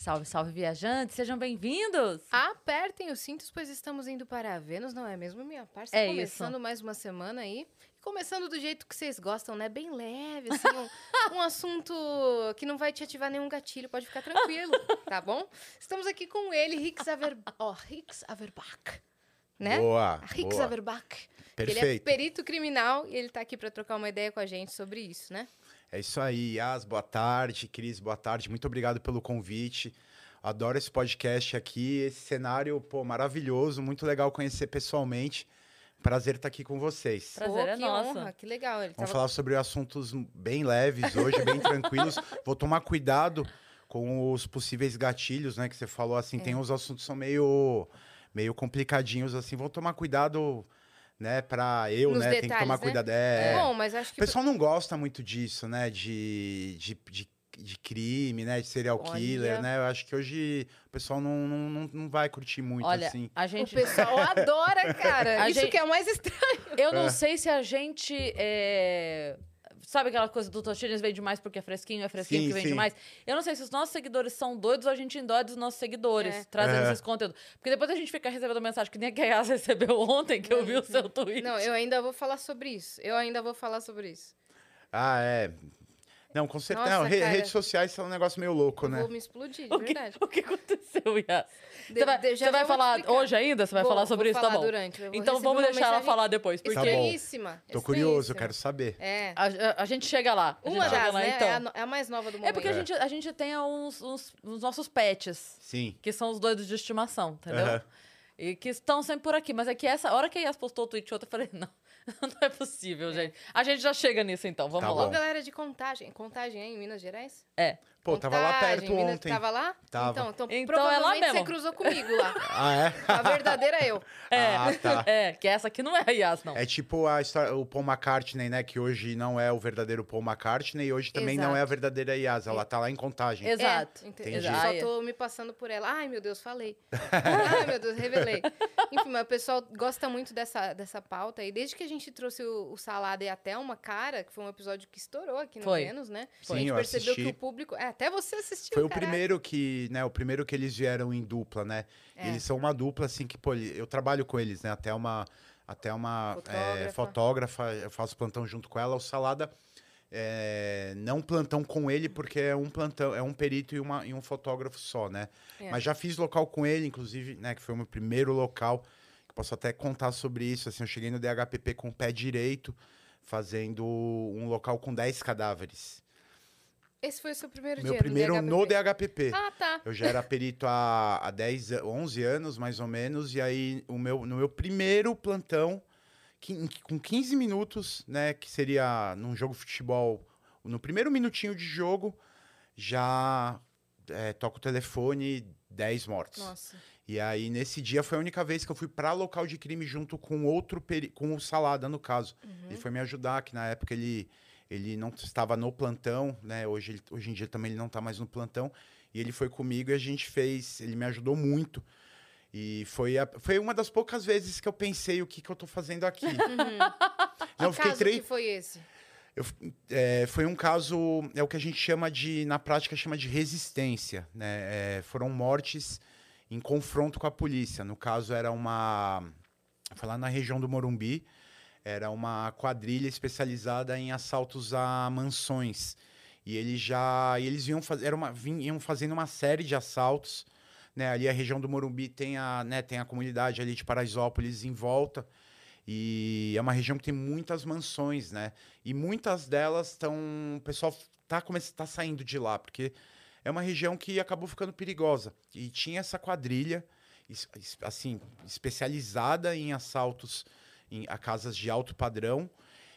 Salve, salve, viajantes, sejam bem-vindos! Apertem os cintos, pois estamos indo para Vênus, não é mesmo, minha parça? É Começando isso. mais uma semana aí. Começando do jeito que vocês gostam, né? Bem leve, assim, um, um assunto que não vai te ativar nenhum gatilho, pode ficar tranquilo, tá bom? Estamos aqui com ele, Rix Aver... oh, Rix Averbach, né? Boa, Rix boa. Averbach. Ele é Perfeito. perito criminal e ele tá aqui para trocar uma ideia com a gente sobre isso, né? É isso aí, Yas, boa tarde, Cris, boa tarde. Muito obrigado pelo convite. Adoro esse podcast aqui, esse cenário, pô, maravilhoso, muito legal conhecer pessoalmente. Prazer estar aqui com vocês. Prazer é que nosso. honra, que legal. Ele Vamos tava... falar sobre assuntos bem leves hoje, bem tranquilos. Vou tomar cuidado com os possíveis gatilhos, né, que você falou assim, É. tem uns assuntos que são meio meio complicadinhos assim. Vou tomar cuidado, né, para eu, Nos né, tem que detalhes, tomar né? cuidado. É. Bom, mas acho O que... pessoal não gosta muito disso, né? De, de, de, de crime, né? De serial killer, Olha. né? Eu acho que hoje o pessoal não, não, não, não vai curtir muito, Olha, assim. a O gente. pessoal adora, cara. A Isso gente- que é o mais estranho. Eu não É. sei se a gente. é, Sabe aquela coisa do Tostines vende mais porque é fresquinho, é fresquinho Sim, que vende sim. mais? Eu não sei se os nossos seguidores são doidos ou a gente endói dos nossos seguidores, É. trazendo É. esses conteúdos. Porque depois a gente fica recebendo mensagem que nem a Kayas recebeu ontem, que eu vi o seu tweet. Não, eu ainda vou falar sobre isso. Eu ainda vou falar sobre isso. Ah, é. Não, com certeza. Nossa, não, re- cara. redes sociais são um negócio meio louco, Eu né? vou me explodir, de O que, verdade. o que aconteceu, Yas? De- vai, de- já você vai falar explicar. hoje ainda? Você vai Vou- falar sobre vou isso? falar tá bom. durante. Eu vou Então vamos deixar ela falar depois. Porque Tá bom. Tô curioso, estranhíssima. quero saber. É. a, a- a gente chega lá. A gente Uma chega das, lá, né? então. É, a, no- é a mais nova do momento. É porque a gente, a gente tem uns, uns, os nossos pets, Sim. que são os doidos de estimação, entendeu? Aham. E que estão sempre por aqui. Mas é que essa hora que a Yas postou o tweet outra, eu falei, não, não é possível, gente. A gente já chega nisso então, vamos Tá lá. Bom. galera de contagem. Contagem aí em Minas Gerais? É. Pô, tava lá Contagem, perto Minas, ontem. Tava lá? Tava. Então, então, Então é lá provavelmente mesmo. você cruzou comigo lá. Ah, é? A verdadeira eu. É, Ah, tá. é, que essa aqui não é a Yas, não. É tipo a história, o Paul McCartney, né? Que hoje não é o verdadeiro Paul McCartney e hoje também não é a Exato. verdadeira Yas. Ela tá lá em contagem. Exato. É, ente- Entendi. Eu só tô me passando por ela. Ai, meu Deus, falei. Ai, meu Deus, revelei. Enfim, mas o pessoal gosta muito dessa, dessa pauta. E desde que a gente trouxe o, o Salada e até uma cara, que foi um episódio que estourou aqui no Foi. Vênus, né? Sim, a gente eu percebeu assisti. que o público. É, até você assistiu. Foi o primeiro que, né, o primeiro que eles vieram em dupla, né? É. Eles são uma dupla, assim, que, pô, eu trabalho com eles, né? Até uma, até uma Fotógrafa. é, fotógrafa, eu faço plantão junto com ela. O Salada, é, não plantão com ele, porque é um plantão, é um perito e, uma, e um fotógrafo só, né? É. Mas já fiz local com ele, inclusive, né? Que foi o meu primeiro local. que Posso até contar sobre isso, assim, eu cheguei no DHPP com o pé direito, fazendo um local com 10 cadáveres. Esse foi o seu primeiro Meu dia primeiro no DHPP. DHPP. Ah, tá. Eu já era perito há, há 10, a- 11 anos, mais ou menos, e aí o meu, no meu primeiro plantão, que, com 15 minutos, né, que seria num jogo de futebol, no primeiro minutinho de jogo, já é, toco o telefone, 10 mortos. Nossa. E aí, nesse dia, foi a única vez que eu fui para local de crime junto com outro, peri- com o Salada, no caso. Ele foi me ajudar, que na época ele, ele não estava no plantão, né? Hoje, ele- hoje em dia também ele não está mais no plantão. E ele foi comigo e a gente fez, ele me ajudou muito. E foi, a- foi uma das poucas vezes que eu pensei o que, que eu tô fazendo aqui. Não, eu que fiquei caso três. que foi esse? Eu é, foi um caso, é o que a gente chama de, na prática, chama de resistência. Né? É, foram mortes em confronto com a polícia. No caso, era uma. Foi lá na região do Morumbi, era uma quadrilha especializada em assaltos a mansões. E eles já. e eles iam, faz, era uma, vin- iam fazendo uma série de assaltos. Né? Ali a região do Morumbi tem a, né, tem a comunidade ali de Paraisópolis em volta. E é uma região que tem muitas mansões, né? E muitas delas estão. O pessoal tá, come- tá saindo de lá, porque é uma região que acabou ficando perigosa. E tinha essa quadrilha, assim, especializada em assaltos em, a casas de alto padrão.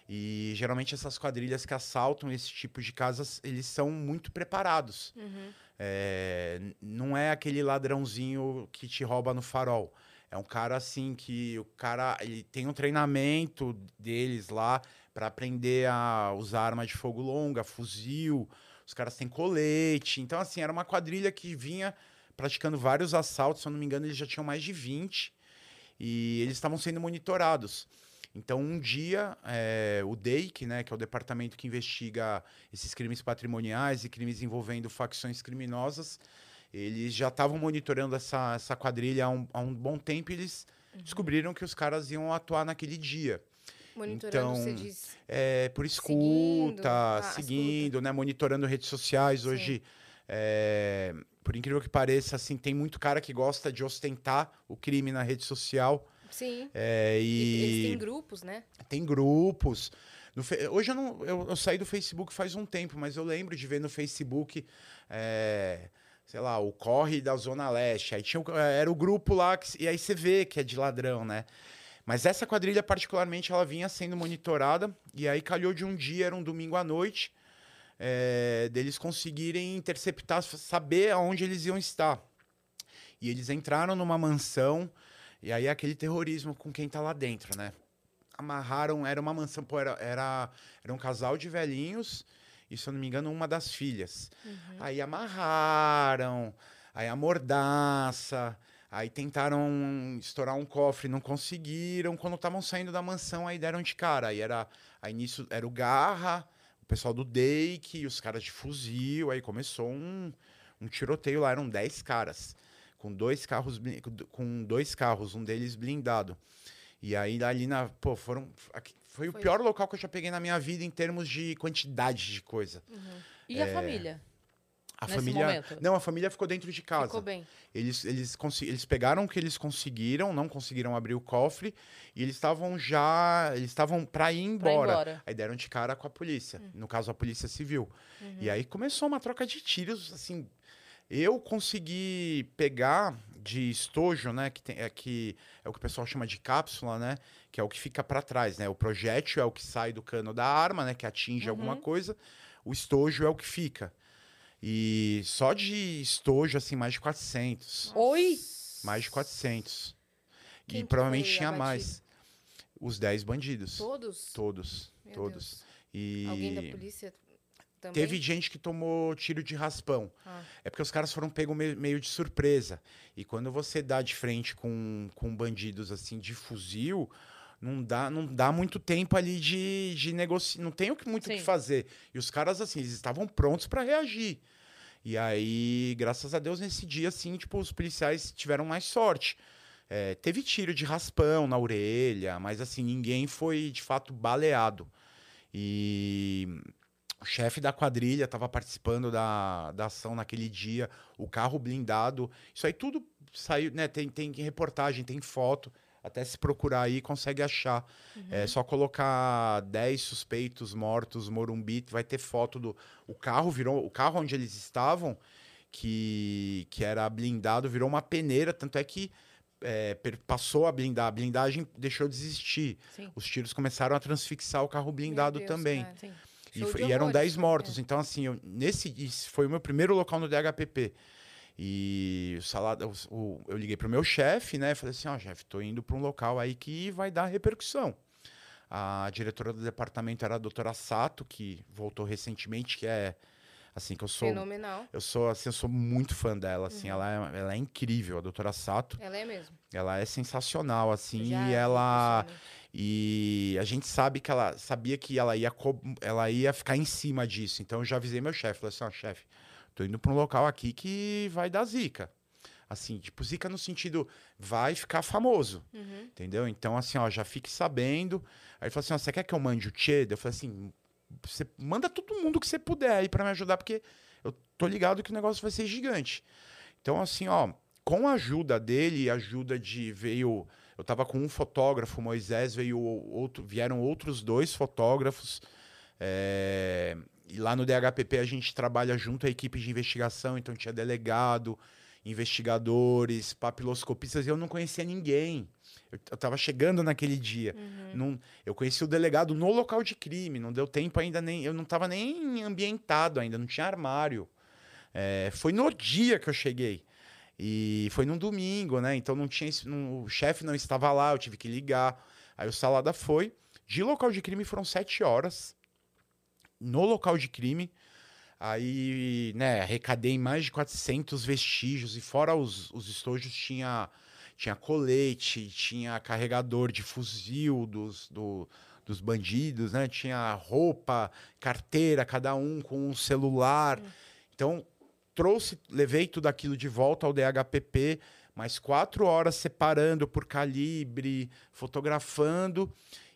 E geralmente essas quadrilhas que assaltam esse tipo de casas, eles são muito preparados. É, n- não é aquele ladrãozinho que te rouba no farol. É um cara assim que o cara ele tem um treinamento deles lá para aprender a usar arma de fogo longa, fuzil. Os caras têm colete. Então assim, era uma quadrilha que vinha praticando vários assaltos, se eu não me engano, eles já tinham mais de 20 e eles estavam sendo monitorados. Então, um dia, eh, o DEIC, né, que é o departamento que investiga esses crimes patrimoniais e crimes envolvendo facções criminosas, eles já estavam monitorando essa, essa quadrilha há um, há um bom tempo e eles descobriram que os caras iam atuar naquele dia. Monitorando, Então, você diz. É, por Seguindo. escuta, Ah, seguindo, né? Monitorando redes sociais. Sim. Hoje, é, por incrível que pareça, assim, tem muito cara que gosta de ostentar o crime na rede social. Sim. é, E... Eles têm grupos, né? tem grupos. Fe- Hoje eu, não, eu, eu saí do Facebook faz um tempo, mas eu lembro de ver no Facebook, é, sei lá, o Corre da Zona Leste. Aí tinha, o- era o grupo lá, que- e aí você vê que é de ladrão, né? Mas essa quadrilha, particularmente, ela vinha sendo monitorada, e aí calhou de um dia, era um domingo à noite, é, deles conseguirem interceptar, saber aonde eles iam estar. E eles entraram numa mansão, e aí é aquele terrorismo com quem tá lá dentro, né? Amarraram, era uma mansão, pô, era, era, era um casal de velhinhos, e se eu não me engano, uma das filhas. Aí amarraram, aí amordaça, aí tentaram estourar um cofre, não conseguiram. Quando estavam saindo da mansão, aí deram de cara. Aí era, aí nisso era o Garra, pessoal do Dake, os caras de fuzil, aí começou um, um tiroteio lá, eram 10 caras, com dois carros, com dois carros, um deles blindado. E aí ali na, pô, foram, aqui- foi, o Foi. pior local que eu já peguei na minha vida em termos de quantidade de coisa. E a família? A Nesse família, momento? não, a família ficou dentro de casa. Ficou bem. Eles, eles, eles pegaram o que eles conseguiram, não conseguiram abrir o cofre e eles estavam já, eles estavam para ir embora. embora. Aí deram de cara com a polícia, Hum. no caso a polícia civil. Uhum. E aí começou uma troca de tiros, assim. Eu consegui pegar de estojo, né, que, tem, é, que é o que o pessoal chama de cápsula, né, que é o que fica para trás, né? O projétil é o que sai do cano da arma, né, que atinge alguma Uhum. coisa. O estojo é o que fica. E só de estojo, assim, mais de 400. Oi? Mais de 400. Quem e provavelmente tinha abatido? mais. Os 10 bandidos. Todos? Todos. Meu todos. Deus. E Alguém da polícia também? teve gente que tomou tiro de raspão. Ah. É porque os caras foram pegos meio, meio de surpresa. E quando você dá de frente com, com bandidos assim de fuzil, não dá, não dá muito tempo ali de, de negociar. Não tem o que- muito o que fazer. E os caras, assim, eles estavam prontos para reagir. E aí, graças a Deus, nesse dia, assim, tipo, os policiais tiveram mais sorte. É, teve tiro de raspão na orelha, mas assim, ninguém foi de fato baleado. E o chefe da quadrilha estava participando da, da ação naquele dia, o carro blindado. Isso aí tudo saiu, né? Tem, tem reportagem, tem foto. Até se procurar aí, consegue achar. É só colocar 10 suspeitos mortos, Morumbi, vai ter foto do. O carro virou. O carro onde eles estavam, que, que era blindado, virou uma peneira, tanto é que é, passou a blindar. A blindagem deixou de existir. Sim. Os tiros começaram a transfixar o carro blindado Deus, também. E, Show foi- de e eram horrores, 10 né? mortos. Então, assim, eu- nesse foi o meu primeiro local no DHPP. E o salada, o- o- eu liguei pro meu chefe, né? Falei assim, ó, chefe, tô indo para um local aí que vai dar repercussão. A diretora do departamento era a doutora Sato, que voltou recentemente, que é assim que eu sou, Fenomenal. eu sou assim, eu sou muito fã dela, assim, Uhum. ela é, ela é incrível, a doutora Sato. Ela é mesmo. Ela é sensacional, assim, Já e vi ela e a gente sabe que ela sabia que ela ia, ela ia ficar em cima disso. Então eu já avisei meu chefe. Falei assim, ó, chefe, tô indo pra um local aqui que vai dar zica. Assim, tipo, zica no sentido, vai ficar famoso. Uhum. Entendeu? Então, assim, ó, já fique sabendo. Aí ele falou assim, ó, você quer que eu mande o Tchê? Eu falei assim, você manda todo mundo que você puder aí pra me ajudar, porque eu tô ligado que o negócio vai ser gigante. Então, assim, ó, com a ajuda dele, ajuda de veio. Eu tava com um fotógrafo, Moisés, veio outro, vieram outros dois fotógrafos. é, e lá no DHPP a gente trabalha junto à equipe de investigação, então tinha delegado, investigadores, papiloscopistas, e eu não conhecia ninguém. Eu, eu tava chegando naquele dia. Não- eu conheci o delegado no local de crime, não deu tempo ainda nem. Eu não tava nem ambientado ainda, não tinha armário. É, foi no dia que eu cheguei. E foi num domingo, né? Então não tinha. não- o chefe não estava lá, eu tive que ligar. Aí o Salada foi. De local de crime foram sete horas. No local de crime. Aí, né, arrecadei mais de 400 vestígios. E fora os, os estojos, tinha, tinha colete, tinha carregador de fuzil dos, do- dos bandidos, né? Tinha roupa, carteira, cada um com um celular. Então, trouxe, levei tudo aquilo de volta ao DHPP, mais quatro horas separando por calibre, fotografando,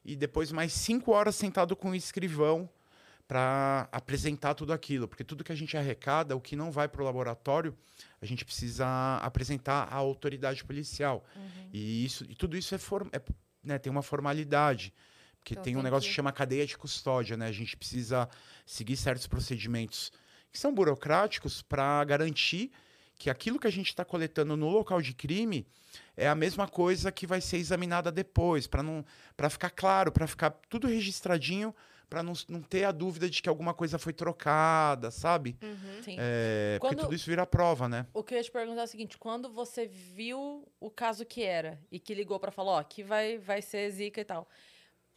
e depois mais cinco horas sentado com o escrivão para apresentar tudo aquilo, porque tudo que a gente arrecada, o que não vai para o laboratório, a gente precisa apresentar à autoridade policial. Uhum. E, isso, e tudo isso é, form, é né, tem uma formalidade. Porque Então tem um negócio que... que- chama cadeia de custódia, né? A gente precisa seguir certos procedimentos que são burocráticos para garantir que aquilo que a gente está coletando no local de crime é a mesma coisa que vai ser examinada depois, para não para ficar claro, para ficar tudo registradinho, para não, não ter a dúvida de que alguma coisa foi trocada, sabe? Uhum. Sim. É, Porque Quando- tudo isso vira prova, né? O que eu ia te perguntar é o seguinte: quando você viu o caso que era e que ligou pra falar, ó, aqui vai, vai ser zica e tal,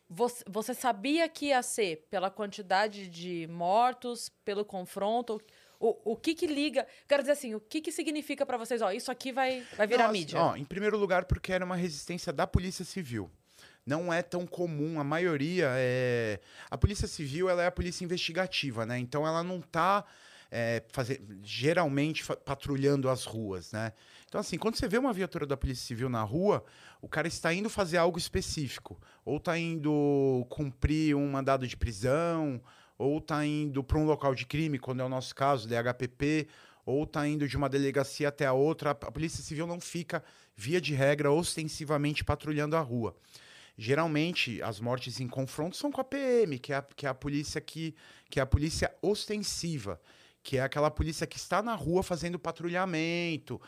você, você sabia que ia ser pela quantidade de mortos, pelo confronto? O, o que que liga? Quero dizer assim, o que que significa pra vocês? Ó, isso aqui vai, vai virar Não, assim, mídia. Ó, em primeiro lugar, porque era uma resistência da Polícia Civil. Não é tão comum, a maioria é. A Polícia Civil ela é a polícia investigativa, né? Então ela não está geralmente fa- patrulhando as ruas, né? Então, assim, quando você vê uma viatura da Polícia Civil na rua, o cara está indo fazer algo específico. Ou está indo cumprir um mandado de prisão, ou está indo para um local de crime, quando é o nosso caso, DHPP, ou está indo de uma delegacia até a outra. A Polícia Civil não fica, via de regra, ostensivamente patrulhando a rua. Geralmente, as mortes em confronto são com a PM, que é a, que é a polícia que, que é a polícia ostensiva, que é aquela polícia que está na rua fazendo patrulhamento.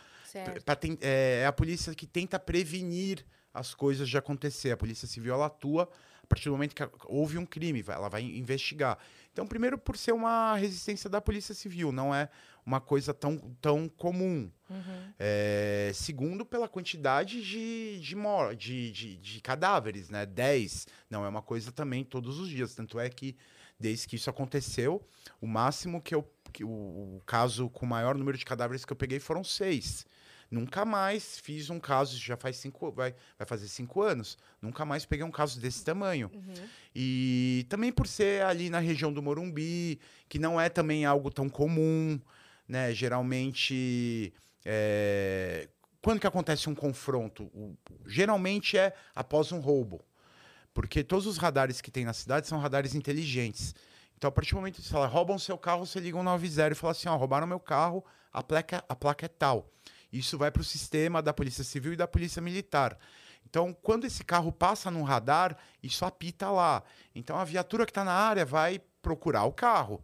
Pra é, é a polícia que tenta prevenir as coisas de acontecer. A Polícia Civil ela atua a partir do momento que houve um crime, ela vai investigar. Então, primeiro, por ser uma resistência da Polícia Civil, não é uma coisa tão, tão comum. Uhum. É, segundo, pela quantidade de, de, mor de, de, de cadáveres, né? 10 não é uma coisa também todos os dias. Tanto é que, desde que isso aconteceu, o máximo que eu. Que o, o caso com o maior número de cadáveres que eu peguei foram seis. Nunca mais fiz um caso, já faz cinco, vai, vai fazer cinco anos. Nunca mais peguei um caso desse tamanho. Uhum. E também por ser ali na região do Morumbi, que não é também algo tão comum, né? Geralmente, é, quando que acontece um confronto? Geralmente é após um roubo. Porque todos os radares que tem na cidade são radares inteligentes. Então, a partir do momento que você fala, roubam seu carro, você liga um 90 e fala assim, ó, roubaram meu carro, a placa, a placa é tal. Isso vai para o sistema da Polícia Civil e da Polícia Militar. Então, quando esse carro passa num radar, isso apita lá. Então, a viatura que está na área vai procurar o carro.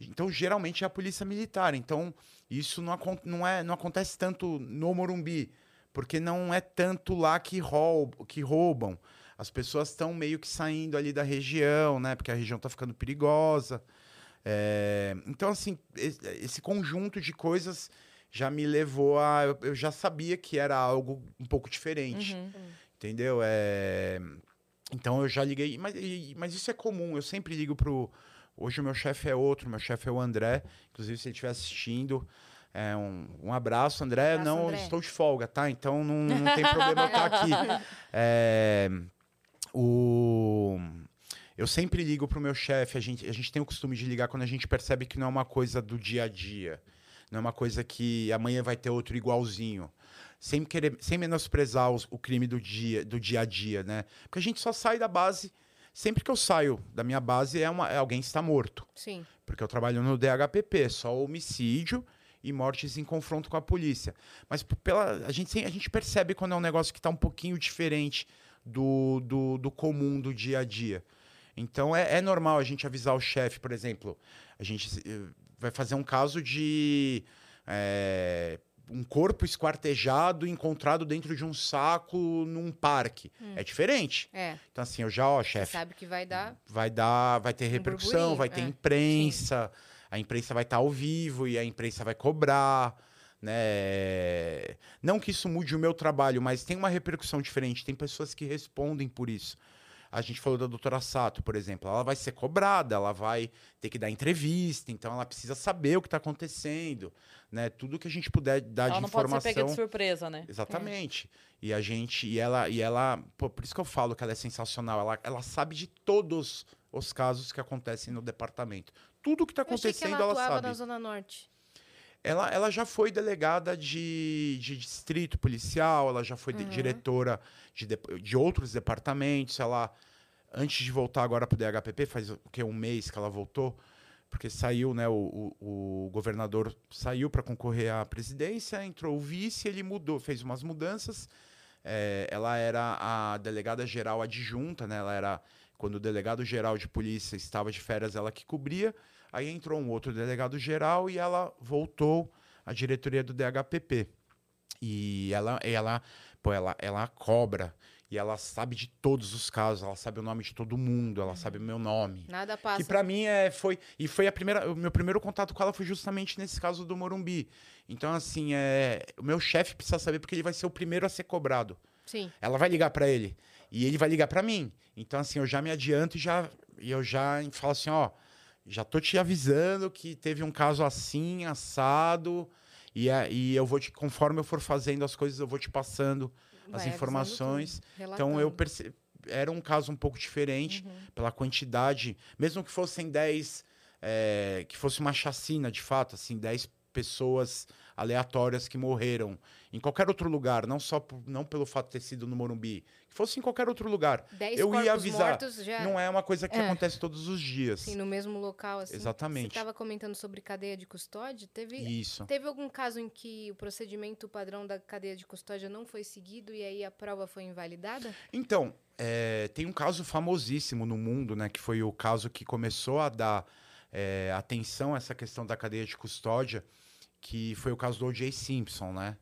Então, geralmente é a Polícia Militar. Então, isso não, acon- não, é, não acontece tanto no Morumbi, porque não é tanto lá que, roub, que roubam. As pessoas estão meio que saindo ali da região, né? Porque a região está ficando perigosa. É, então, assim, es- esse conjunto de coisas já me levou a. Eu, já sabia que era algo um pouco diferente. Uhum. Entendeu? É, Então eu já liguei. Mas, mas isso é comum. Eu sempre ligo pro. Hoje o meu chefe é outro, meu chefe é o André. Inclusive, se ele estiver assistindo. é, um, um abraço, André. Abraço, não André. estou de folga, tá? Então não, não tem problema eu estar aqui. É, o... Eu sempre ligo pro meu chefe, a gente, a gente tem o costume de ligar quando a gente percebe que não é uma coisa do dia a dia. Não é uma coisa que amanhã vai ter outro igualzinho. Sem, querer, sem menosprezar os- o crime do dia, do dia a dia, né? Porque a gente só sai da base. Sempre que eu saio da minha base, é, uma, é alguém está morto. Sim. Porque eu trabalho no DHPP, só homicídio e mortes em confronto com a polícia. Mas pela, a, gente, a gente percebe quando é um negócio que está um pouquinho diferente do, do, do comum do dia a dia. Então é, é normal a gente avisar o chefe, por exemplo. A gente eh, vai fazer um caso de eh, um corpo esquartejado encontrado dentro de um saco num parque. É diferente. É. Então, assim, eu já, ó, chefe, sabe que vai dar. vai dar, vai ter repercussão, burburinho, vai ter é. imprensa, a imprensa vai estar ao vivo e a imprensa vai cobrar, né? Não que isso mude o meu trabalho, mas tem uma repercussão diferente, tem pessoas que respondem por isso. A gente falou da doutora Sato, por exemplo, ela vai ser cobrada, ela vai ter que dar entrevista, então ela precisa saber o que está acontecendo, né? Tudo que a gente puder dar Ela de não pode informação. ser pega de surpresa, né? Exatamente. E a gente, e ela, e ela, pô, por isso que eu falo que ela é sensacional. Ela, ela sabe de todos os casos que acontecem no departamento. Tudo que está Eu achei que acontecendo, ela ela, sabe. na Zona Norte. Ela, ela já foi delegada de, de distrito policial, ela já foi de- Uhum. diretora de, de, de outros departamentos. Ela, antes de voltar agora para o DHPP, faz o que, um mês que ela voltou, porque saiu, né? O, o, o governador saiu para concorrer à presidência, entrou o vice, ele mudou, fez umas mudanças. É, ela era a delegada geral adjunta, né? Ela era quando o delegado geral de polícia estava de férias, ela que cobria. Aí entrou um outro delegado geral e ela voltou à diretoria do DHPP. E ela, ela, pô, ela, ela cobra e ela sabe de todos os casos, ela sabe o nome de todo mundo, ela sabe o meu nome. Nada passa. Que pra mim é, foi. E foi a primeira. O meu primeiro contato com ela foi justamente nesse caso do Morumbi. Então, assim, é, o meu chefe precisa saber porque ele vai ser o primeiro a ser cobrado. Sim. Ela vai ligar pra ele. E ele vai ligar pra mim. Então, assim, eu já me adianto e já. E eu já falo assim, ó. Já tô te avisando que teve um caso assim, assado. E, a- e eu vou te. Conforme eu for fazendo as coisas, eu vou te passando Vai as informações. tudo, Então eu percebi. Era um caso um pouco diferente Uhum. pela quantidade. Mesmo que fossem 10. é, que fosse uma chacina, de fato, assim, 10 pessoas aleatórias que morreram em qualquer outro lugar, não só não pelo fato de ter sido no Morumbi, fosse em qualquer outro lugar. Dez eu ia avisar. já. Não é uma coisa que É. acontece todos os dias. Sim, no mesmo local, assim. Exatamente. Você estava comentando sobre cadeia de custódia. Teve, Isso. teve algum caso em que o procedimento padrão da cadeia de custódia não foi seguido e aí a prova foi invalidada? Então, é, tem um caso famosíssimo no mundo, né? Que foi o caso que começou a dar é, atenção a essa questão da cadeia de custódia, que foi o caso do O.J. Simpson, né?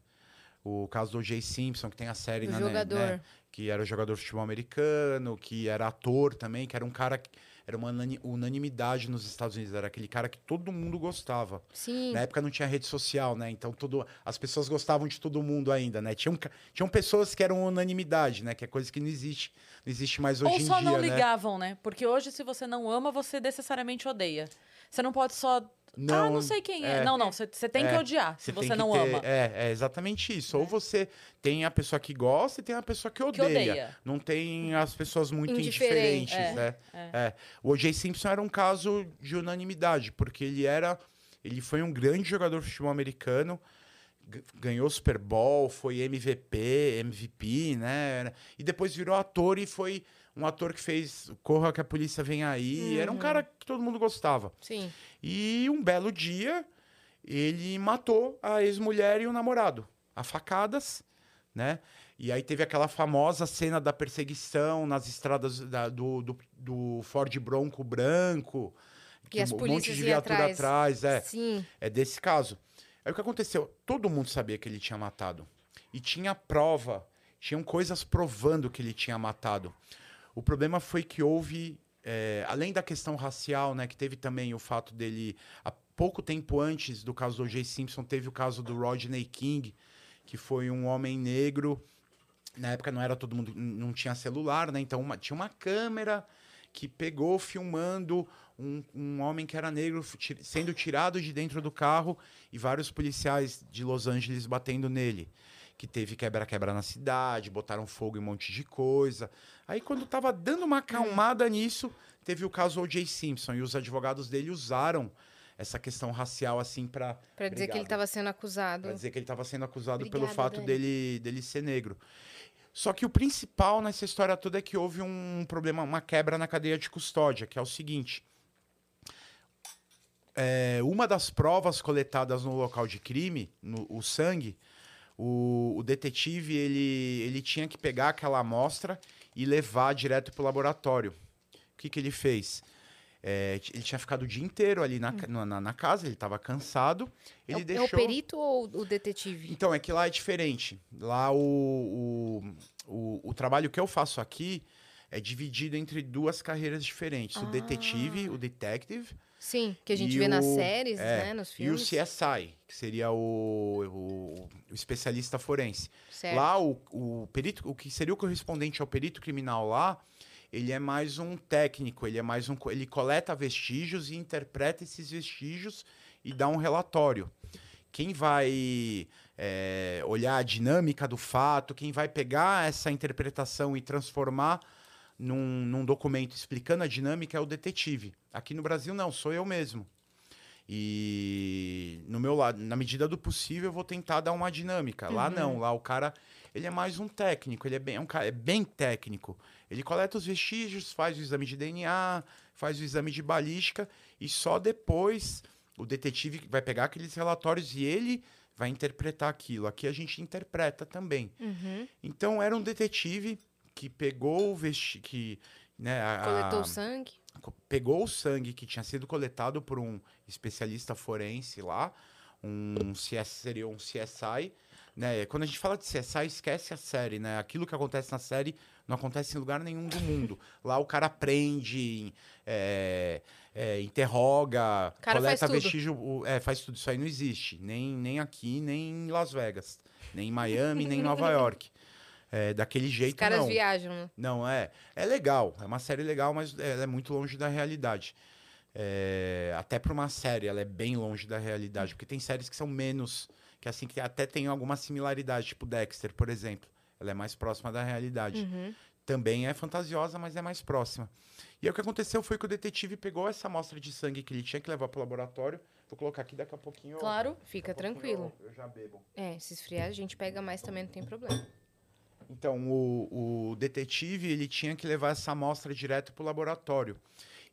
O caso do O.J. Simpson, que tem a série O na jogador. Né, que era jogador de futebol americano, que era ator também, que era um cara que era uma unani- unanimidade nos Estados Unidos, era aquele cara que todo mundo gostava. Sim. Na época não tinha rede social, né? Então todo, as pessoas gostavam de todo mundo ainda, né? Tinham, tinham pessoas que eram unanimidade, né? Que é coisa que não existe, não existe mais hoje Ou em só dia, não né? ligavam, né? Porque hoje, se você não ama, você necessariamente odeia. Você não pode só. Ah, não sei quem é. é. Não, não. Você, tem que É, odiar se Você que não ter- ama. É, é exatamente isso. Ou Né? você tem a pessoa que gosta e tem a pessoa que Que odeia. odeia. Não tem as pessoas muito Indiferente, indiferentes, é, né? É. O O.J. Simpson era um caso de unanimidade, porque ele era... Ele foi um grande jogador de futebol americano, ganhou Super Bowl, foi MVP, MVP, né? E depois virou ator e foi um ator que fez Corra que a Polícia Vem Aí. Era um Uhum. cara que todo mundo gostava. Sim. E um belo dia, ele matou a ex-mulher e o namorado, a facadas, né? E aí teve aquela famosa cena da perseguição nas estradas da- do, do, do Ford Bronco branco, E as um monte de viatura atrás. atrás, é. Sim. É desse caso. Aí o que aconteceu? Todo mundo sabia que ele tinha matado. E tinha prova, tinham coisas provando que ele tinha matado. O problema foi que houve, é, além da questão racial, né, que teve também o fato dele, há pouco tempo antes do caso do O.J. Simpson, teve o caso do Rodney King, que foi um homem negro. Na época não era todo mundo, não tinha celular, né? Então uma- tinha uma câmera que pegou filmando um, um homem que era negro sendo tirado de dentro do carro e vários policiais de Los Angeles batendo nele. Que teve quebra-quebra na cidade, botaram fogo em um monte de coisa. Aí, quando tava dando uma acalmada nisso, teve o caso O.J. Simpson. E os advogados dele usaram essa questão racial, assim, para Pra dizer que ele estava sendo acusado. Pra dizer que ele estava sendo acusado pelo Obrigada, fato Dani. dele, dele ser negro. Só que o principal nessa história toda é que houve um problema, uma quebra na cadeia de custódia, que é o seguinte. É, uma das provas coletadas no local de crime, no, o sangue, o, o detetive ele, ele tinha que pegar aquela amostra e levar direto para o laboratório. O que, que ele fez? É, ele tinha ficado o dia inteiro ali na, ca- na, na casa, ele estava cansado. É Ele o, é deixou... o perito ou o detetive? Então, é que lá é diferente. Lá o, o, o, o trabalho que eu faço aqui é dividido entre duas carreiras diferentes. O detetive, o detective, Sim, que a gente E vê nas o- séries, é, né? Nos e o filmes. CSI, que seria o, o, o especialista forense. Certo. Lá, o, o perito, o que seria o correspondente ao perito criminal lá, ele é mais um técnico, ele é mais um. Ele coleta vestígios e interpreta esses vestígios e dá um relatório. Quem vai é, olhar a dinâmica do fato, quem vai pegar essa interpretação e transformar num, num documento explicando a dinâmica é o detetive. Aqui no Brasil, não, sou eu mesmo. E no meu lado, na medida do possível, eu vou tentar dar uma dinâmica. Lá não, lá o cara, ele é mais um técnico, ele é bem, é um cara, é bem técnico. Ele coleta os vestígios, faz o exame de DNA, faz o exame de balística e só depois o detetive vai pegar aqueles relatórios e ele vai interpretar aquilo. Aqui a gente interpreta também. Uhum. Então era um detetive que pegou o vesti que né, a- Coletou a- sangue. pegou o sangue que tinha sido coletado por um especialista forense lá, um CS, seria um CSI, né? Quando a gente fala de CSI, esquece a série, né? Aquilo que acontece na série não acontece em lugar nenhum do mundo. Lá o cara prende, é, é, interroga, cara faz coleta tudo. vestígio, o- é, faz tudo. Isso aí não existe, nem, nem aqui, nem em Las Vegas, nem em Miami, nem em Nova York. É, daquele Os jeito caras não. viajam, né? Não, é. É legal. É uma série legal, mas ela é muito longe da realidade. É, até para uma série, ela é bem longe da realidade. Porque tem séries que são menos. Que assim, que até tem alguma similaridade, tipo Dexter, por exemplo. Ela é mais próxima da realidade. Uhum. Também é fantasiosa, mas é mais próxima. E aí o que aconteceu foi que o detetive pegou essa amostra de sangue que ele tinha que levar pro laboratório. Vou colocar aqui daqui a pouquinho. eu- Claro. Fica daqui a pouquinho tranquilo. Eu, eu já bebo. É, se esfriar, a gente pega mais também, não tem problema. Então, o, o detetive, ele tinha que levar essa amostra direto pro laboratório.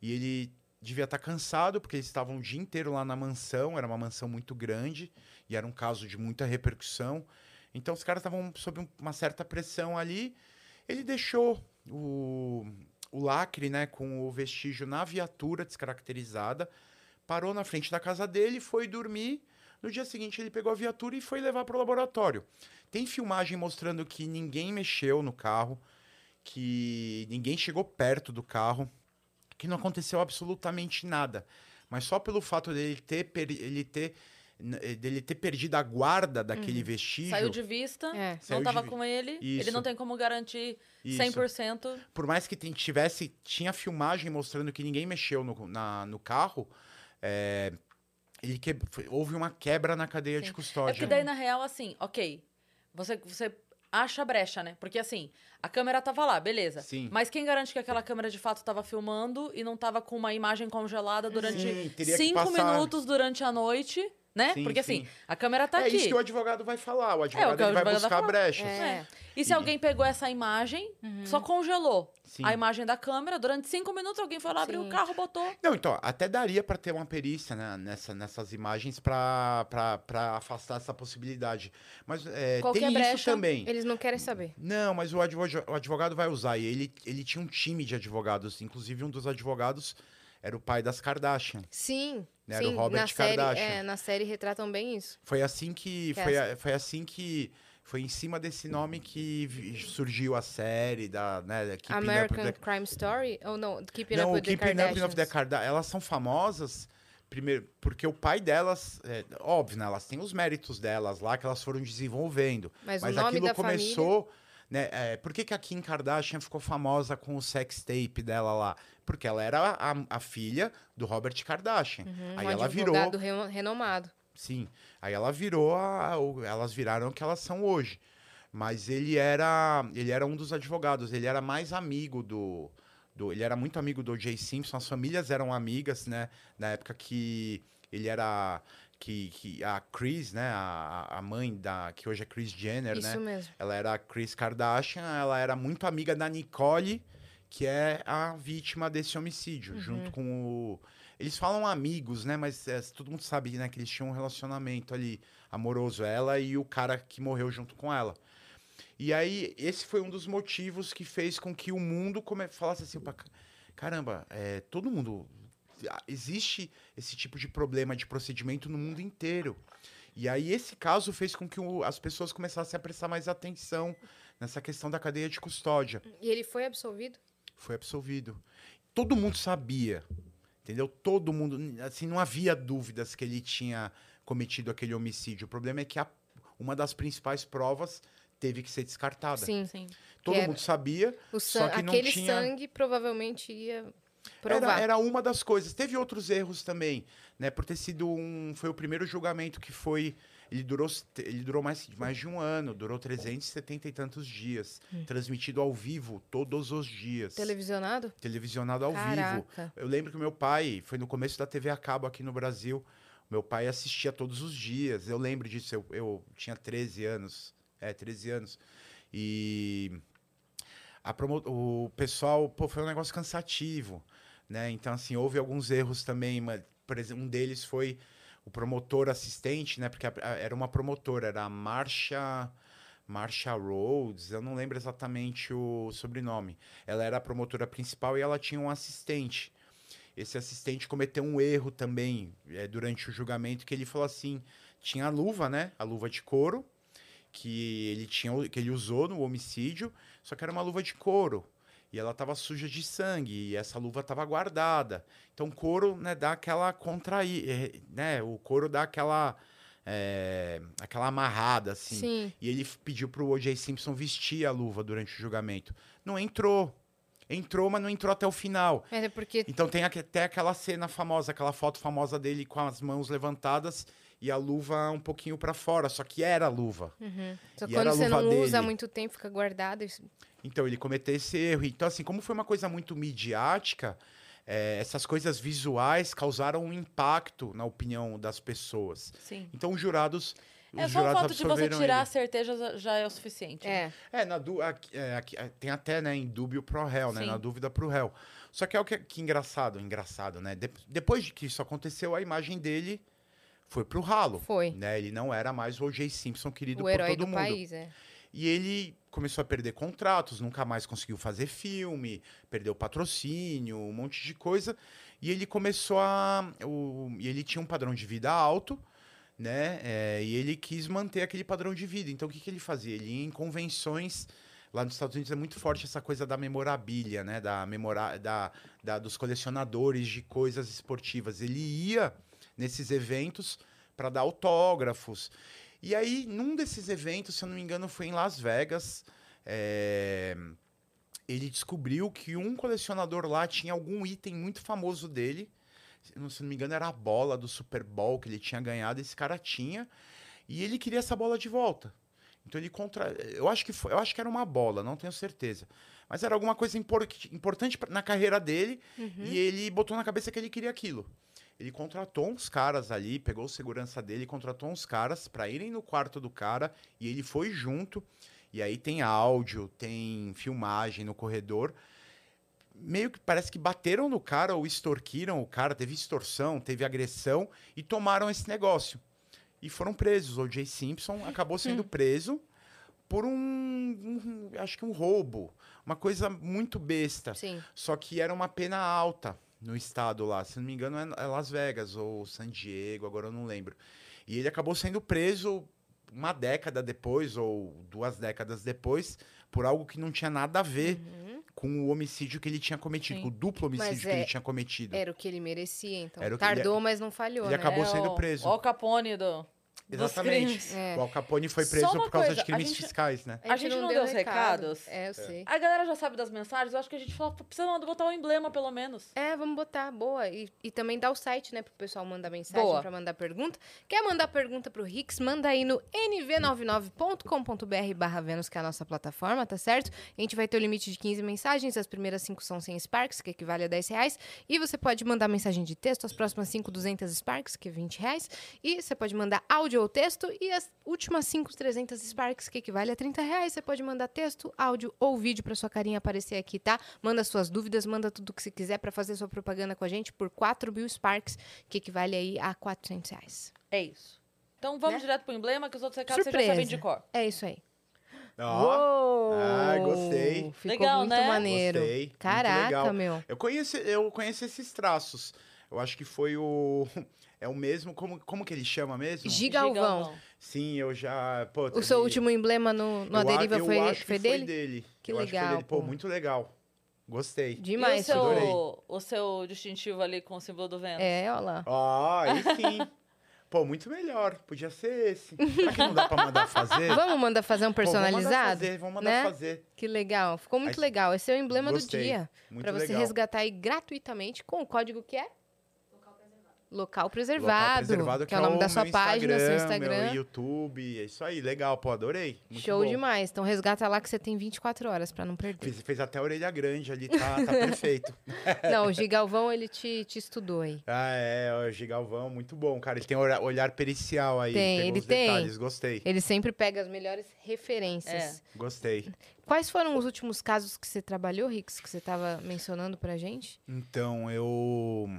E ele devia estar cansado, porque eles estavam o dia inteiro lá na mansão, era uma mansão muito grande, e era um caso de muita repercussão. Então, os caras estavam sob um- uma certa pressão ali. Ele deixou o, o lacre, né, com o vestígio na viatura descaracterizada, parou na frente da casa dele, foi dormir. No dia seguinte, ele pegou a viatura e foi levar para o laboratório. Tem filmagem mostrando que ninguém mexeu no carro, que ninguém chegou perto do carro, que não aconteceu absolutamente nada. Mas só pelo fato dele ter, per- ele ter, eh, dele ter perdido a guarda daquele vestígio. Saiu de vista, É. Saiu não tava de vi- com ele, ele Isso. não tem como garantir Isso. 100%. Por mais que tivesse, tinha filmagem mostrando que ninguém mexeu no, na- no carro, é, ele que, houve uma quebra na cadeia de Sim. É custódia. porque daí, na real, assim, ok, você, você acha brecha, né? Porque assim, a câmera tava lá, beleza. Sim. Mas quem garante que aquela câmera de fato tava filmando e não tava com uma imagem congelada durante Sim, teria que cinco passar- minutos durante a noite, né? Sim, Porque sim. assim, a câmera tá é aqui. isso que o advogado vai falar. O advogado que o advogado vai buscar brechas. É. E se E- alguém pegou essa imagem, só congelou Sim. a imagem da câmera, durante cinco minutos alguém foi lá, abriu o carro, botou. Não, então, até daria para ter uma perícia né, nessa, nessas imagens para afastar essa possibilidade. Mas é, Qualquer tem isso brecha, também. Eles não querem saber. Não, mas o advogado, o advogado vai usar. E ele, ele tinha um time de advogados. Inclusive, um dos advogados era o pai das Kardashian. Sim. Né, era o sim. Robert na série, Kardashian. é, na série retratam bem isso. Foi assim que. Que Foi, essa- a- foi assim que. Foi em cima desse nome que surgiu a série da. Né, da Keeping American the- Crime Story? Ou não? Keeping Não, Up with the Keeping Up with the Kardashians. Elas são famosas, primeiro, porque o pai delas. É, óbvio, né? Elas têm os méritos delas lá que elas foram desenvolvendo. Mas, Mas o nome aquilo da começou. Né, é, por que, que a Kim Kardashian ficou famosa com o sex tape dela lá? Porque ela era a, a filha do Robert Kardashian. família. Aí um ela virou. renomado. Sim. Aí ela virou a, elas viraram o que elas são hoje. Mas ele era, ele era um dos advogados, ele era mais amigo do, do ele era muito amigo do Jay Simpson, as famílias eram amigas, né, na época que ele era que, que a Chris, né, a, a mãe da que hoje é Chris Jenner, né? Isso mesmo. Ela era a Chris Kardashian, ela era muito amiga da Nicole, que é a vítima desse homicídio, junto com o. Eles falam amigos, né? Mas é, todo mundo sabe né, que eles tinham um relacionamento ali amoroso, ela e o cara que morreu junto com ela. E aí, esse foi um dos motivos que fez com que o mundo come... falasse assim: "Opa, caramba, é, todo mundo. Existe esse tipo de problema de procedimento no mundo inteiro. E aí, esse caso fez com que o- as pessoas começassem a prestar mais atenção nessa questão da cadeia de custódia. E ele foi absolvido? Foi absolvido. Todo mundo sabia, entendeu? Todo mundo, assim, não havia dúvidas que ele tinha cometido aquele homicídio. O problema é que a- uma das principais provas teve que ser descartada. Sim. Sim. Todo Que era- mundo sabia. O Só que não Aquele tinha- sangue provavelmente ia Era, era uma das coisas. Teve outros erros também, né? Por ter sido um. Foi o primeiro julgamento que foi. Ele durou, ele durou mais, mais de um ano, durou 370 e tantos dias. Hum. Transmitido ao vivo todos os dias. Televisionado? Televisionado ao vivo. Caraca. Eu lembro que meu pai, foi no começo da TV a cabo aqui no Brasil, Meu pai assistia todos os dias. Eu lembro disso. Eu, eu tinha 13 anos. É, 13 anos. E a promo- o pessoal, pô, foi um negócio cansativo, né? Então, assim, houve alguns erros também. mas, Por exemplo, um deles foi o promotor assistente, né? Porque a- a- era uma promotora, era a Marcia, Marcia Rhodes, eu não lembro exatamente o sobrenome. Ela era a promotora principal e ela tinha um assistente. Esse assistente cometeu um erro também eh, durante o julgamento, que ele falou assim, tinha a luva, né? A luva de couro, que ele tinha que ele usou no homicídio, só que era uma luva de couro. E ela estava suja de sangue, e essa luva estava guardada. Então, couro, né, dá aquela contrair, eh, né? O couro dá aquela eh, aquela amarrada assim. Sim. E ele pediu pro O.J. Simpson vestir a luva durante o julgamento. Não entrou. Entrou, mas não entrou até o final. É porque. Então tem até aquela cena famosa, aquela foto famosa dele com as mãos levantadas e a luva um pouquinho pra fora, só que era a luva. Uhum. Só E quando era a você luva não usa há dele. muito tempo, fica guardado. isso- Então ele cometeu esse erro. Então, assim, como foi uma coisa muito midiática, eh, essas coisas visuais causaram um impacto na opinião das pessoas. Sim. Então os jurados. Os É só o fato de você tirar ele. a certeza já- é o suficiente. né? É. É, na du aqui, é, aqui- é, tem até, né, em dúbio pro réu, né? Sim. Na dúvida pro réu. Só que é o que, que engraçado, engraçado, né? De- depois de que isso aconteceu, a imagem dele foi pro ralo. Foi. Né? Ele não era mais o O.J. Simpson querido O por herói todo do mundo. país, é. E ele começou a perder contratos, nunca mais conseguiu fazer filme, perdeu patrocínio, um monte de coisa. E ele começou a. O, e ele tinha um padrão de vida alto, né? É, e ele quis manter aquele padrão de vida. Então o que, que ele fazia? Ele ia em convenções. Lá nos Estados Unidos é muito forte essa coisa da memorabilia, né? Da memora da, da, dos colecionadores de coisas esportivas. Ele ia nesses eventos para dar autógrafos. E aí, num desses eventos, se eu não me engano, foi em Las Vegas, é, ele descobriu que um colecionador lá tinha algum item muito famoso dele. Se não- me engano, era a bola do Super Bowl que ele tinha ganhado. Esse cara tinha. E ele queria essa bola de volta. Então ele contra. Eu acho que foi, eu acho que era uma bola, não tenho certeza. Mas era alguma coisa impor- importante na carreira dele e ele botou na cabeça que ele queria aquilo. Ele contratou uns caras ali, pegou o segurança dele, contratou uns caras pra irem no quarto do cara e ele foi junto. E aí tem áudio, tem filmagem no corredor. Meio que parece que bateram no cara ou extorquiram o cara, teve extorsão, teve agressão e tomaram esse negócio. E foram presos. O J. Simpson acabou sendo preso por um, um- acho que um roubo, uma coisa muito besta. Sim. Só que era uma pena alta no estado lá. Se não me engano, é é Las Vegas ou San Diego, agora eu não lembro. E ele acabou sendo preso uma década depois, ou duas décadas depois, por algo que não tinha nada a ver Uhum. com o homicídio que ele tinha cometido, Sim. com o duplo homicídio Mas que é- ele tinha cometido. Era o que ele merecia, então. Era o que- Tardou, mas não falhou, ele né? acabou sendo o- preso. O Al Capone do, Exatamente. É. O Al Capone foi preso por causa coisa, de crimes a gente- fiscais, né? A gente não deu os recado. recados? É, eu sei. A galera já sabe das mensagens, eu acho que a gente fala, precisa botar um emblema, pelo menos. É, vamos botar, boa. E, e também dá o site, né, pro pessoal mandar mensagem Boa. pra mandar pergunta. Quer mandar pergunta pro Rix? Manda aí no nv99.com.br barra Vênus, que é a nossa plataforma, tá certo? A gente vai ter o limite de 15 mensagens, as primeiras 5 são 100 Sparks, que equivale a 10 reais. E você pode mandar mensagem de texto, as próximas 5, 200 Sparks, que é 20 reais. E você pode mandar áudio ou texto, e as últimas 5, 300 Sparks, que equivale a 30 reais. Você pode mandar texto, áudio ou vídeo pra sua carinha aparecer aqui, tá? Manda suas dúvidas, manda tudo que você quiser pra fazer sua propaganda com a gente por 4 mil Sparks, que equivale aí a 400 reais. É isso. Então vamos Né? direto pro emblema, que os outros recados vocês já Surpresa. sabem de cor. É isso aí. Ó, Uou! Ah, gostei. Ficou Legal, muito né? maneiro. Gostei, muito Caraca, legal. meu. Eu conheço, eu conheço esses traços. Eu acho que foi o. É o mesmo. Como, como que ele chama mesmo? Gigalvão. Sim, eu já. Pô, O seu teve- último emblema no, no eu Aderiva eu foi, acho que foi dele? Que Eu acho legal, foi dele. Pô, pô. muito legal. Gostei. Demais. e o adorei. seu, o seu distintivo ali com o símbolo do vento? É, olha lá. Ah, aí sim. Pô, muito melhor. Podia ser esse. Será que não dá pra mandar fazer? Vamos mandar fazer um Pô, vamos mandar personalizado? fazer, vamos mandar né? fazer. Que legal. Ficou muito Aí- legal. Esse é o emblema Gostei. do dia. Muito Pra você legal. resgatar aí gratuitamente com o código que é? Local preservado, preservado, que é o nome da meu sua página, seu Instagram. Meu YouTube, é isso aí, legal, pô, adorei. Muito Show bom. demais. Então resgata lá que você tem 24 horas pra não perder. Fez, fez até a orelha grande ali, tá, tá perfeito. Não, o Gigalvão, ele te, te estudou aí. Ah, é, o Gigalvão, muito bom, cara. Ele tem olhar, pericial aí. Tem, pegou ele os tem. detalhes, gostei. Ele sempre pega as melhores referências. Gostei. Quais foram os últimos casos que você trabalhou, Rix, que você estava mencionando pra gente? Então, eu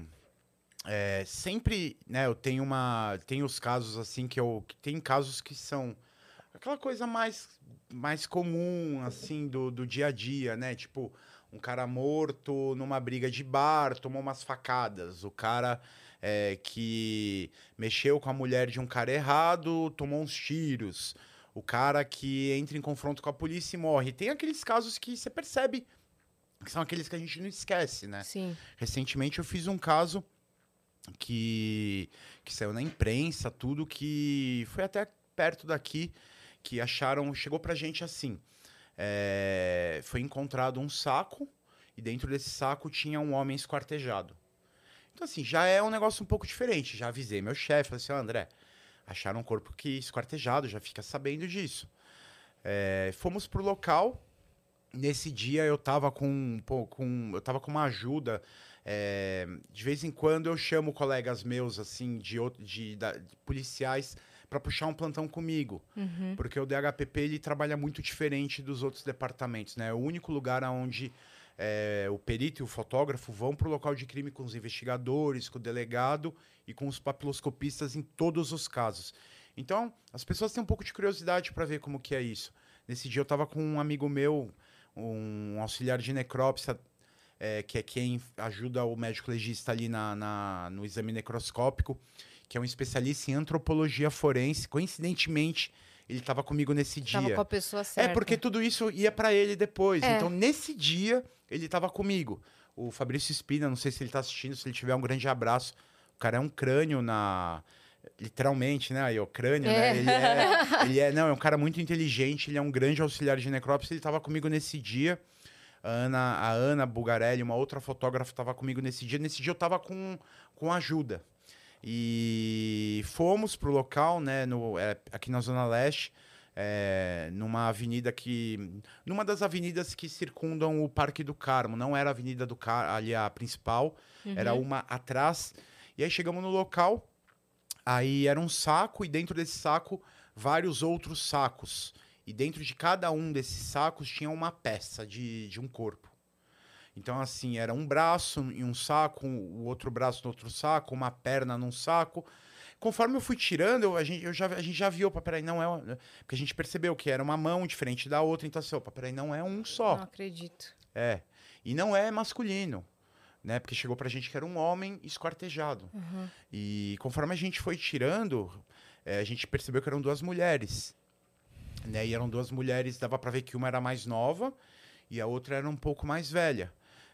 é, sempre, né, eu tenho uma, tenho os casos assim que eu, que tem casos que são aquela coisa mais, mais comum, assim, do, do dia a dia, né, tipo, um cara morto numa briga de bar, tomou umas facadas, o cara é, que mexeu com a mulher de um cara errado, tomou uns tiros, o cara que entra em confronto com a polícia e morre. Tem aqueles casos que você percebe que são aqueles que a gente não esquece, né? Sim. Recentemente eu fiz um caso que, que saiu na imprensa, tudo que foi até perto daqui, que acharam, chegou pra gente assim, é, foi encontrado um saco e dentro desse saco tinha um homem esquartejado. Então assim, já é um negócio um pouco diferente, já avisei meu chefe, falei assim, "Ó, André, acharam um corpo que esquartejado, já fica sabendo disso. É, fomos pro local, nesse dia eu tava com, pô, com eu tava com uma ajuda é, de vez em quando eu chamo colegas meus, assim, de, de, da- de policiais, para puxar um plantão comigo. Uhum. Porque o DHPP ele trabalha muito diferente dos outros departamentos, né? É o único lugar onde é, o perito e o fotógrafo vão para o local de crime com os investigadores, com o delegado e com os papiloscopistas em todos os casos. Então, as pessoas têm um pouco de curiosidade para ver como que é isso. Nesse dia eu estava com um amigo meu, um auxiliar de necrópsia, é, que é quem ajuda o médico legista ali na, na- no exame necroscópico, que é um especialista em antropologia forense. Coincidentemente, ele estava comigo nesse Tava dia. com a pessoa É certa. porque tudo isso ia para ele depois. É. Então, nesse dia, ele estava comigo. O Fabrício Espina, não sei se ele tá assistindo, se ele tiver um grande abraço. O cara é um crânio na. Literalmente, né? Aí, o crânio, É. né? Ele é, ele é. Não, é um cara muito inteligente, ele é um grande auxiliar de necrópsia. Ele estava comigo nesse dia. A Ana, a Ana Bugarelli, uma outra fotógrafa, estava comigo nesse dia. Nesse dia eu estava com, com ajuda. E fomos pro local, né? No, é, aqui na Zona Leste é, numa avenida que. numa das avenidas que circundam o Parque do Carmo. Não era a Avenida do Carmo, ali a principal, era Uhum. uma atrás. E aí chegamos no local, aí era um saco, e dentro desse saco, vários outros sacos. E dentro de cada um desses sacos tinha uma peça de, de um corpo. Então, assim, era um braço em um saco, o outro braço no outro saco, uma perna num saco. Conforme eu fui tirando, eu- a, gente, eu já, a gente já viu, opa, peraí, não é. Porque a gente percebeu que era uma mão diferente da outra, então assim, opa, peraí, não é um só. Não acredito. É. E não é masculino, né? Porque chegou pra gente que era um homem esquartejado. Uhum. E conforme a gente foi tirando, eh, a gente percebeu que eram duas mulheres. Né? E eram duas mulheres, dava pra ver que uma era mais nova e a outra era um pouco mais velha.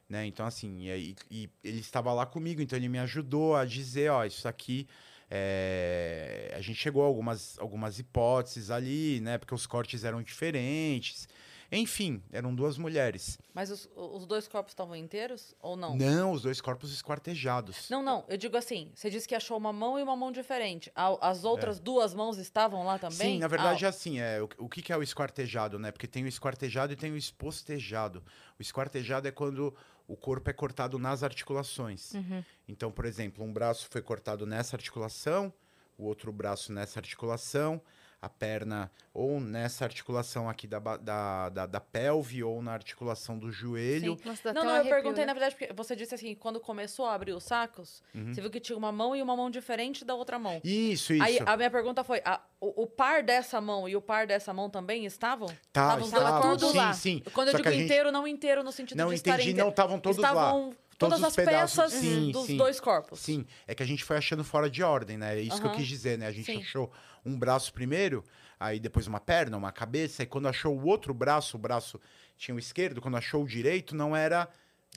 Né? Então, assim, e, e ele estava lá comigo, então ele me ajudou a dizer, ó, isso aqui. é, A gente chegou a algumas, algumas hipóteses ali, né? Porque os cortes eram diferentes. Enfim, eram duas mulheres. Mas os, os dois corpos estavam inteiros ou não? Não, os dois corpos esquartejados. Não, não. Eu digo assim, você disse que achou uma mão e uma mão diferente. As É. outras duas mãos estavam lá também? Sim, na verdade é Ah, assim, é, o, o que, que é o esquartejado, né? Porque tem o esquartejado e tem o espostejado. O esquartejado é quando o corpo é cortado nas articulações. Uhum. Então, por exemplo, um braço foi cortado nessa articulação, o outro braço nessa articulação, a perna ou nessa articulação aqui da, da, da, da pelve ou na articulação do joelho. Nossa, dá Não, um não, eu arrepio, perguntei, né? na verdade, porque você disse assim, quando começou a abrir os sacos, Uhum. você viu que tinha uma mão e uma mão diferente da outra mão. Isso, isso. Aí a minha pergunta foi: a- o, o par dessa mão e o par dessa mão também estavam? Tá, estavam estavam, tudo sim, lá. sim. Quando eu Só digo que a gente- inteiro, não inteiro no sentido Não de entendi, estarem não, estavam todos lá. estavam todas Todos os as pedaços, peças sim, dos sim. dois corpos. Sim, é que a gente foi achando fora de ordem, né? É isso que eu quis dizer, né? A gente Sim. achou um braço primeiro, aí depois uma perna, uma cabeça, e quando achou o outro braço, o braço tinha o esquerdo, quando achou o direito, não era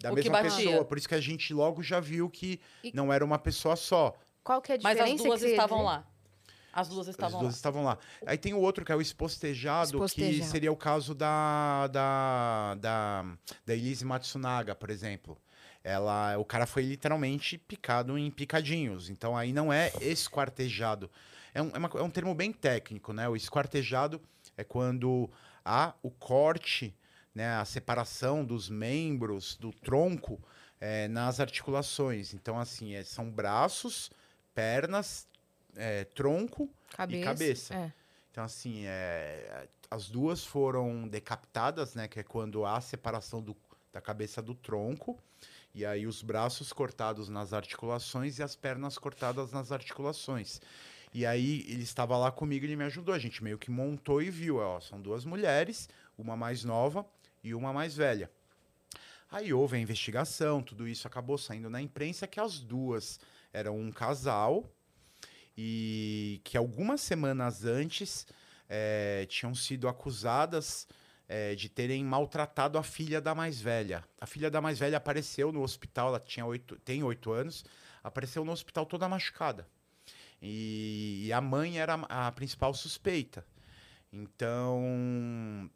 da O que mesma pessoa. Por isso que a gente logo já viu que E- não era uma pessoa só. Qual que é a Mas diferença? as duas que estavam lá. As duas As estavam duas lá. estavam lá. Aí tem o outro que é o espostejado, que Espostejado. seria o caso da, da, da, da Elise Matsunaga, por exemplo. ela, o cara foi literalmente picado em picadinhos. Então aí não é esquartejado. É um, é, uma, é um termo bem técnico, né? O esquartejado é quando há o corte, né, a separação dos membros do tronco é, nas articulações. Então, assim, é, são braços, pernas, é, tronco cabeça, e cabeça. É. Então, assim, é, as duas foram decapitadas, né? Que é quando há a separação do, da cabeça do tronco. E aí os braços cortados nas articulações e as pernas cortadas nas articulações. E aí ele estava lá comigo ele me ajudou. A gente meio que montou e viu, ó, são duas mulheres, uma mais nova e uma mais velha. Aí houve a investigação, tudo isso acabou saindo na imprensa que as duas eram um casal e que algumas semanas antes é, tinham sido acusadas é, de terem maltratado a filha da mais velha. A filha da mais velha apareceu no hospital, ela tinha oito, tem oito anos, apareceu no hospital toda machucada. E, e a mãe era a principal suspeita. Então,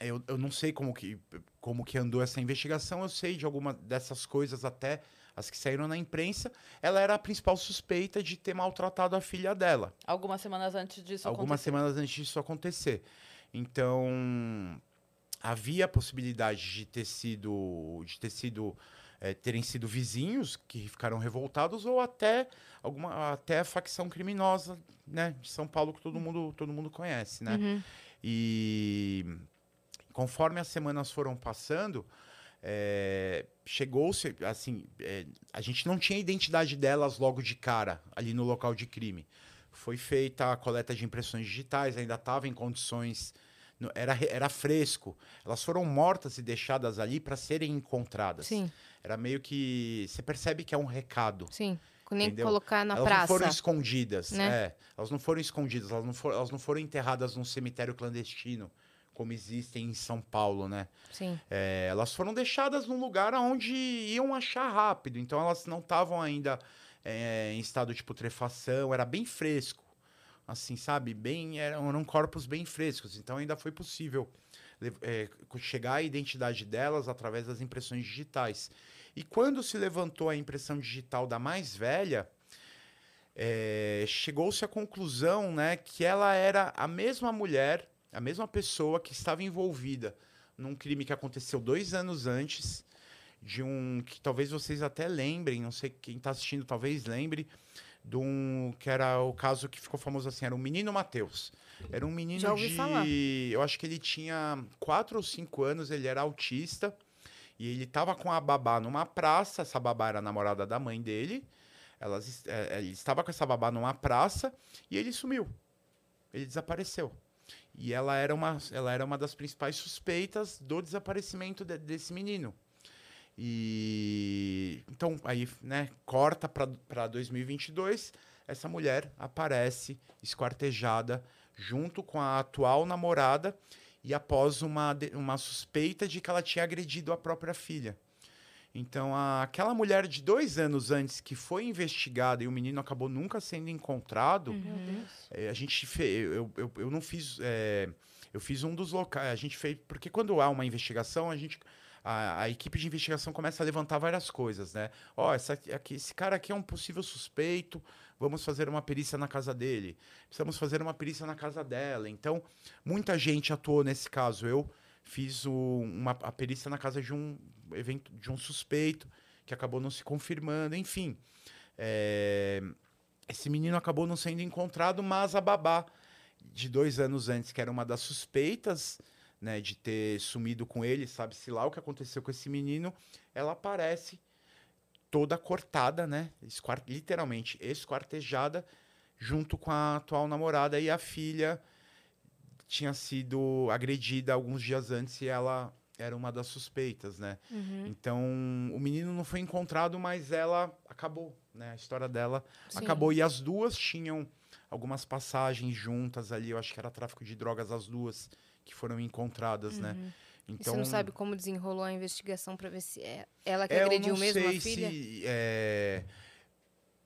eu, eu não sei como que, como que andou essa investigação, eu sei de alguma dessas coisas até as que saíram na imprensa, ela era a principal suspeita de ter maltratado a filha dela. Algumas semanas antes disso Algumas acontecer. semanas antes disso acontecer. Então, havia a possibilidade de ter sido, de ter sido é, terem sido vizinhos que ficaram revoltados ou até alguma até a facção criminosa, né, de São Paulo que todo mundo todo mundo conhece, né? Uhum. E conforme as semanas foram passando, é, chegou-se assim, é, a gente não tinha a identidade delas logo de cara ali no local de crime. Foi feita a coleta de impressões digitais, ainda estava em condições era, era fresco. Elas foram mortas e deixadas ali para serem encontradas. Sim. Era meio que. Você percebe que é um recado. Sim. Nem entendeu? colocar na elas praça. Elas não foram escondidas. Né? É, elas não foram escondidas. Elas não, for, elas não foram enterradas num cemitério clandestino, como existem em São Paulo, né? Sim. É, elas foram deixadas num lugar onde iam achar rápido. Então elas não estavam ainda é, em estado de putrefação. Era bem fresco assim, sabe? Bem, eram, eram corpos bem frescos, então ainda foi possível é, chegar à identidade delas através das impressões digitais. E quando se levantou a impressão digital da mais velha, é, chegou-se à conclusão né, que ela era a mesma mulher, a mesma pessoa que estava envolvida num crime que aconteceu dois anos antes, de um que talvez vocês até lembrem, não sei quem está assistindo talvez lembre, de um que era o caso que ficou famoso assim, era um menino Matheus. Era um menino Já ouvi de, falar. eu acho que ele tinha quatro ou cinco anos, ele era autista e ele estava com a babá numa praça. Essa babá era a namorada da mãe dele. Elas, é, ele estava com essa babá numa praça e ele sumiu. Ele desapareceu. E ela era uma, ela era uma das principais suspeitas do desaparecimento de, desse menino. E então aí, né, corta para 2022, essa mulher aparece esquartejada junto com a atual namorada e após uma, uma suspeita de que ela tinha agredido a própria filha. Então, a, aquela mulher de dois anos antes que foi investigada e o menino acabou nunca sendo encontrado, uhum. é, a gente fez. Eu, eu, eu não fiz. É, eu fiz um dos locais. A gente fez. Porque quando há uma investigação, a gente a, a, equipe de investigação começa a levantar várias coisas, né? Ó, oh, esse cara aqui é um possível suspeito, vamos fazer uma perícia na casa dele. Precisamos fazer uma perícia na casa dela. Então, muita gente atuou nesse caso. Eu fiz o, uma, a perícia na casa de um evento de um suspeito que acabou não se confirmando, enfim. É, esse menino acabou não sendo encontrado, mas a babá de dois anos antes, que era uma das suspeitas, né, de ter sumido com ele, sabe-se lá o que aconteceu com esse menino, ela aparece toda cortada, né, esquart literalmente esquartejada, junto com a atual namorada e a filha tinha sido agredida alguns dias antes e ela era uma das suspeitas, né? Uhum. Então, o menino não foi encontrado, mas ela acabou, né? A história dela Sim. acabou. E as duas tinham algumas passagens juntas ali. Eu acho que era tráfico de drogas as duas que foram encontradas, né? uhum. né? Então, você não sabe como desenrolou a investigação para ver se é ela que é, agrediu mesmo a filha? Se, é,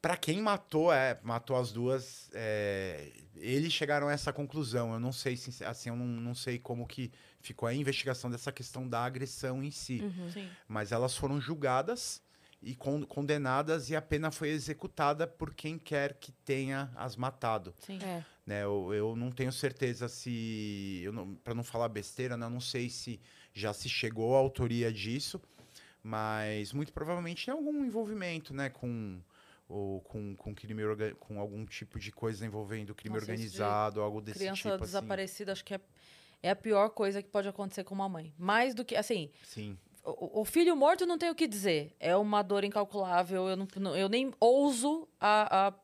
para quem matou, é, matou as duas, é, eles chegaram a essa conclusão. Eu não sei se, assim, eu não, não sei como que ficou a investigação dessa questão da agressão em si. Uhum. Mas elas foram julgadas e con- condenadas e a pena foi executada por quem quer que tenha as matado. Sim. É. Né? Eu, eu não tenho certeza se, para não falar besteira, né? eu não sei se já se chegou à autoria disso, mas muito provavelmente tem algum envolvimento, né, com ou com, com crime com algum tipo de coisa envolvendo crime Nossa, organizado, algo desse Criança tipo assim. desaparecida, acho que é, é a pior coisa que pode acontecer com uma mãe. Mais do que, assim, Sim. o, o filho morto não tem o que dizer. É uma dor incalculável. Eu, não, eu nem ouso a, a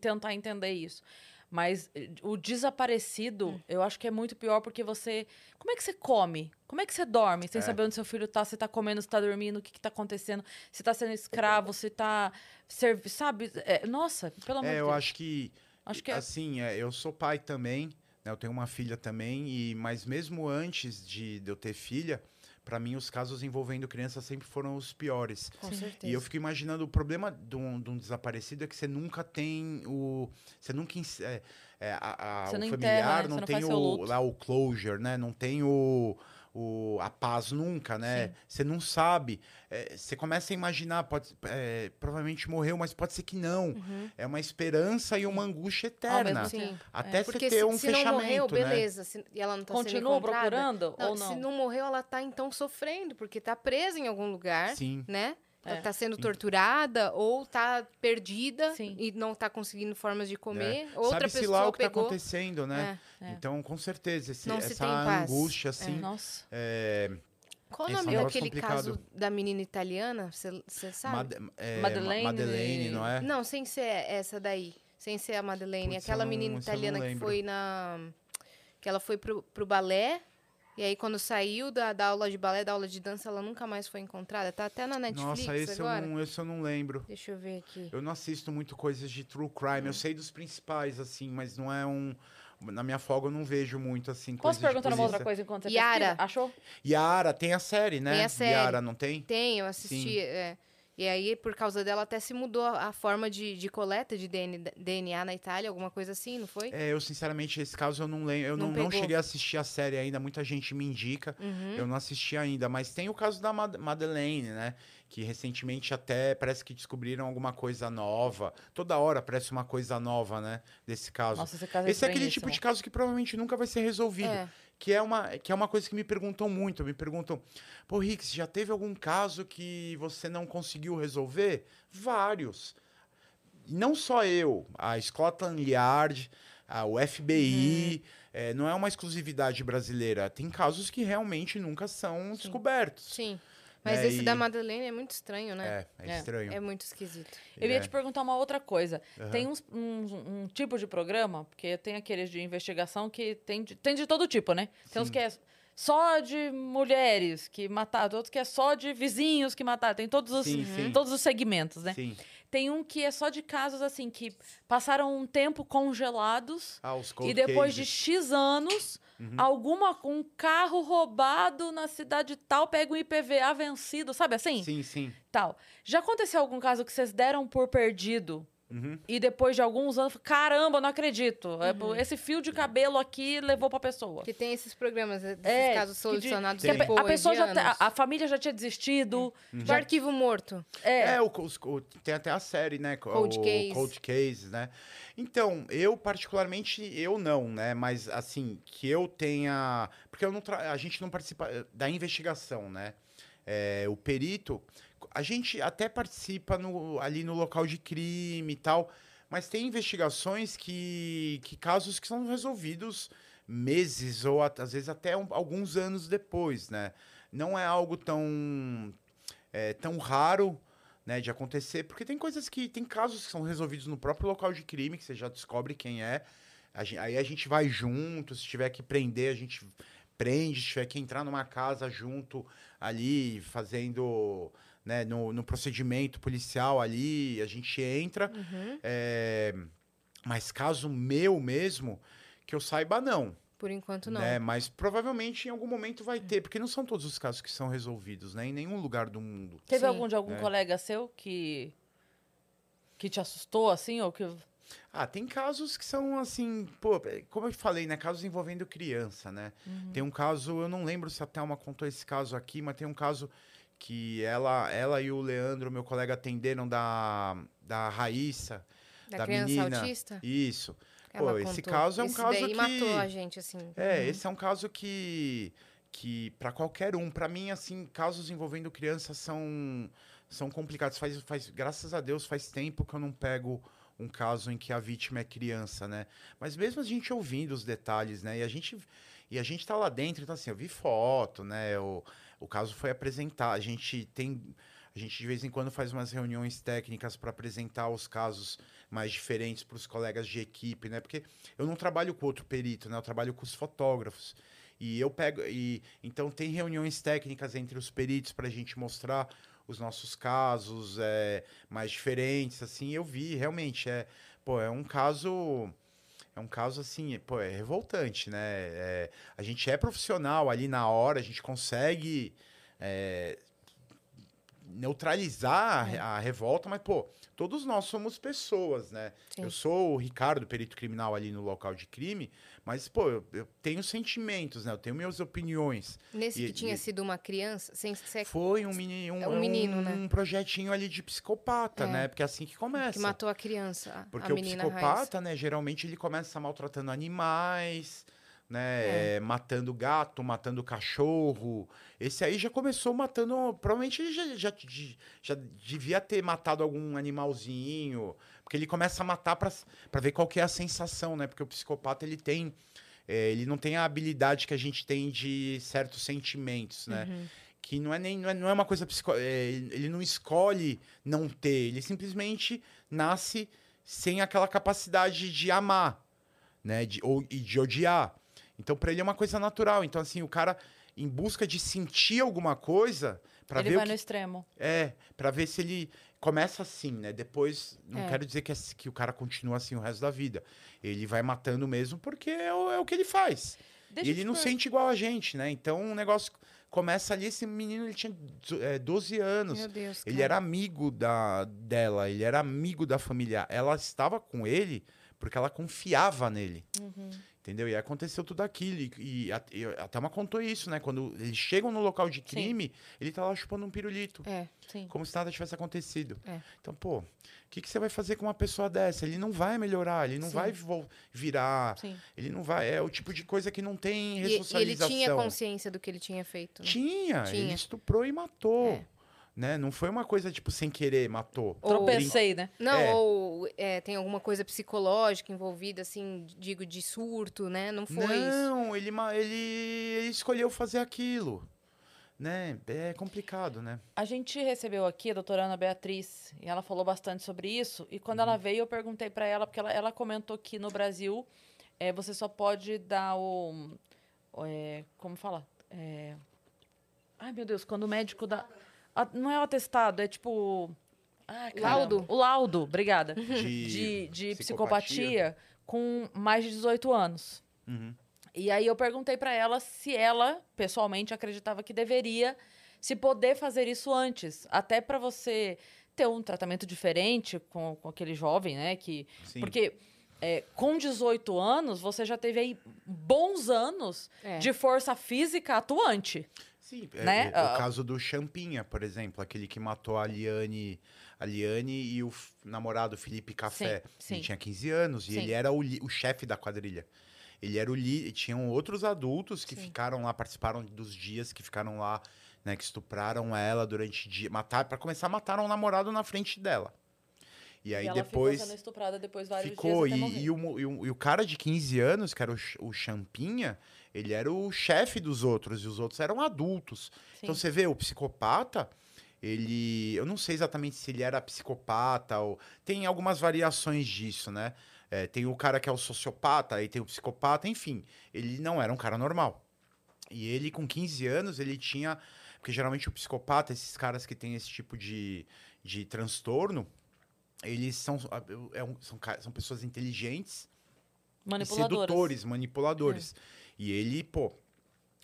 tentar entender isso. Mas eh, o desaparecido, Hum. eu acho que é muito pior porque você. Como é que você come? Como é que você dorme sem É. saber onde seu filho tá? Se tá comendo, se tá dormindo, o que, que tá acontecendo? Se tá sendo escravo, se tá. Servi sabe? É, nossa, pelo amor É, de eu Deus. acho que Acho que é. assim, é, eu sou pai também, né? Eu tenho uma filha também e mas mesmo antes de, de eu ter filha, para mim os casos envolvendo criança sempre foram os piores. Com certeza. E eu fico imaginando o problema de um, de um desaparecido é que você nunca tem o. Você nunca. É, é, a, a- Você o não familiar enterra, né? não não tem o, lá o closure, né? Não tem o. O, a paz nunca, né? Sim. Você não sabe. É, Você começa a imaginar, pode, é, provavelmente morreu, mas pode ser que não. Uhum. É uma esperança e uma angústia eterna. Sim. Até você Porque ter se, um se fechamento, não morreu, né? beleza. se- e ela não tá sendo Continua procurando Não, ou não? Se não morreu, ela tá então sofrendo, porque tá presa em algum lugar, Sim. né? Ela É. tá sendo torturada ou tá perdida Sim. e não tá conseguindo formas de comer. Outra Sabe-se pessoa lá o que tá pegou. acontecendo, né? É. Então, com certeza, esse- Não se essa tem paz. angústia, assim. Nossa. é, Qual o nome é daquele complicado. caso da menina italiana? Você sabe? Mad- é, Madeleine- Madeleine, não é? Não, sem ser essa daí. Sem ser a Madeleine. Putz, Aquela menina italiana que foi na. Que ela foi pro, pro balé. E aí, quando saiu da, da aula de balé, da aula de dança, ela nunca mais foi encontrada. Tá até na Netflix Nossa, esse eu, agora. não, esse eu não lembro. Deixa eu ver aqui. Eu não assisto muito coisas de true crime. Hum. Eu sei dos principais, assim, mas não é um. Na minha folga eu não vejo muito, assim, Posso perguntar uma outra coisa enquanto você Yara. pesquisa? Achou? Yara, tem a série, né? Tem a série. Yara, não tem? Tem, eu assisti. É. E aí, por causa dela, até se mudou a forma de, de coleta de DN DNA na Itália, alguma coisa assim, não foi? É, eu sinceramente, esse caso eu não lembro. Eu Não não, não, cheguei a assistir a série ainda, muita gente me indica. Uhum. Eu não assisti ainda, mas tem o caso da Mad- Madeleine, né? Que recentemente até parece que descobriram alguma coisa nova. Toda hora parece uma coisa nova, né? Desse caso. Nossa, esse caso é Esse é aquele tipo de caso que provavelmente nunca vai ser resolvido. É. Que, é uma, que é uma coisa que me perguntam muito. Me perguntam, pô, Rix, já teve algum caso que você não conseguiu resolver? Vários. E não só eu, a Scotland Yard, a, o FBI, eh, não é uma exclusividade brasileira. Tem casos que realmente nunca são descobertos. Sim. Mas É, esse e- da Madeleine é muito estranho, né? É, é, É. estranho. É muito esquisito. Eu ia É. te perguntar uma outra coisa. Aham. Tem uns- um, um tipo de programa, porque tem aqueles de investigação que tem de, tem de todo tipo, né? Tem uns Sim. que é só de mulheres que mataram, outros que é só de vizinhos que mataram. Tem todos os, Sim, sim. todos os segmentos, né? Sim. Tem um que é só de casos assim que passaram um tempo congelados Ah, os e depois de cases. X anos, Uhum. alguma um carro roubado na cidade tal pega um IPVA vencido, sabe assim? Sim, sim. Tal. Já aconteceu algum caso que vocês deram por perdido Uhum. e depois de alguns anos, caramba, não acredito. É, Esse fio de cabelo aqui levou pra pessoa. Que tem esses programas, eh, desses É, casos de- solucionados pe- depois a pessoa de já te- a, anos. a família já tinha desistido. Do arquivo morto. É, É, o, o- tem até a série, né? co- Cold o Case. Cold Case, né? Então, eu particularmente, eu não, né? Mas, assim, que eu tenha... Porque eu não tra- a gente não participa eh, da investigação, né? É, o perito, a gente até participa no- ali no local de crime e tal, mas tem investigações que, que casos que são resolvidos meses ou às vezes até um- alguns anos depois, né? Não é algo tão, é, tão raro né, de acontecer, porque tem coisas que. Tem casos que são resolvidos no próprio local de crime, que você já descobre quem é. A gen- aí a gente vai junto, se tiver que prender, a gente prende, se tiver que entrar numa casa junto ali, fazendo. Né, no, no procedimento policial ali, a gente entra. Uhum. é, mas caso meu mesmo, que eu saiba, não. Por enquanto, não. Né? Mas provavelmente em algum momento vai ter, porque não são todos os casos que são resolvidos, né? Em nenhum lugar do mundo. teve Sim. algum de algum É. colega seu que que te assustou assim ou que Ah, tem casos que são assim, pô, como eu falei, né? Casos envolvendo criança, né? Tem um caso, eu não lembro se a Thelma contou esse caso aqui, mas tem um caso que ela, ela e o Leandro, meu colega, atenderam da, da Raíssa, Da, Da criança menina. autista? isso. Ela Pô, esse contou. caso é um Esse caso que- matou a gente, assim. É, Uhum. esse é um caso que, que para qualquer um, para mim, assim, casos envolvendo crianças são, são complicados. Faz, faz, graças a Deus, faz tempo que eu não pego um caso em que a vítima é criança, né? Mas mesmo a gente ouvindo os detalhes, né? E a gente, e a gente tá lá dentro, então assim, eu vi foto, né? O, o caso foi apresentar. A gente tem. A gente de vez em quando faz umas reuniões técnicas para apresentar os casos mais diferentes para os colegas de equipe, né? Porque eu não trabalho com outro perito, né? Eu trabalho com os fotógrafos. E eu pego. E, então tem reuniões técnicas entre os peritos para a gente mostrar os nossos casos é, mais diferentes, assim. Eu vi, realmente, é, pô, é um caso. É um caso assim, pô, é revoltante, né? É, a gente é profissional ali na hora, a gente consegue é, neutralizar a re- a revolta, mas, pô, todos nós somos pessoas, né? Sim. Eu sou o Ricardo, perito criminal ali no local de crime, mas, pô, eu, eu tenho sentimentos, né? Eu tenho minhas opiniões. Nesse E- que tinha e- sido uma criança, sem ser Foi um, meni, um, É um menino, um, né? um projetinho ali de psicopata, É. né? Porque é assim que começa. que matou a criança, Porque a o psicopata, né, geralmente ele começa maltratando animais, né, é, matando gato, matando cachorro. Esse aí já começou matando, provavelmente ele já, já, já devia ter matado algum animalzinho, porque ele começa a matar pra ver qual que é a sensação, né? Porque o psicopata ele tem é, ele não tem a habilidade que a gente tem de certos sentimentos, né? Uhum. que não é nem não é, não é uma coisa psico, é, ele ele não escolhe não ter, ele simplesmente nasce sem aquela capacidade de amar, né, de, ou e de odiar. Então para ele é uma coisa natural. Então assim, o cara em busca de sentir alguma coisa para Ele ver vai o que no extremo. é, para ver se ele começa assim, né? Depois, não É. quero dizer que, é- que o cara continua assim o resto da vida. Ele vai matando mesmo porque é o, é o que ele faz. Deixa e ele não sente igual a gente, né? Então o negócio começa ali. Esse menino ele tinha dezo- é, 12 anos. Meu Deus, Ele cara. era amigo da, dela, ele era amigo da família. Ela estava com ele porque ela confiava nele. Uhum. Entendeu? E aconteceu tudo aquilo. E, a, e a Thelma contou isso, né? Quando eles chegam no local de crime, ele tá lá chupando um pirulito. É, Sim. Como se nada tivesse acontecido. É. Então, pô, o que, que você vai fazer com uma pessoa dessa? Ele não vai melhorar, ele não Sim. vai virar, Sim. ele não vai. É o tipo de coisa que não tem e, e ele ressocialização. tinha consciência do que ele tinha feito. né? Tinha, Tinha. ele estuprou e matou. É. Né? Não foi uma coisa tipo sem querer, matou. Ou- Tropecei, né? Não, É. ou é, tem alguma coisa psicológica envolvida, assim, digo, de surto, né? Não foi isso. não, ele, ma- ele, ele escolheu fazer aquilo. Né? É complicado, né? A gente recebeu aqui a doutora Ana Beatriz e ela falou bastante sobre isso. E quando Uhum. ela veio, eu perguntei para ela, porque ela, ela comentou que no Brasil é, você só pode dar o. o, é, como fala? É, ai, meu Deus, quando o médico dá. Não é o atestado, é tipo. Caramba. Laudo? O laudo, obrigada. De, De, de psicopatia. psicopatia com mais de 18 anos. Uhum. E aí eu perguntei pra ela se ela, pessoalmente, acreditava que deveria se poder fazer isso antes, até pra você ter um tratamento diferente com, com aquele jovem, né? Que Sim. porque é, com 18 anos você já teve aí bons anos É. de força física atuante. Sim, é, né? é, o Ah. caso do Champinha, por exemplo, aquele que matou a Liane, a Liane e o namorado Felipe Café. sim. Ele tinha 15 anos e Sim. ele era o, o chefe da quadrilha. Ele era o líder, tinham outros adultos que ficaram lá, participaram dos dias que ficaram lá, né, que estupraram ela durante dia, matar, para começar mataram o namorado na frente dela. E aí e ela depois ficou sendo estuprada depois vários ficou dias e, morrer. e, e o- e o cara de 15 anos, que era o, o Champinha, ele era o chefe dos outros e os outros eram adultos. Então Sim. você vê, o psicopata, ele. Eu não sei exatamente se ele era psicopata ou. Tem algumas variações disso, né? É, tem o cara que é o sociopata, aí tem o psicopata, enfim. Ele não era um cara normal. E ele, com 15 anos, ele tinha. Porque geralmente o psicopata, esses caras que têm esse tipo de, de transtorno, eles são, é são, são pessoas inteligentes Manipuladoras. sedutores, manipuladores. E ele, pô,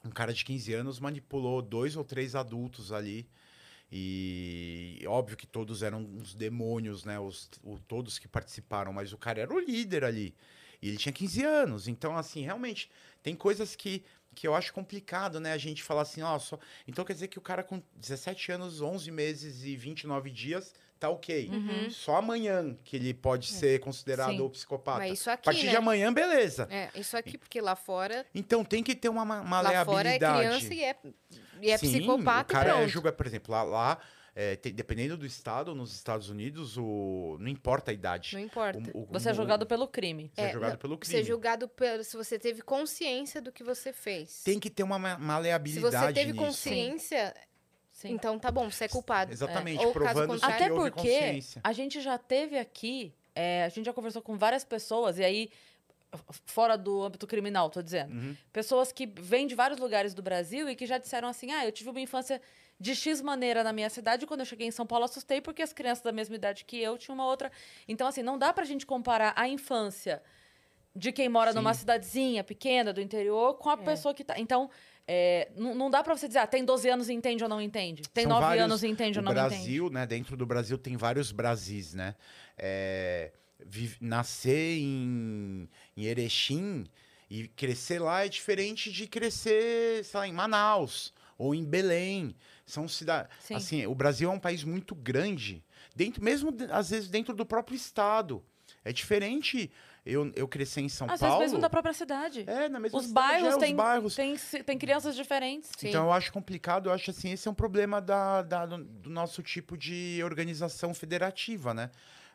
um cara de 15 anos manipulou dois ou três adultos ali. E óbvio que todos eram uns demônios, né? Os, o- todos que participaram, mas o cara era o líder ali. E ele tinha 15 anos. Então, assim, realmente, tem coisas que, que eu acho complicado, né? A gente falar assim, ó, só... então quer dizer que o cara com 17 anos, 11 meses e 29 dias tá ok. Uhum. Só amanhã que ele pode ser considerado Sim. psicopata. Mas isso A aqui, partir né? de amanhã, beleza. É, isso aqui, porque lá fora, Então tem que ter uma ma- lá fora é maleabilidade. criança e é, e é Sim, psicopata o e cara pronto. julga, por exemplo, lá, lá, é, tem- dependendo do estado, nos Estados Unidos, o, não importa a idade. Não importa. O- o- Você é o- julgado pelo crime. Você é, É, julgado não, pelo Você crime. é julgado pelo, se você teve consciência do que você fez. Tem que ter uma ma- se maleabilidade você teve nisso. consciência, Sim. Então tá bom, você é culpado. Exatamente, É. Ou caso provando contrário- Até porque consciência. a gente já teve aqui, é, a gente já conversou com várias pessoas, e aí, fora do âmbito criminal, tô dizendo. Uhum. Pessoas que vêm de vários lugares do Brasil e que já disseram assim: ah, eu tive uma infância de X maneira na minha cidade, e quando eu cheguei em São Paulo assustei porque as crianças da mesma idade que eu tinham uma outra. Então, assim, não dá pra gente comparar a infância de quem mora Sim. numa cidadezinha pequena do interior com a pessoa que tá. Então. É, não, não dá pra você dizer, ah, tem 12 anos e entende ou não entende. Tem São 9 vários- anos e entende ou não entende. Brasil, né? Dentro do Brasil tem vários Brasis, né? É, vive- nascer em, em Erechim e crescer lá é diferente de crescer, sei lá, em Manaus ou em Belém. São cidades. Sim. Assim, o Brasil é um país muito grande, dentro, mesmo às vezes dentro do próprio estado. É diferente eu, eu crescer em São Às Paulo. vezes mesmo da própria cidade. É, na mesma Os cidade, bairros é, os têm, bairros. Tem, tem crianças diferentes. Sim. Então eu acho complicado, eu acho assim, esse é um problema da, da- do, nosso tipo de organização federativa, né?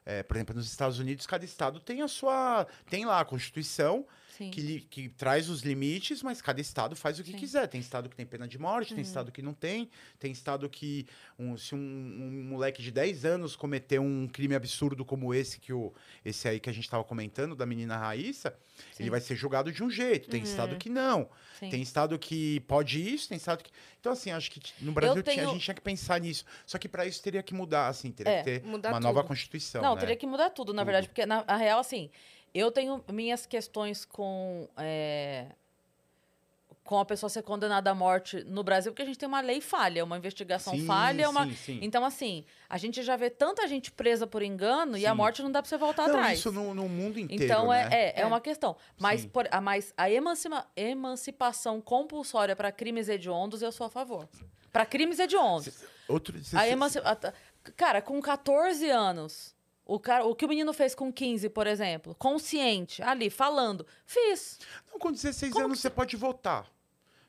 É, por exemplo, nos Estados Unidos, cada estado tem a sua. Tem lá a Constituição. Que, li- que traz os limites, mas cada estado faz o que Sim. quiser. Tem estado que tem pena de morte, Uhum. tem estado que não tem, tem estado que um- se um, um moleque de 10 anos cometer um crime absurdo como esse, que o, esse aí que a gente estava comentando, da menina Raíssa, ele Sim. vai ser julgado de um jeito. Tem estado que não. Sim. Tem estado que pode isso, tem estado que. Então, assim, acho que no Brasil tinha- tenho- a gente tinha que pensar nisso. Só que para isso teria que mudar, assim, teria É, que ter uma nova tudo. Constituição. Não, né? teria que mudar tudo, na Tudo. verdade, porque na a real, assim, eu tenho minhas questões com. é, com a pessoa ser condenada à morte no Brasil, porque a gente tem uma lei falha, uma investigação Sim, falha, uma. sim, sim. Então, assim, a gente já vê tanta gente presa por engano e a morte não dá pra você voltar Não, atrás. isso no, no mundo inteiro. Então, né? é, é, é É. uma questão. Mas, por, a, mas a emancipa- emancipação compulsória para crimes hediondos, eu sou a favor. Para crimes hediondos. Outro, cê- A Cara, com 14 anos, o, cara, o que o menino fez com 15, por exemplo, consciente, ali, falando, fiz. Não, com 16 Como anos você pode votar.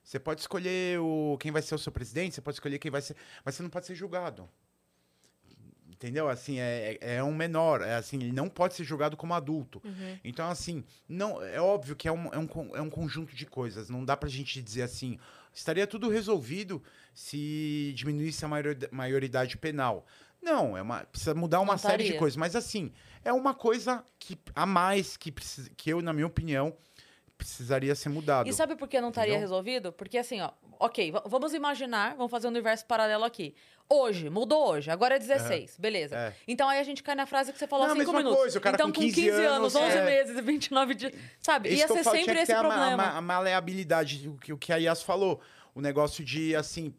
Você pode escolher o, quem vai ser o seu presidente, você pode escolher quem vai ser. Mas você não pode ser julgado. Entendeu? Assim, é, é é um menor. É assim, ele não pode ser julgado como adulto. Uhum. Então, assim, não, é óbvio que é um, é, um, é um conjunto de coisas. Não dá pra gente dizer assim, estaria tudo resolvido se diminuísse a maiori- maioridade penal. Não, é uma, precisa mudar uma série de coisas. Mas, assim, é uma coisa que, a mais que, precisa, que eu, na minha opinião, precisaria ser mudado. E sabe por que não estaria Entendeu? resolvido? Porque assim, ó, ok, va- vamos imaginar, vamos fazer um universo paralelo aqui. Hoje, mudou hoje, agora é 16, beleza. É. Então aí a gente cai na frase que você falou há Não, a cinco mesma minutos. coisa, o cara então com 15 anos, anos, 11 é. meses e 29 dias, sabe? Isso Ia ser sempre esse a problema. A, ma- a maleabilidade, o que, o que a Yas falou. O negócio de, assim,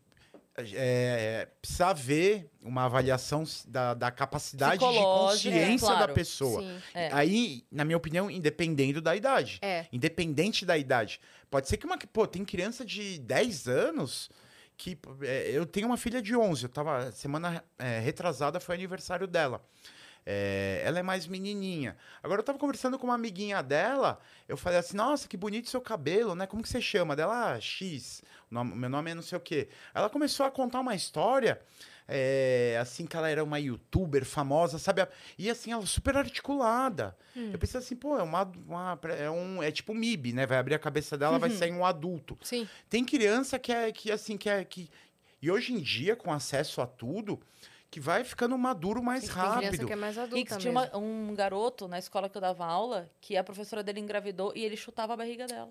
é, precisar ver uma avaliação da, da capacidade de Psicológica, consciência claro. da pessoa. Sim. É. Aí, na minha opinião, independendo da idade. É. Independente da idade. Pode ser que uma. Pô, tem criança de 10 anos que. é, eu tenho uma filha de 11. Eu tava. Semana é, retrasada foi aniversário dela. É, ela é mais menininha. Agora eu tava conversando com uma amiguinha dela. Eu falei assim: Nossa, que bonito seu cabelo, né? Como que você chama? Dela, ah, X. O nome- meu nome é não sei o quê. Ela começou a contar uma história. é, assim que ela era uma youtuber famosa, sabe? E assim, ela super articulada. Eu pensei assim, pô, é uma, uma- é um é tipo MIB, né? Vai abrir a cabeça dela, vai sair um adulto. Sim. Tem criança que é que assim que é que e hoje em dia com acesso a tudo que vai ficando maduro mais criança rápido. que é mais adulta Rix, tinha mesmo. uma- um garoto na escola que eu dava aula que a professora dele engravidou e ele chutava a barriga dela.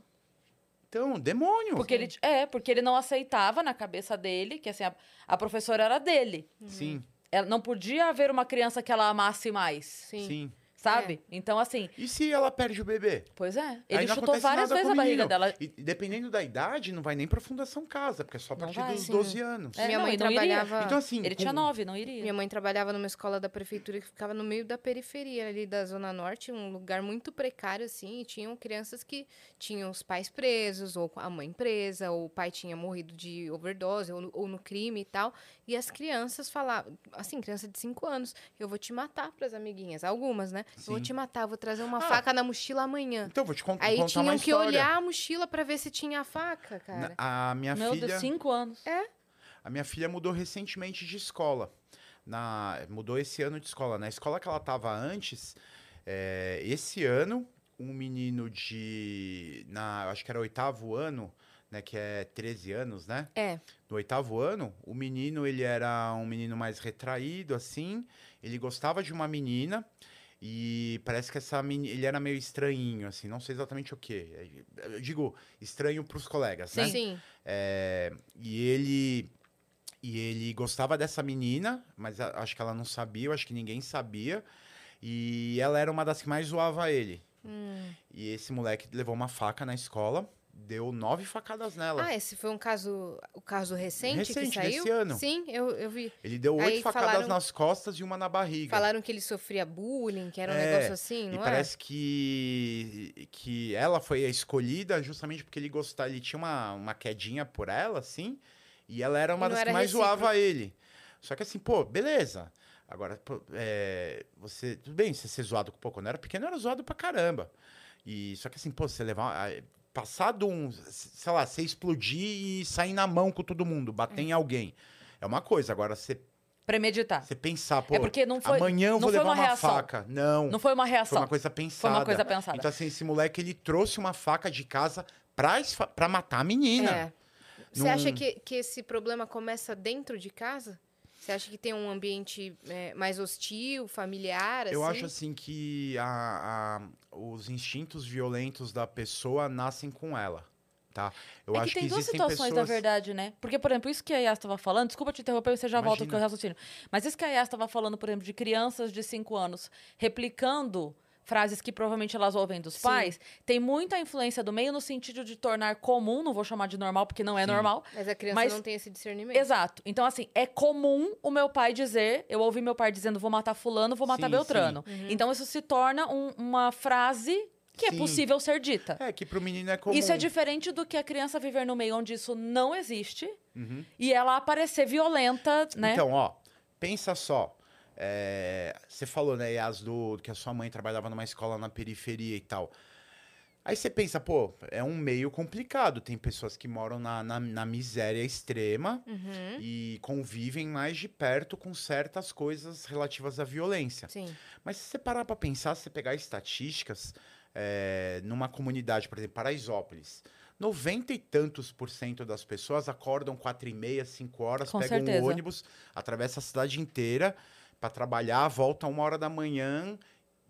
Então, demônio. Porque ele, é, porque ele não aceitava na cabeça dele, que assim, a, a professora era dele. Sim, Ela, não podia haver uma criança que ela amasse mais. Sim. sim. Sabe? Então, assim, E se ela perde o bebê? pois é. Ele chutou várias vezes a barriga dela. E dependendo da idade, não vai nem pra Fundação Casa, porque é só a partir vai, dos sim. 12 anos. É, Minha não, mãe não iria. trabalhava. Então, assim. Ele com- tinha nove, não iria. Minha mãe trabalhava numa escola da prefeitura que ficava no meio da periferia ali da Zona Norte, um lugar muito precário, assim, e tinham crianças que tinham os pais presos, ou a mãe presa, ou o pai tinha morrido de overdose, ou no, ou no crime e tal. E as crianças falavam, assim, criança de 5 anos, eu vou te matar pras amiguinhas, algumas, né? Eu vou Sim. te matar, vou trazer uma Ah. faca na mochila amanhã. Então, vou te con- Aí contar uma tinham que história. olhar a mochila pra ver se tinha a faca, Na- cara. A minha Meu filha. Deus, cinco anos. A minha filha mudou recentemente de escola. Na, mudou esse ano de escola. Na escola que ela estava antes, é, esse ano, um menino de. Na, acho que era oitavo ano, né? Que é 13 anos, né? É. No oitavo ano, o menino, ele era um menino mais retraído, assim. Ele gostava de uma menina. E parece que essa menina, ele era meio estranhinho, assim, não sei exatamente o quê. Eu digo, estranho pros colegas, né? Sim. Sim. É, e ele e ele gostava dessa menina, mas a- acho que ela não sabia, eu acho que ninguém sabia. E ela era uma das que mais zoava ele. Hum. E esse moleque levou uma faca na escola, deu nove facadas nela. Ah, esse foi um caso, o caso recente, Recente, que saiu? desse ano. Sim, eu, eu vi. Ele deu oito Aí facadas falaram- nas costas e uma na barriga. Falaram que ele sofria bullying, que era um É, negócio assim, E não é? parece que, que ela foi a escolhida justamente porque ele gostava, ele tinha uma, uma quedinha por ela, assim, e ela era uma E das que era mais recíproco. zoava ele. Só que assim, pô, beleza. Agora, pô, é, você. Tudo bem, você ser zoado, pô, quando eu era pequeno, eu era zoado pra caramba. E só que assim, pô, você levar. Passado um. Sei lá, você explodir e sair na mão com todo mundo, bater em alguém. É uma coisa. Agora, você, Premeditar. você pensar, pô, é porque não foi, amanhã eu não vou foi levar uma uma, faca. Não. Não foi uma Foi reação. uma coisa pensada. Foi uma coisa pensada. Então, assim, esse moleque, ele trouxe uma faca de casa pra, pra matar a menina. É. Você acha que, que esse problema começa dentro de casa? Você acha que tem um ambiente é, mais hostil, familiar, assim? Eu acho, assim, que a- a- os instintos violentos da pessoa nascem com ela, tá? Eu é acho que tem que duas situações, pessoas... na verdade, né? Porque, por exemplo, isso que a Yas estava falando, desculpa te interromper, você já volta com o Imagina. raciocínio. Mas isso que a Yas estava falando, por exemplo, de crianças de 5 anos replicando frases que provavelmente elas ouvem dos Sim. pais, tem muita influência do meio no sentido de tornar comum, não vou chamar de normal porque não é Sim. normal. Mas a criança Mas- não tem esse discernimento. Exato. Então, assim, é comum o meu pai dizer, eu ouvi meu pai dizendo, vou matar fulano, vou matar Sim, Beltrano. Uhum. Então, isso se torna um- uma frase que é Sim. possível ser dita. É, que pro menino é comum. Isso é diferente do que a criança viver no meio onde isso não existe Uhum. e ela aparecer violenta, né? Então, ó, pensa só. É, você falou, né, Yas, do, que a sua mãe trabalhava numa escola na periferia e tal. Aí você pensa, pô, é um meio complicado. Tem pessoas que moram na, na, na miséria extrema Uhum. e convivem mais de perto com certas coisas relativas à violência. Sim. Mas se você parar pra pensar, se você pegar estatísticas, é, numa comunidade, por exemplo, Paraisópolis, 90 e tantos por cento das pessoas acordam quatro e meia, cinco horas, Com pegam certeza. um ônibus, atravessa a cidade inteira para trabalhar, voltam uma hora da manhã,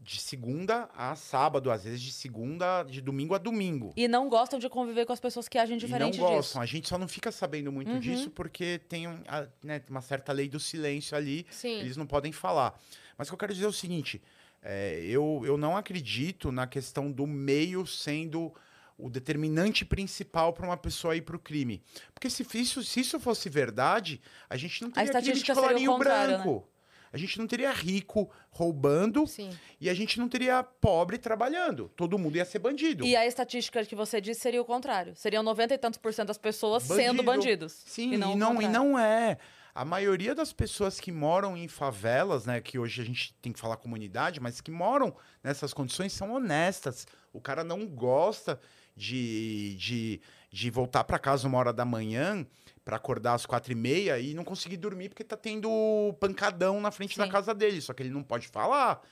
de segunda a sábado, às vezes de segunda, de domingo a domingo. E não gostam de conviver com as pessoas que agem E não diferente gostam. disso. A gente só não fica sabendo muito Uhum. disso porque tem a- né, uma certa lei do silêncio ali Sim. eles não podem falar. Mas o que eu quero dizer é o seguinte: é, eu, eu não acredito na questão do meio sendo o determinante principal para uma pessoa ir para o crime. Porque se isso, se isso fosse verdade, a gente não teria crime de colarinho contrário, né? A gente não teria rico roubando Sim. e a gente não teria pobre trabalhando. Todo mundo ia ser bandido. E a estatística que você disse seria o contrário. Seriam 90 e tantos por cento das pessoas sendo Bandido. bandidos. Sim, e não, e não, e não é. A maioria das pessoas que moram em favelas, né, que hoje a gente tem que falar comunidade, mas que moram nessas condições são honestas. O cara não gosta de, de, de voltar para casa uma hora da manhã para acordar às quatro e meia e não conseguir dormir porque tá tendo pancadão na frente da Sim. casa dele. Só que ele não pode falar.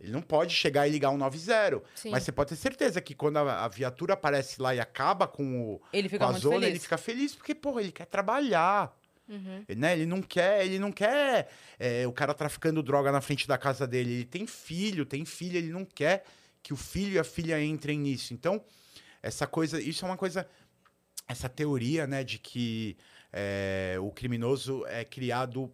Ele não pode chegar e ligar um 90. Sim. Mas você pode ter certeza que quando a, a viatura aparece lá e acaba com o, Ele fica com a zona, feliz. ele fica feliz porque, porra, ele quer trabalhar. Uhum. Ele, né? ele não quer, ele não quer é, o cara traficando droga na frente da casa dele. Ele tem filho, tem filha, ele não quer que o filho e a filha entrem nisso. Então, essa coisa, isso é uma coisa, essa teoria, né, de que é, o criminoso é criado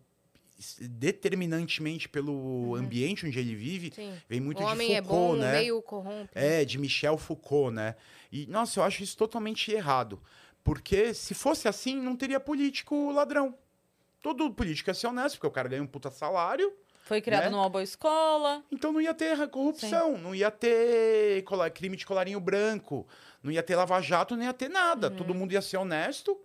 determinantemente pelo ambiente onde ele vive, Sim. vem muito o de homem Foucault, é bom, né? o meio corrompe. É, de Michel Foucault, né? E, nossa, eu acho isso totalmente errado. Porque se fosse assim, não teria político ladrão. Todo político ia ser honesto, porque o cara ganha um puta salário, Foi criado Né? numa boa escola. então não ia ter corrupção, não ia ter crime de colarinho branco, não ia ter lava-jato, não ia ter nada. Uhum. Todo mundo ia ser honesto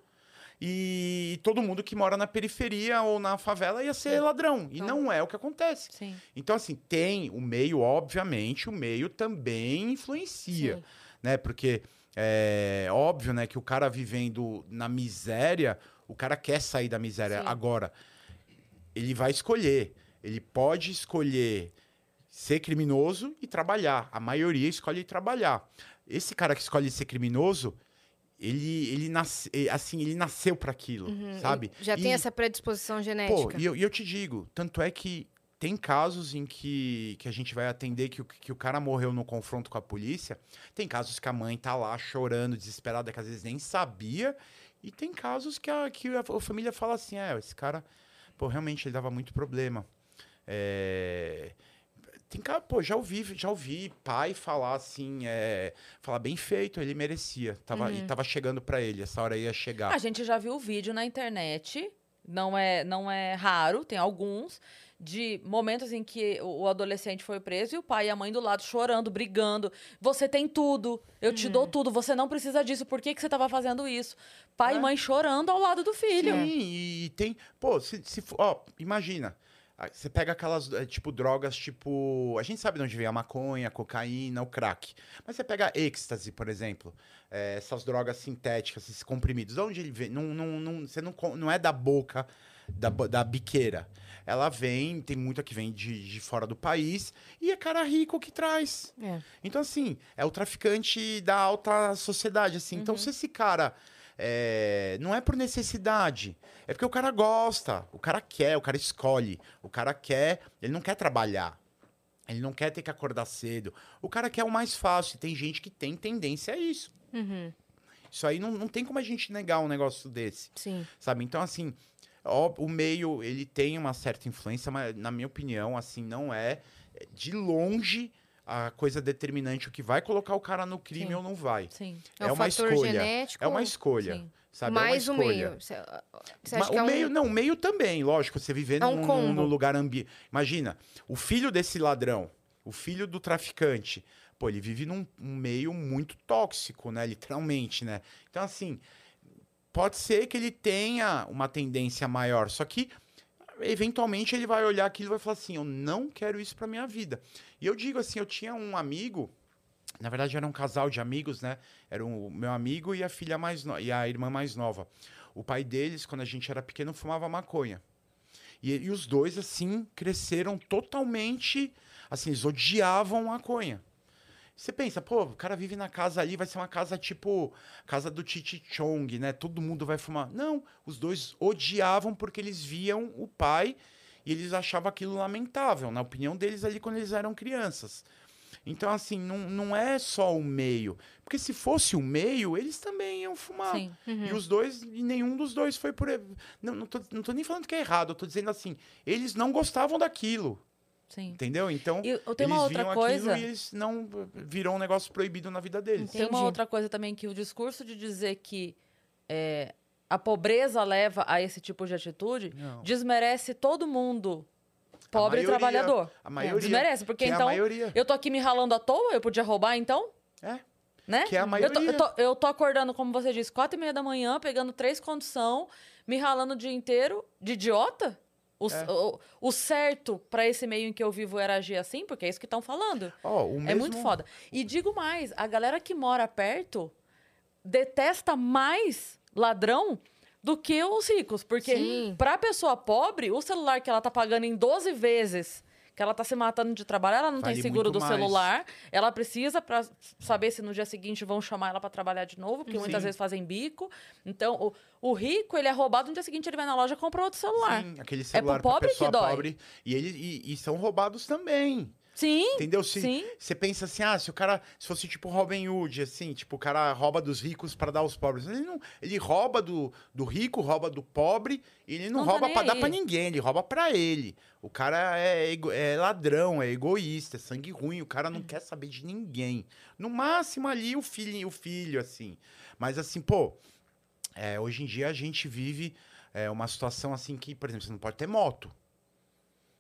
e todo mundo que mora na periferia ou na favela ia ser ladrão. E Então- não é o que acontece. Sim. Então, assim, tem o meio, obviamente, o meio também influencia, Sim. né? Porque é óbvio, né, que o cara vivendo na miséria, o cara quer sair da miséria. Agora, ele vai escolher. Ele pode escolher ser criminoso e trabalhar. A maioria escolhe trabalhar. Esse cara que escolhe ser criminoso, ele, ele, nasce, eh, assim, ele nasceu para aquilo, Uhum, sabe? Já tem E- essa predisposição Pô, genética. e eu, e eu te digo, tanto é que tem casos em que, que a gente vai atender que o, que o cara morreu no confronto com a polícia. Tem casos que a mãe tá lá chorando, desesperada, que às vezes nem sabia. E tem casos que a, que a, a família fala assim: é, esse cara, pô, realmente ele dava muito problema. É, Tem cara, pô, já ouvi, já ouvi pai falar assim, é, falar bem feito, ele merecia. Tava, E tava chegando pra ele, essa hora ia chegar. A gente já viu vídeo na internet, não é, não é raro, tem alguns, de momentos em que o o adolescente foi preso e o pai e a mãe do lado chorando, brigando. Você tem tudo, eu te dou tudo, você não precisa disso, por que, que você estava fazendo isso? Pai É. e mãe chorando ao lado do filho. Sim, e tem. Pô, se, se ó, imagina. Você pega aquelas, eh, tipo, drogas, tipo. A gente sabe de onde vem a maconha, a cocaína, o crack. Mas você pega êxtase, por exemplo. eh, essas drogas sintéticas, esses comprimidos. De onde ele vem? Não, não, não, você não, não é da boca da, da biqueira. Ela vem, tem muita que vem de, de fora do país. E é cara rico que traz. É. Então, assim, é o traficante da alta sociedade, assim. Então, se esse cara é, não é por necessidade, é porque o cara gosta, o cara quer, o cara escolhe, o cara quer, ele não quer trabalhar. Ele não quer ter que acordar cedo. O cara quer o mais fácil. e Tem gente que tem tendência a isso. Uhum. Isso aí não, não tem como a gente negar um negócio desse Sim. sabe? Então, assim, ó, o meio, ele tem uma certa influência, mas, na minha opinião, assim, não é é, de longe a coisa determinante, o que vai colocar o cara no crime Sim. ou não vai. Sim. É, É um uma escolha. genético. É uma escolha, Sim. sabe? mais é o uma escolha. meio. Ma- acha que o é um... meio, não, o meio também, lógico, você viver É um num, num- lugar ambiente. Imagina, o filho desse ladrão, o filho do traficante, pô, ele vive num um meio muito tóxico, né? Literalmente, né? Então, assim, pode ser que ele tenha uma tendência maior, só que eventualmente ele vai olhar aquilo e vai falar assim: eu não quero isso pra minha vida. E eu digo assim: eu tinha um amigo. Na verdade, era um casal de amigos, né? Era o meu amigo e a filha mais no... e a irmã mais nova. O pai deles, quando a gente era pequeno, fumava maconha. E, e os dois, assim, cresceram totalmente. Assim, eles odiavam maconha. Você pensa, pô, o cara vive na casa ali, vai ser uma casa tipo casa do Titi Chong, né? Todo mundo vai fumar. Não, os dois odiavam porque eles viam o pai e eles achavam aquilo lamentável, na opinião deles ali quando eles eram crianças. Então, assim, não, não é só o meio. Porque se fosse o meio, eles também iam fumar. Sim. Uhum. E os dois, e nenhum dos dois foi por. Não, não, tô, não tô nem falando que é errado, eu tô dizendo assim, eles não gostavam daquilo, Sim. entendeu? Então, E eu tenho eles uma outra viam coisa. aquilo e eles não virou um negócio proibido na vida deles. Tem uma Entendi. outra coisa também que o discurso de dizer que é, a pobreza leva a esse tipo de atitude Não. desmerece todo mundo pobre e maioria- trabalhador. A maioria. Desmerece, porque que é a então maioria. eu tô aqui me ralando à toa, eu podia roubar então? É. Né? Que é a Eu tô, maioria. eu, tô, eu tô acordando, como você disse, quatro e meia da manhã, pegando três condição, me ralando o dia inteiro de idiota? O, É. o, o certo pra esse meio em que eu vivo era agir assim, porque é isso que estão falando. Ó, o É mesmo- muito foda. E digo mais, a galera que mora perto detesta mais ladrão do que os ricos. Porque Sim. pra pessoa pobre, o celular que ela tá pagando em 12 vezes, que ela tá se matando de trabalhar, ela não Vale tem seguro do mais. celular. Ela precisa pra saber se no dia seguinte vão chamar ela pra trabalhar de novo, porque muitas Sim. vezes fazem bico. Então, o, o rico, ele é roubado, no dia seguinte ele vai na loja e compra outro celular. Sim, aquele celular pro pobre que dói. pobre. E, ele, e, e são roubados também. Sim, Entendeu? Se, sim. Você pensa assim, ah, se o cara se fosse tipo Robin Hood, assim, tipo, o cara rouba dos ricos para dar aos pobres. Ele não, ele rouba do, do rico, rouba do pobre, e ele não, Não tá rouba nem pra dar pra ninguém, ele rouba pra ele. O cara é, ego- é ladrão, é egoísta, é sangue ruim, o cara não quer saber de ninguém. No máximo ali o filho, o filho assim. Mas assim, pô, é, hoje em dia a gente vive é, uma situação assim que, por exemplo, você não pode ter moto.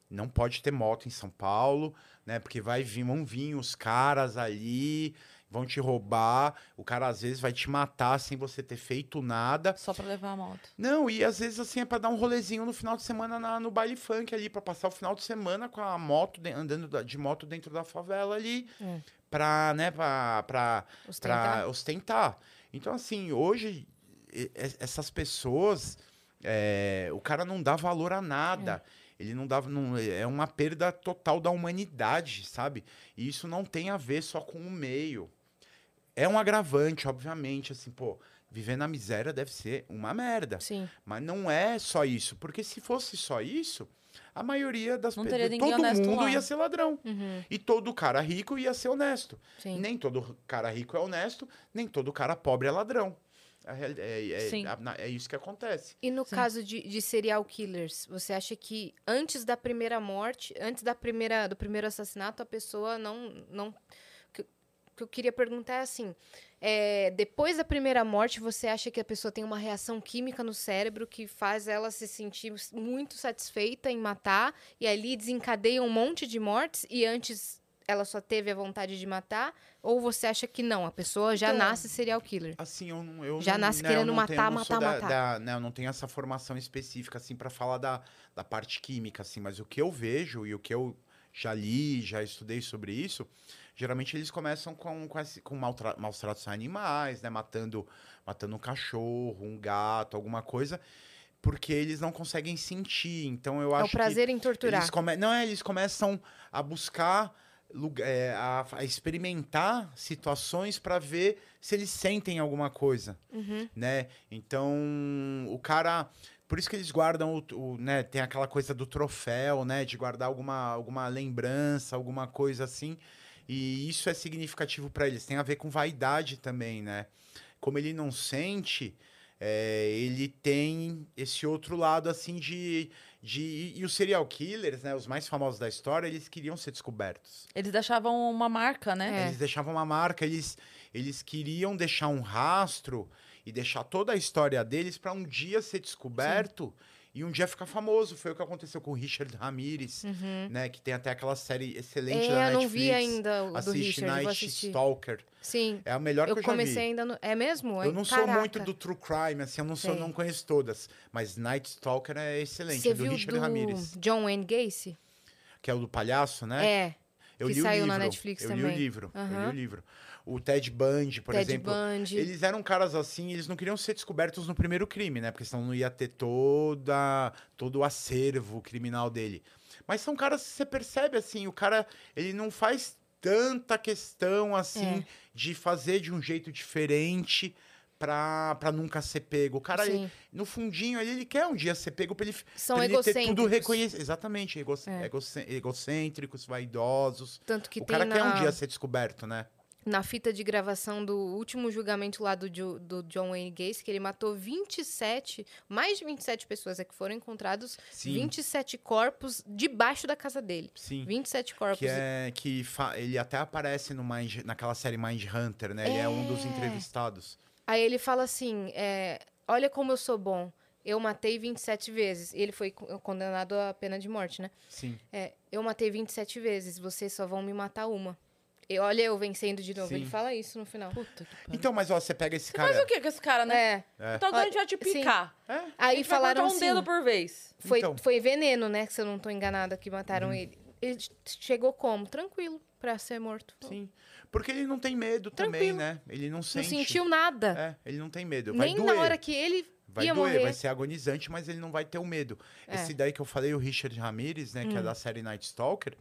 Não pode ter moto em São Paulo, né? Porque vai vir, vão vir os caras ali, vão te roubar. O cara às vezes vai te matar sem você ter feito nada. Só pra levar a moto. Não, e às vezes assim é pra dar um rolezinho no final de semana na- no baile funk ali, pra passar o final de semana com a moto, de- andando da- de moto dentro da favela ali, É. pra, né, pra, pra, Ostentar. pra ostentar. Então, assim, hoje, essas pessoas, é, o cara não dá valor a nada. Ele não dá. Não, é uma perda total da humanidade, sabe? E isso não tem a ver só com o meio. É um agravante, obviamente, assim, pô, viver na miséria deve ser uma merda. Sim. Mas não é só isso, porque se fosse só isso, a maioria das Não pe- teria ninguém todo mundo lá. ia ser ladrão. Uhum. E todo cara rico ia ser honesto. Sim. Nem todo cara rico é honesto, nem todo cara pobre é ladrão. É, é- Sim. é isso que acontece. E no Sim. caso de, de serial killers, você acha que antes da primeira morte, antes da primeira, do primeiro assassinato, a pessoa não. não o que, que eu queria perguntar é assim: é, depois da primeira morte, você acha que a pessoa tem uma reação química no cérebro que faz ela se sentir muito satisfeita em matar, e ali desencadeia um monte de mortes, e antes ela só teve a vontade de matar? Ou você acha que não, a pessoa já Então, nasce serial killer? Assim, eu, não- eu Já não, nasce né, querendo não tenho- matar, matar, da- matar. da- né, eu não tenho essa formação específica, assim, para falar da, da parte química, assim, mas o que eu vejo e o que eu já li, já estudei sobre isso, geralmente eles começam com, com, esse, com maltra- maus tratos a animais, né, matando, matando um cachorro, um gato, alguma coisa, porque eles não conseguem sentir. Então eu É o acho que prazer em torturar. eles come... Não, é, eles começam a buscar, é, a, a experimentar situações para ver se eles sentem alguma coisa, Uhum. né? Então, o cara... Por isso que eles guardam, o, o, né? Tem aquela coisa do troféu, né? De guardar alguma, alguma lembrança, alguma coisa assim. E isso é significativo para eles. Tem a ver com vaidade também, né? Como ele não sente, é, ele tem esse outro lado, assim, de... de e, e os serial killers, né? Os mais famosos da história, eles queriam ser descobertos. Eles deixavam uma marca, né? É. Eles deixavam uma marca, eles, eles queriam deixar um rastro e deixar toda a história deles para um dia ser descoberto e um dia ficar famoso. Foi o que aconteceu com o Richard Ramirez, Uhum. né? Que tem até aquela série excelente É, da eu não Netflix. vi ainda o do Assiste Richard, vou Night assistir. Stalker. Sim. É a melhor Eu que eu já comecei vi. ainda no... É mesmo? Eu não sou Caraca. muito do true crime, assim, eu não, sou, não conheço todas. Mas Night Stalker é excelente, Você é do viu Richard do Ramirez. John Wayne Gacy? Que é o do palhaço, né? É. eu que li o saiu livro. na Netflix eu li também. o livro. Eu li o livro. O Ted Bundy, por Ted exemplo. Bundy. Eles eram caras assim, eles não queriam ser descobertos no primeiro crime, né? Porque senão não ia ter toda, todo o acervo criminal dele. Mas são caras que você percebe assim, o cara, ele não faz tanta questão assim É. de fazer de um jeito diferente pra, pra nunca ser pego. O cara, ele- no fundinho, ele, ele quer um dia ser pego pra ele, São pra ele ter tudo reconhecido. Exatamente, ego- É. egocê- egocêntricos, vaidosos. Tanto que o cara na, quer um dia ser descoberto, né? Na fita de gravação do último julgamento lá do, do John Wayne Gacy, que ele matou 27, mais de 27 pessoas, é que foram encontrados Sim. 27 corpos debaixo da casa dele. Sim. 27 corpos. Que é que ele até aparece no Mind, naquela série Mind Hunter, né? Ele é um dos É. entrevistados. Aí ele fala assim: é, olha como eu sou bom. Eu matei 27 vezes. E ele foi co- condenado à pena de morte, né? Sim. É, eu matei 27 vezes, vocês só vão me matar uma. E olha eu vencendo de novo. Sim. Ele fala isso no final. Puta que pariu. Então, mas ó, você pega esse Faz cara. o que com esse cara, né? É. É. Então agora a gente vai te picar. É, A Aí gente vai falaram cortar um dedo por vez. foi, Então. foi veneno, né? Que se eu não tô enganada, que mataram Uhum. ele. Ele chegou como? Tranquilo pra ser morto. sim. Porque ele não tem medo também, Tranquilo. né? Ele não Não sente. sentiu nada. É, ele não tem medo. Vai Nem doer. na hora que ele Vai ia doer, morrer. vai ser agonizante, mas ele não vai ter o medo. É. Esse daí que eu falei, o Richard Ramirez, né, que é Hum. da série Night Stalker,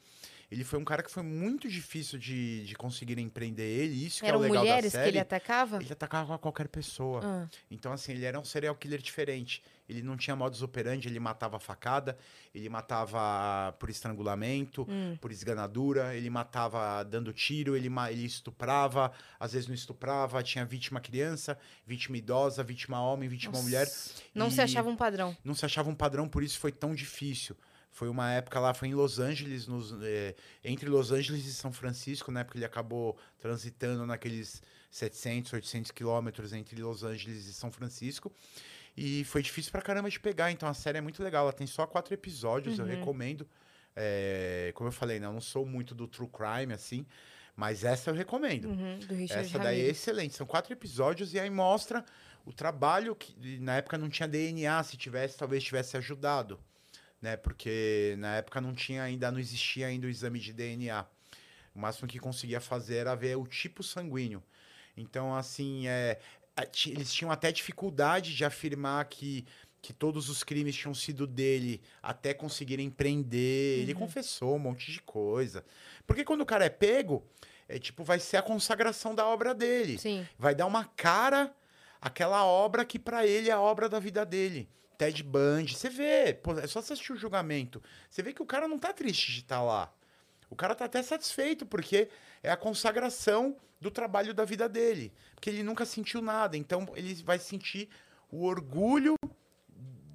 Ele foi um cara que foi muito difícil de, de conseguir empreender ele. Isso que é Eram o legal mulheres da que série. ele atacava? Ele atacava qualquer pessoa. Ah, Então, assim, ele era um serial killer diferente. Ele não tinha modus operandi, ele matava facada, ele matava por estrangulamento, hum. por esganadura, ele matava dando tiro, ele, ele estuprava, às vezes não estuprava, tinha vítima criança, vítima idosa, vítima homem, vítima mulher. Não se achava um padrão. Não se achava um padrão, por isso foi tão difícil. Foi uma época lá, foi em Los Angeles, nos, eh, entre Los Angeles e São Francisco, né? Porque ele acabou transitando naqueles 700, 800 quilômetros entre Los Angeles e São Francisco. E foi difícil pra caramba de pegar. Então a série é muito legal. Ela tem só quatro episódios, eu recomendo. Eh, como eu falei, né? Eu não sou muito do true crime, assim. Mas essa eu recomendo. Uhum, Essa daí é excelente. São quatro episódios e aí mostra o trabalho que na época não tinha DNA, se tivesse, talvez tivesse ajudado, né? Porque na época não tinha ainda, não existia ainda o exame de DNA. O máximo que conseguia fazer era ver o tipo sanguíneo. Então, assim, é, ti- eles tinham até dificuldade de afirmar que, que todos os crimes tinham sido dele até conseguirem prender. Ele confessou um monte de coisa. Porque quando o cara é pego, é tipo, vai ser a consagração da obra dele. Sim. Vai dar uma cara àquela obra que pra ele é a obra da vida dele. Ted Bundy, você vê, pô, é só você assistir o julgamento. Você vê que o cara não tá triste de estar lá. O cara tá até satisfeito, porque é a consagração do trabalho da vida dele. Porque ele nunca sentiu nada. Então ele vai sentir o orgulho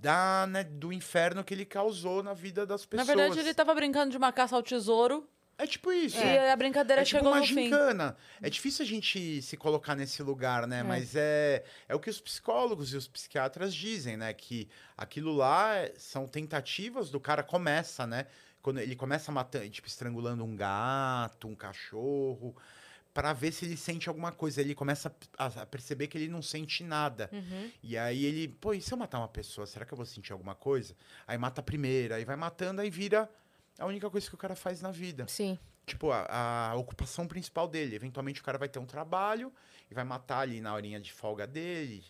da, né, do inferno que ele causou na vida das Na pessoas. verdade, ele tava brincando de uma caça ao tesouro É tipo isso. e a brincadeira É tipo chegou uma no fim. gincana. É difícil a gente se colocar nesse lugar, né? Mas é, é o que os psicólogos e os psiquiatras dizem, né? Que aquilo lá é- são tentativas do cara começa, né? Quando ele começa matando, tipo, estrangulando um gato, um cachorro, para ver se ele sente alguma coisa. Ele começa a, a perceber que ele não sente nada. Uhum. E aí ele, pô, e se eu matar uma pessoa, será que eu vou sentir alguma coisa? Aí mata a primeira, aí vai matando, aí vira a única coisa que o cara faz na vida Sim. tipo, a, a ocupação principal dele. Eventualmente o cara vai ter um trabalho e vai matar ali na horinha de folga dele,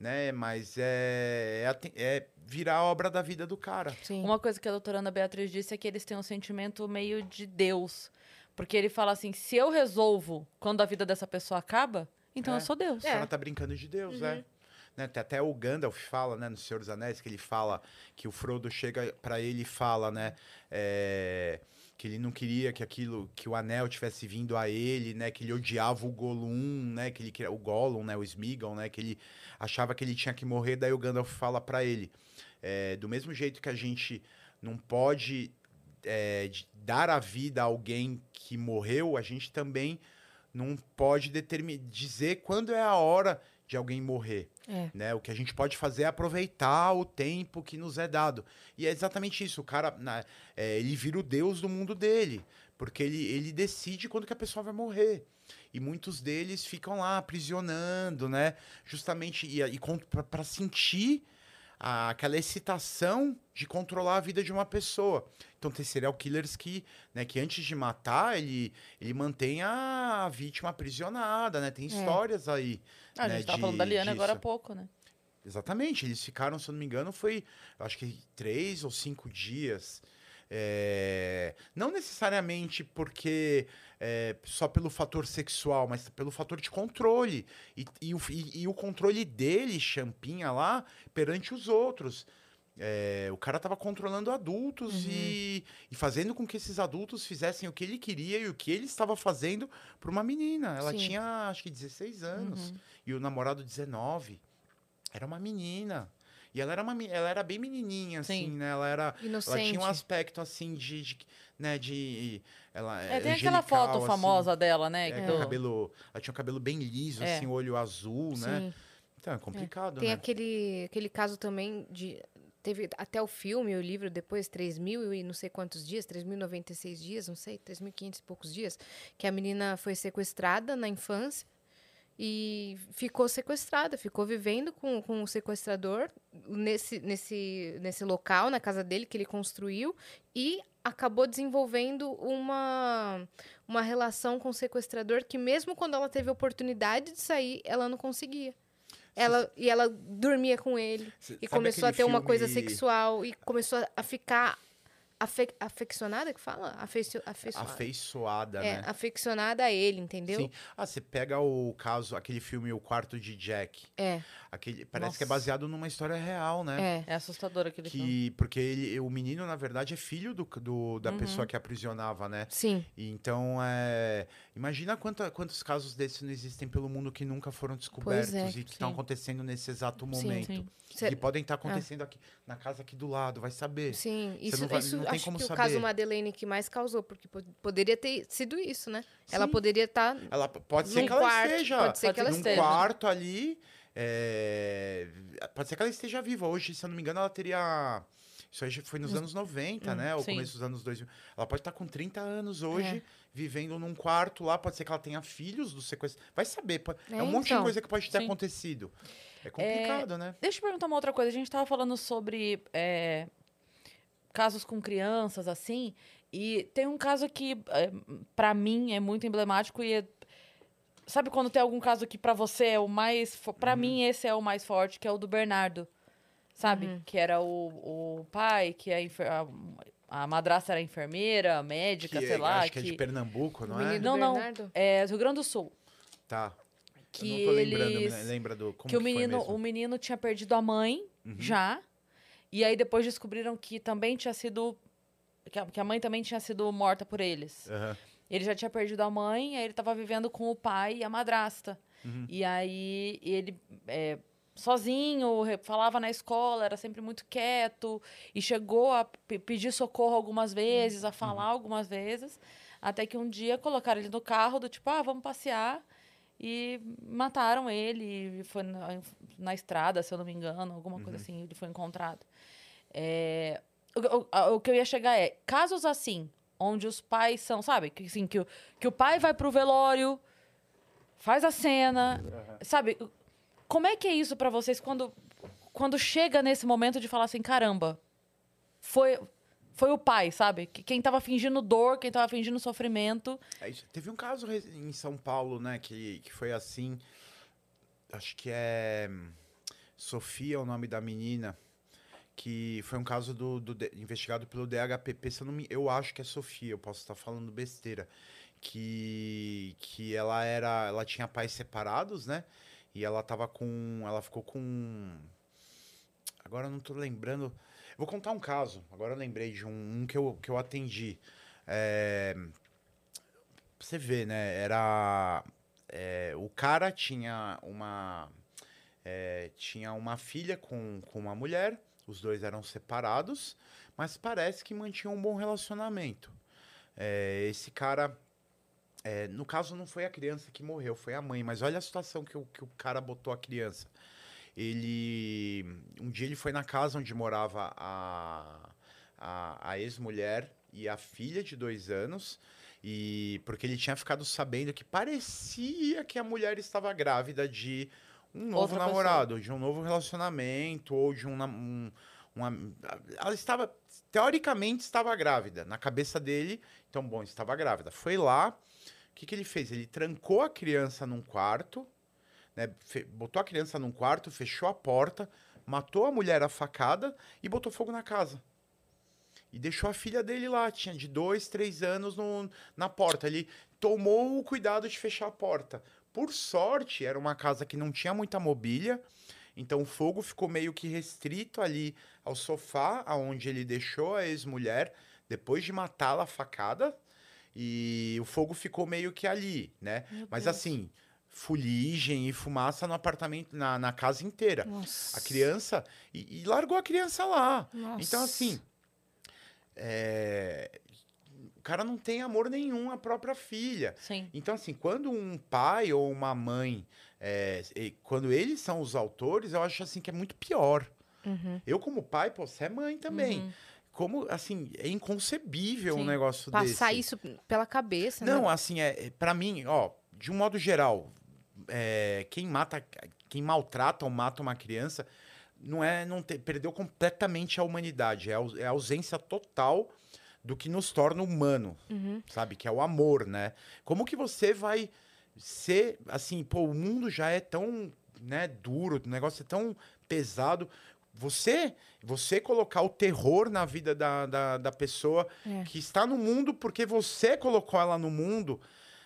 né? Mas é, é, é virar a obra da vida do cara. Sim. Uma coisa que a doutora Ana Beatriz disse é que eles têm um sentimento meio de Deus. Porque ele fala assim: se eu resolvo quando a vida dessa pessoa acaba, então É. eu sou Deus. O cara tá brincando de Deus, é. Né, até o Gandalf fala, né, no Senhor dos Anéis, que ele fala que o Frodo chega pra ele e fala, né, é, que ele não queria que aquilo, que o anel tivesse vindo a ele, né, que ele odiava o Gollum, né, que ele queria, o Gollum, né, o Smeagol, né, que ele achava que ele tinha que morrer, daí o Gandalf fala pra ele, é, do mesmo jeito que a gente não pode é, dar a vida a alguém que morreu, a gente também não pode determi- dizer quando é a hora de alguém morrer. É. Né? O que a gente pode fazer é aproveitar o tempo que nos é dado. E é exatamente isso. O cara, é, ele vira o deus do mundo dele. Porque ele, ele decide quando que a pessoa vai morrer. E muitos deles ficam lá aprisionando, né? Justamente e, e para sentir a- aquela excitação de controlar a vida de uma pessoa. Então tem serial killers que, né, que antes de matar, ele, ele mantém a vítima aprisionada, né? Tem histórias aí. Ah, a né, gente tava de- falando da Liana agora há disso. pouco, né? Exatamente, eles ficaram, se eu não me engano, foi acho que três ou cinco dias. É, Não necessariamente porque é, só pelo fator sexual, mas pelo fator de controle. E, e e- e o controle dele, Champinha, lá, perante os outros. É, o cara tava controlando adultos e, e fazendo com que esses adultos fizessem o que ele queria e o que ele estava fazendo para uma menina. Ela Sim. tinha, acho que 16 anos. E o namorado 19. Era uma menina. E ela era, uma, ela era bem menininha, assim, Sim. né? Ela era. Inocente. Ela tinha um aspecto assim de. de né, de. Ela, É, tem aquela foto assim. famosa dela, né? É, do- cabelo. Ela tinha o cabelo bem liso, É. assim, o olho azul, né? Sim. Então é complicado, Tem né? aquele, aquele caso também de. Teve até o filme, o livro, depois 3 mil e não sei quantos dias, 3.096 dias, não sei, 3.500 e poucos dias, que a menina foi sequestrada na infância e ficou sequestrada, ficou vivendo com, com o sequestrador nesse, nesse, nesse local, na casa dele, que ele construiu, e acabou desenvolvendo uma, uma relação com o sequestrador que, mesmo quando ela teve oportunidade de sair, ela não conseguia. Ela, e ela dormia com ele. C- E começou a ter uma coisa sexual. E começou a ficar afe, afeccionada que fala? Afeicio, afeiçoada. Afeiçoada, É, né? afeccionada a ele, entendeu? Sim. Ah, você pega o caso, aquele filme O Quarto de Jack. É, Aquele, parece que é Nossa. baseado numa história real, né? é. É assustador aquele filme. Que, porque ele, o menino, na verdade, é filho do, do- da Uhum. pessoa que aprisionava, né? Sim. E Então, é, imagina quanta- quantos casos desses não existem pelo mundo que nunca foram descobertos é, e que estão sim. acontecendo nesse exato Sim, momento. Sim. Cê- E podem estar acontecendo aqui na casa aqui do lado, vai saber. Sim, isso, não vai- isso não acho que o saber. caso Madeleine que mais causou, porque po- poderia ter sido isso, né? Ela Sim. poderia estar Ela p- pode ser que ela quarto, esteja pode ser que ela num esteja. quarto ali. é, Pode ser que ela esteja viva. Hoje, se eu não me engano, ela teria. Isso aí foi nos anos 90, né? Ou sim. começo dos anos 2000. Ela pode estar com 30 anos hoje, É. vivendo num quarto lá. Pode ser que ela tenha filhos do sequestro. Vai saber. pode- É, É, um monte de então. coisa que pode ter Sim. acontecido. É complicado, né? Deixa eu perguntar uma outra coisa. A gente tava falando sobre é, casos com crianças, assim. E tem um caso que, é, para mim, é muito emblemático e é- Sabe quando tem algum caso que pra você é o mais... fo- Pra mim, esse é o mais forte, que é o do Bernardo. Sabe? Que era o, o pai, que a, enfer- a, a madrasta era enfermeira, médica, Que sei é- lá. acho que é de Pernambuco, o não é? Não, não. Bernardo. É, do Rio Grande do Sul. Tá. Que eu não tô lembrando, eles- me lembra do. Como que o foi menino, mesmo? o menino tinha perdido a mãe Uhum. já. E aí depois descobriram que também tinha sido. Que a, que a mãe também tinha sido morta por eles. Aham. Ele já tinha perdido a mãe, aí ele tava vivendo com o pai e a madrasta. Uhum. E aí ele. é, sozinho, falava na escola, era sempre muito quieto. E chegou a pe- pedir socorro algumas vezes, a falar algumas vezes. Até que um dia colocaram ele no carro, do tipo, ah, vamos passear. E mataram ele. E foi na, na estrada, se eu não me engano, alguma coisa assim, ele foi encontrado. É, o, o- o que eu ia chegar é, casos assim, onde os pais são, sabe? Que, assim, que, o, que o pai vai pro velório, faz a cena, sabe? Como é que é isso pra vocês quando, quando chega nesse momento de falar assim, caramba, foi, foi o pai, sabe? Que Quem tava fingindo dor, quem tava fingindo sofrimento. É. Teve um caso em São Paulo, né, que, que foi assim. Acho que é. Sofia é o nome da menina. Que foi um caso do, do investigado pelo DHPP. Se eu, não me, eu acho que é Sofia, eu posso estar falando besteira. Que, que ela era. Ela tinha pais separados, né? E ela tava com. Ela ficou com. Agora eu não tô lembrando. Vou contar um caso. Agora eu lembrei de um, um que, eu, que eu atendi. É, você ver, né? Era. é, o cara tinha uma. é, tinha uma filha com, com uma mulher, os dois eram separados, mas parece que mantinham um bom relacionamento. É, esse cara. é, no caso, não foi a criança que morreu, foi a mãe, mas olha a situação que o, que o cara botou a criança. Ele. Um dia ele foi na casa onde morava a, a, a ex-mulher e a filha de dois anos. E porque ele tinha ficado sabendo que parecia que a mulher estava grávida de um novo Outra pessoa. namorado, de um novo relacionamento, ou de um, um, uma- Ela estava. Teoricamente estava grávida. Na cabeça dele, então, bom, estava grávida. Foi lá. O que, que ele fez? Ele trancou a criança num quarto, né? botou a criança num quarto, fechou a porta, matou a mulher a facada e botou fogo na casa. E deixou a filha dele lá, tinha de dois, três anos no, na porta. Ele tomou o cuidado de fechar a porta. Por sorte, era uma casa que não tinha muita mobília, então o fogo ficou meio que restrito ali ao sofá, aonde ele deixou a ex-mulher, depois de matá-la a facada, e o fogo ficou meio que ali, né? Meu Mas Deus. assim, fuligem e fumaça no apartamento, na, na casa inteira. Nossa. A criança. E, e largou a criança lá. Nossa. Então, assim. é, cara não tem amor nenhum à própria filha. Sim. Então, assim, quando um pai ou uma mãe. é, quando eles são os autores, eu acho assim que é muito pior. Uhum. Eu, como pai, pô, você é mãe também. Uhum. Como, assim, é inconcebível um Sim. negócio Passar desse. isso pela cabeça, Não, né? assim, é, é, para mim, ó, de um modo geral, é, quem mata, quem maltrata ou mata uma criança, não é, não te- perdeu completamente a humanidade, é a, é a ausência total do que nos torna humano, Uhum. sabe? Que é o amor, né? Como que você vai ser, assim, pô, o mundo já é tão, né, duro, o negócio é tão pesado, você você colocar o terror na vida da, da, da pessoa É. que está no mundo porque você colocou ela no mundo,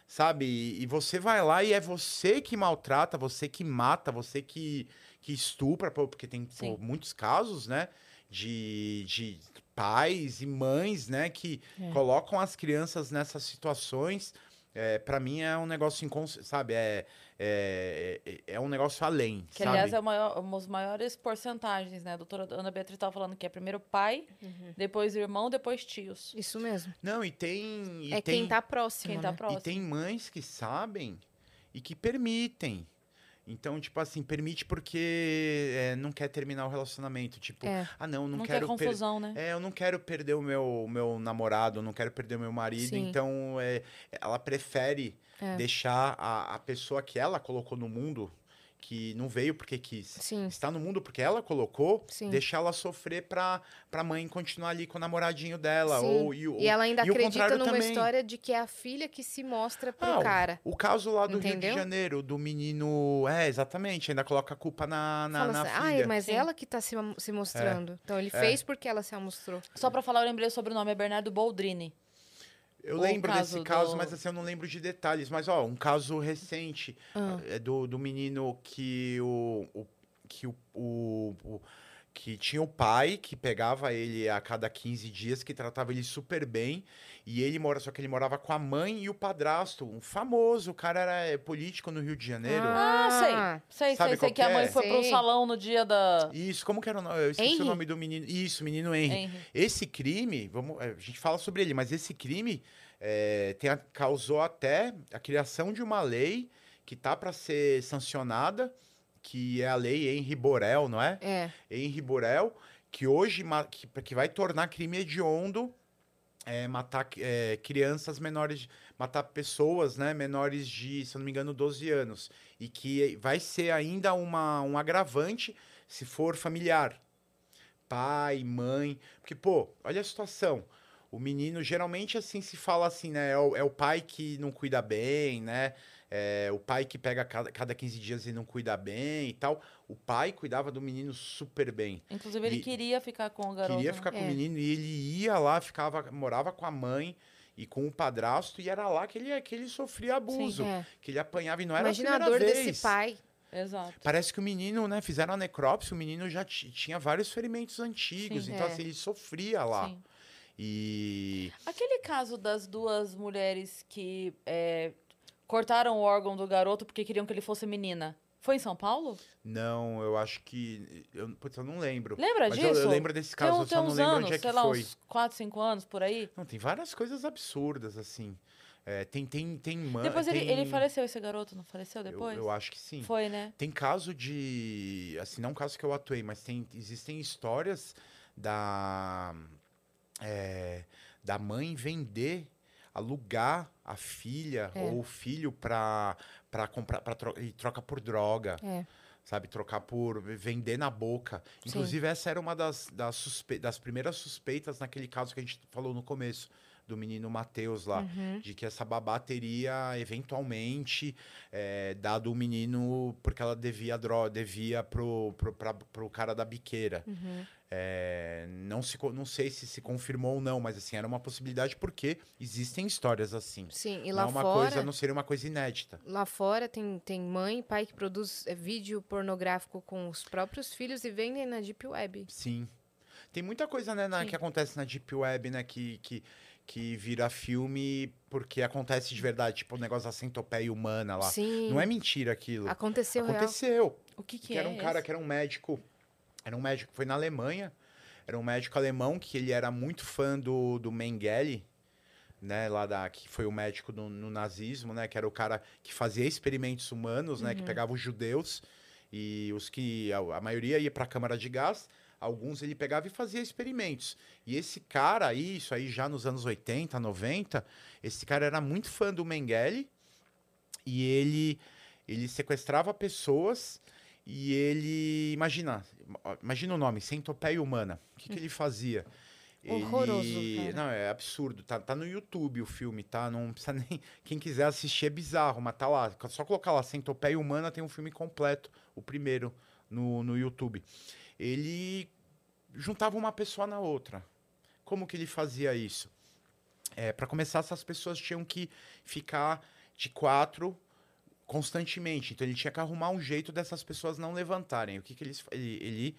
sabe? E, e você vai lá e é você que maltrata, você que mata, você que, que estupra, porque tem pô, muitos casos, né? De, de pais e mães, né? Que É. colocam as crianças nessas situações. É, para mim é um negócio incons... sabe? É, é, é, é um negócio além, Que, sabe? aliás, é maior, uma das maiores porcentagens, né? A doutora Ana Beatriz estava falando que é primeiro pai, Uhum. depois irmão, depois tios. Isso mesmo. Não, e tem... E é tem... quem tá próximo, Quem tá né? próximo. E tem mães que sabem e que permitem. Então, tipo assim, permite porque é, não quer terminar o relacionamento. Tipo, É. ah, não, não, Não, quero confusão, né? É, eu não quero perder o meu, meu namorado, eu não quero perder o meu marido. Sim. Então, é, ela prefere É. deixar a, a pessoa que ela colocou no mundo, que não veio porque quis, Sim. está no mundo porque ela colocou, Sim. deixar ela sofrer pra, pra mãe continuar ali com o namoradinho dela. Sim. Ou, e, o- E ela ainda e o acredita numa também. história de que é a filha que se mostra pro Ah, o- cara. O caso lá do Rio Entendeu? de Janeiro, do menino. É, exatamente, ainda coloca a culpa na, na, Fala na assim, filha. ah, mas Sim. ela que tá se, se mostrando. Então ele É. fez porque ela se mostrou. Só pra falar, eu lembrei sobre o nome, é Bernardo Boldrini. Eu o lembro caso desse caso, do- mas assim, eu não lembro de detalhes. Mas, ó, um caso recente Ah. é do, do menino que o. o- que o, o- o- que tinha o pai que pegava ele a cada 15 dias, que tratava ele super bem, e ele mora, só que ele morava com a mãe e o padrasto, um famoso, o cara era é, político no Rio de Janeiro. Ah, sei. Sei, Sabe sei, sei que a que mãe é? foi pro Sei. salão no dia da. Isso, como que era o nome? Eu esqueci Henry? o nome do menino. Isso, menino Henry. Henry. Esse crime, vamos, é, a gente fala sobre ele, mas esse crime é, tem a- causou até a criação de uma lei que tá para ser sancionada, que é a lei Henri Borel, não é? É. Henri Borel, que hoje que, que vai tornar crime hediondo é, matar é, crianças menores, matar pessoas, né, menores de, se eu não me engano, 12 anos. E que vai ser ainda uma, um agravante se for familiar. Pai, mãe. Porque, pô, olha a situação. O menino, geralmente, assim, se fala assim, né? É o, é o pai que não cuida bem, né? É o pai que pega cada, cada 15 dias e não cuida bem e tal. O pai cuidava do menino super bem. Inclusive, ele E- queria ficar com o garoto. Queria né? ficar com É. o menino e ele ia lá, ficava, morava com a mãe e com o padrasto, e era lá que ele, que ele sofria abuso. É. Que ele apanhava e não era Imagina a a primeira dor vez. desse pai. Exato. Parece que o menino, né, fizeram a necrópsia, o menino já ti- tinha vários ferimentos antigos, Sim. então É. assim, ele sofria lá. Sim. E Aquele caso das duas mulheres que é, cortaram o órgão do garoto porque queriam que ele fosse menina. Foi em São Paulo? não, eu acho que eu, putz, eu não lembro. Lembra Mas disso? eu, eu lembro desse Tem, caso, um- eu tem só não uns lembro anos, onde é que sei lá, foi. uns 4, 5 anos por aí. Não, tem várias coisas absurdas assim. É, tem tem tem mãe, depois ele, tem- ele faleceu, esse garoto, não faleceu eu- depois? eu acho que sim. Foi, né? Tem caso de. Assim, não caso que eu atuei, mas tem, existem histórias da. é, da mãe vender, alugar a filha É. ou o filho pra, pra comprar pra tro e troca por droga. É. Sabe, trocar por. vender na boca. Sim. Inclusive, essa era uma das, das, suspe das primeiras suspeitas naquele caso que a gente falou no começo, do menino Matheus lá Uhum. de que essa babá teria eventualmente é, dado o menino porque ela devia dro devia pro, pro, pra, pro cara da biqueira. Uhum. É, não, se, não sei se se confirmou ou não, mas assim, era uma possibilidade porque existem histórias assim. Sim, e não lá é uma fora. coisa, não seria uma coisa inédita. Lá fora tem, tem mãe e pai que produz é, vídeo pornográfico com os próprios filhos e vendem na Deep Web. Sim. Tem muita coisa né, na- que acontece na Deep Web, né? Que, que, que vira filme porque acontece de verdade, tipo o negócio da centopeia humana lá. Sim. Não é mentira aquilo. Aconteceu real. Aconteceu. O que que, que é era um cara esse? que era um médico, era um médico foi na Alemanha, era um médico alemão que ele era muito fã do, do Mengele, né, lá da que foi o médico do, no nazismo, né, que era o cara que fazia experimentos humanos, né, que pegava os judeus e os que a, a maioria ia para a câmara de gás, alguns ele pegava e fazia experimentos. E esse cara aí, isso aí já nos anos 80, 90, esse cara era muito fã do Mengele e ele ele sequestrava pessoas e ele imagina imagina o nome centopeia humana o que, que ele fazia Horroroso, ele... cara. não é absurdo tá, tá no YouTube o filme tá não precisa nem quem quiser assistir é bizarro mas tá lá só colocar lá centopeia humana tem um filme completo o primeiro no, no YouTube. Ele juntava uma pessoa na outra. Como que ele fazia isso? É, para começar, essas pessoas tinham que ficar de quatro constantemente. Então ele tinha que arrumar um jeito dessas pessoas não levantarem. O que, que eles, ele, ele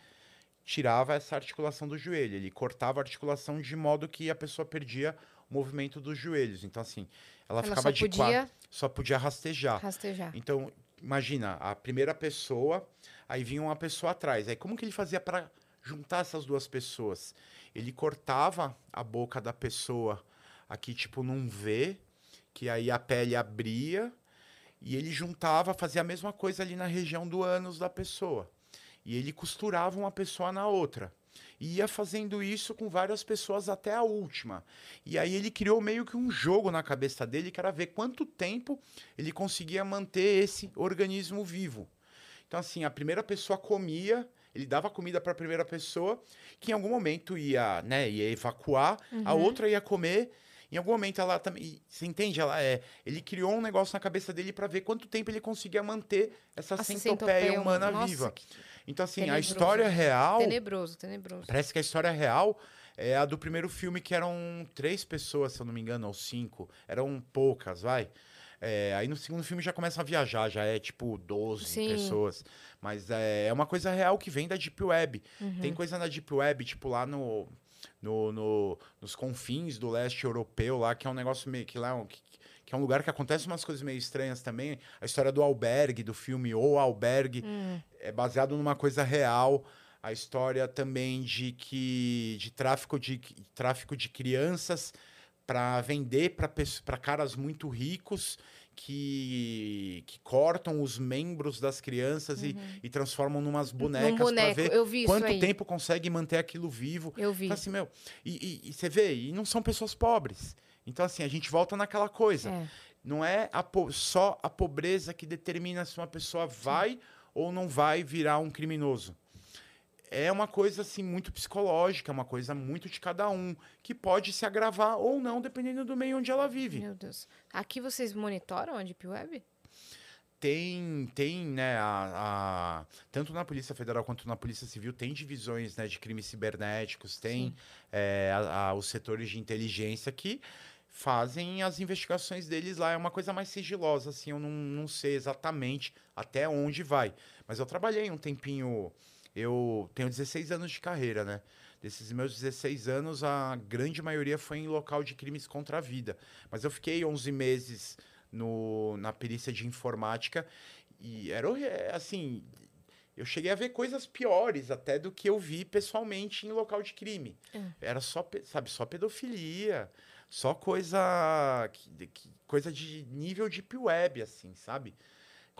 tirava essa articulação do joelho, ele cortava a articulação de modo que a pessoa perdia o movimento dos joelhos. Então, assim, ela, Ela ficava só de podia quatro, só podia rastejar. rastejar. Então, imagina, a primeira pessoa, aí vinha uma pessoa atrás. Aí como que ele fazia para juntar essas duas pessoas? Ele cortava a boca da pessoa aqui, tipo, num V, que aí a pele abria, e ele juntava, fazia a mesma coisa ali na região do ânus da pessoa. E ele costurava uma pessoa na outra. E ia fazendo isso com várias pessoas até a última. E aí ele criou meio que um jogo na cabeça dele, que era ver quanto tempo ele conseguia manter esse organismo vivo. Então, assim, a primeira pessoa comia, ele dava comida para a primeira pessoa, que em algum momento ia, né, ia evacuar, a Uhum. outra ia comer. Em algum momento ela também. Você entende? Ela é. Ele criou um negócio na cabeça dele para ver quanto tempo ele conseguia manter essa A centopeia humana nossa, viva. que Então, assim, a tenebroso. história real. Tenebroso, tenebroso. Parece que a história real é a do primeiro filme, que eram três pessoas, se eu não me engano, ou cinco. Eram poucas, vai. É, aí no segundo filme já começa a viajar, já é tipo 12 Sim. pessoas. Mas é, é uma coisa real que vem da Deep Web. Uhum. Tem coisa na Deep Web, tipo lá no, no, no- nos confins do leste europeu, lá, que é um negócio meio que lá. Que, que é um lugar que acontece umas coisas meio estranhas também. A história do albergue, do filme O Albergue, Hum. é baseado numa coisa real. A história também de que de tráfico de tráfico de crianças para vender para caras muito ricos que, que cortam os membros das crianças e, e transformam numas bonecas para Uhum. boneco, ver quanto aí. tempo consegue manter aquilo vivo. Eu vi. Então, assim, meu, e, e- e você vê, e não são pessoas pobres. Então, assim, a gente volta naquela coisa. É. Não é a só a pobreza que determina se uma pessoa vai ou não vai virar um criminoso. É uma coisa assim muito psicológica, é uma coisa muito de cada um, que pode se agravar ou não, dependendo do meio onde ela vive. Meu Deus. Aqui vocês monitoram a Deep Web? Tem, tem, né, a, a- tanto na Polícia Federal quanto na Polícia Civil, tem divisões né, de crimes cibernéticos, tem é, a- a- os setores de inteligência que fazem as investigações deles lá. É uma coisa mais sigilosa, assim, eu não, não sei exatamente até onde vai. Mas eu trabalhei um tempinho, eu tenho 16 anos de carreira, né? Desses meus 16 anos, a grande maioria foi em local de crimes contra a vida. Mas eu fiquei 11 meses no, na perícia de informática e era assim. Eu cheguei a ver coisas piores até do que eu vi pessoalmente em local de crime. Era só, sabe, só pedofilia, só coisa que, que- coisa de nível deep web, assim, sabe?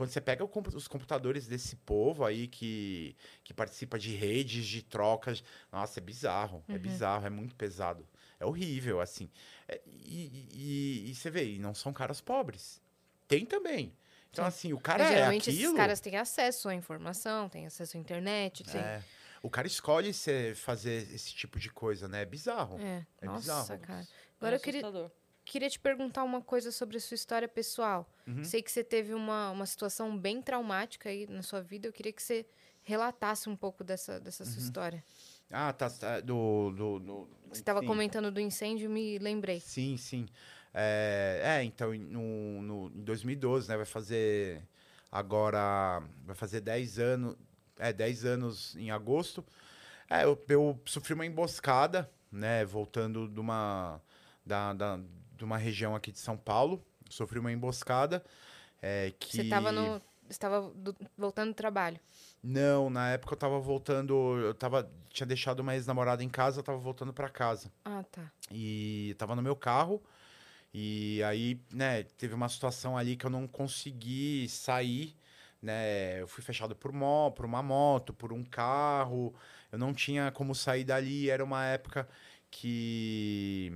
Quando você pega os computadores desse povo aí que, que participa de redes, de trocas, nossa, é bizarro, é bizarro, é muito pesado. É horrível, assim. É, e, e- e você vê, e não são caras pobres. Tem também. Então, assim, o cara é geralmente aquilo... esses caras têm acesso à informação, têm acesso à internet. Tem... É. O cara escolhe ser, fazer esse tipo de coisa, né? É bizarro. É, É nossa, bizarro. cara. É Agora eu queria. Queria te perguntar uma coisa sobre a sua história pessoal. Uhum. Sei que você teve uma, uma situação bem traumática aí na sua vida. Eu queria que você relatasse um pouco dessa, dessa Uhum. sua história. Ah, tá. tá, Do, do, do- Você estava comentando do incêndio, me lembrei. Sim, sim. É, é, então, no, no, em 2012, né? Vai fazer agora... Vai fazer 10 anos... É, 10 anos em agosto. É, eu, eu sofri uma emboscada, né? Voltando de uma, da, da, de uma região aqui de São Paulo. Sofri uma emboscada. É, que... Você estava no. Estava do- voltando do trabalho. Não, na época eu tava voltando... Eu tava, tinha deixado uma ex-namorada em casa, eu tava voltando pra casa. Ah, tá. E tava no meu carro. E aí, né, teve uma situação ali que eu não consegui sair, né? Eu fui fechado por, mó, por uma moto, por um carro. Eu não tinha como sair dali. Era uma época que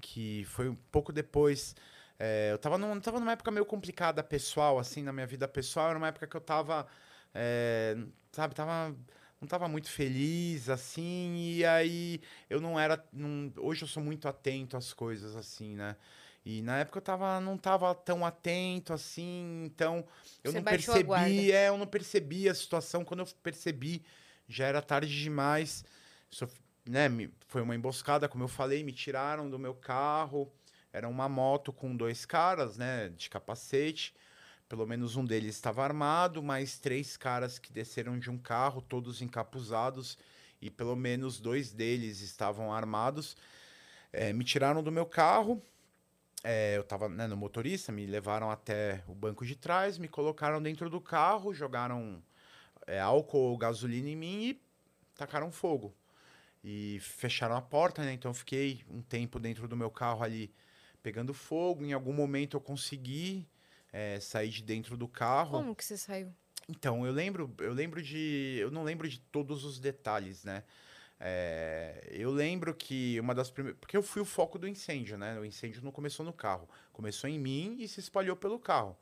que foi um pouco depois. é, eu tava, num, tava numa época meio complicada pessoal, assim, na minha vida pessoal. Era uma época que eu tava, é, sabe, tava, não tava muito feliz, assim. E aí eu não era. não- hoje eu sou muito atento às coisas, assim, né? E na época eu tava, não tava tão atento assim, então eu Você não percebi, é, eu não percebi a situação. Quando eu percebi, já era tarde demais. Sof- né, me- foi uma emboscada, como eu falei, me tiraram do meu carro. Era uma moto com dois caras, né, de capacete. Pelo menos um deles estava armado, mais três caras que desceram de um carro, todos encapuzados, e pelo menos dois deles estavam armados. Eh, me tiraram do meu carro, eh, eu estava no motorista, me levaram até o banco de trás, me colocaram dentro do carro, jogaram eh, álcool ou gasolina em mim e tacaram fogo. E fecharam a porta, né? Então eu fiquei um tempo dentro do meu carro ali pegando fogo. Em algum momento eu consegui eh, sair de dentro do carro. Como que você saiu? Então, eu lembro, eu lembro de. Eu não lembro de todos os detalhes, né? É, eu lembro que uma das primeiras. Porque eu fui o foco do incêndio, né? O incêndio não começou no carro. Começou em mim e se espalhou pelo carro.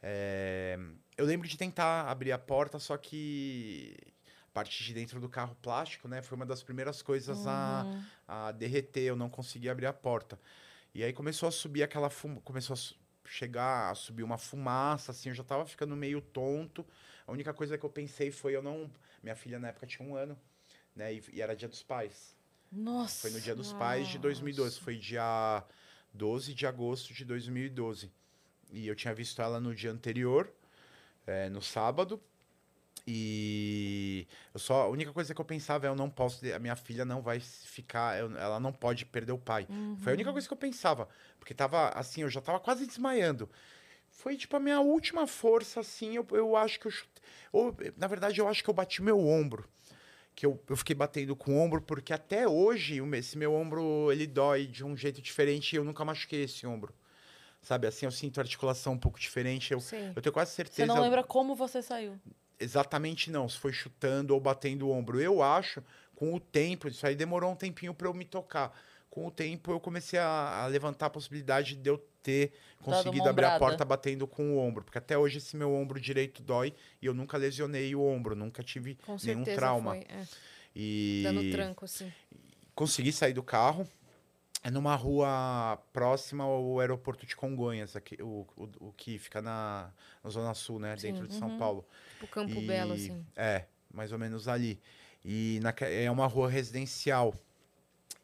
É, eu lembro de tentar abrir a porta, só que parte de dentro do carro plástico, né? Foi uma das primeiras coisas a, Uhum. a derreter, eu não consegui abrir a porta. E aí começou a subir aquela fuma, começou a chegar a subir uma fumaça, assim, eu já tava ficando meio tonto. A única coisa que eu pensei foi eu não, minha filha na época tinha um ano, né, e, e era dia dos pais. Nossa. Foi no dia dos pais de 2012, foi dia 12 de agosto de 2012. E eu tinha visto ela no dia anterior, eh, no sábado. E eu só a única coisa que eu pensava é eu não posso, a minha filha não vai ficar, eu- ela não pode perder o pai. Foi a única coisa que eu pensava, porque tava assim, eu já tava quase desmaiando. Foi tipo a minha última força assim, eu, eu acho que eu ou, na verdade eu acho que eu bati meu ombro. Que eu, eu fiquei batendo com o ombro porque até hoje esse meu ombro ele dói de um jeito diferente e eu nunca machuquei esse ombro. Sabe, assim eu sinto a articulação um pouco diferente, eu, eu tenho quase Você certeza não lembra como você saiu? Exatamente não, se foi chutando ou batendo o ombro. Eu acho, com o tempo, isso aí demorou um tempinho para eu me tocar. Com o tempo eu comecei a, a levantar a possibilidade de eu ter conseguido abrir a porta batendo com o ombro. Porque até hoje esse meu ombro direito dói e eu nunca lesionei o ombro, nunca tive nenhum trauma. foi. é. E Dando tranco, assim. consegui sair do carro. É numa rua próxima ao aeroporto de Congonhas, aqui, o, o, o que fica na, na Zona Sul, né? Sim, Dentro de São Paulo. Tipo Campo E- Belo, assim. É, mais ou menos ali. E naque- é uma rua residencial.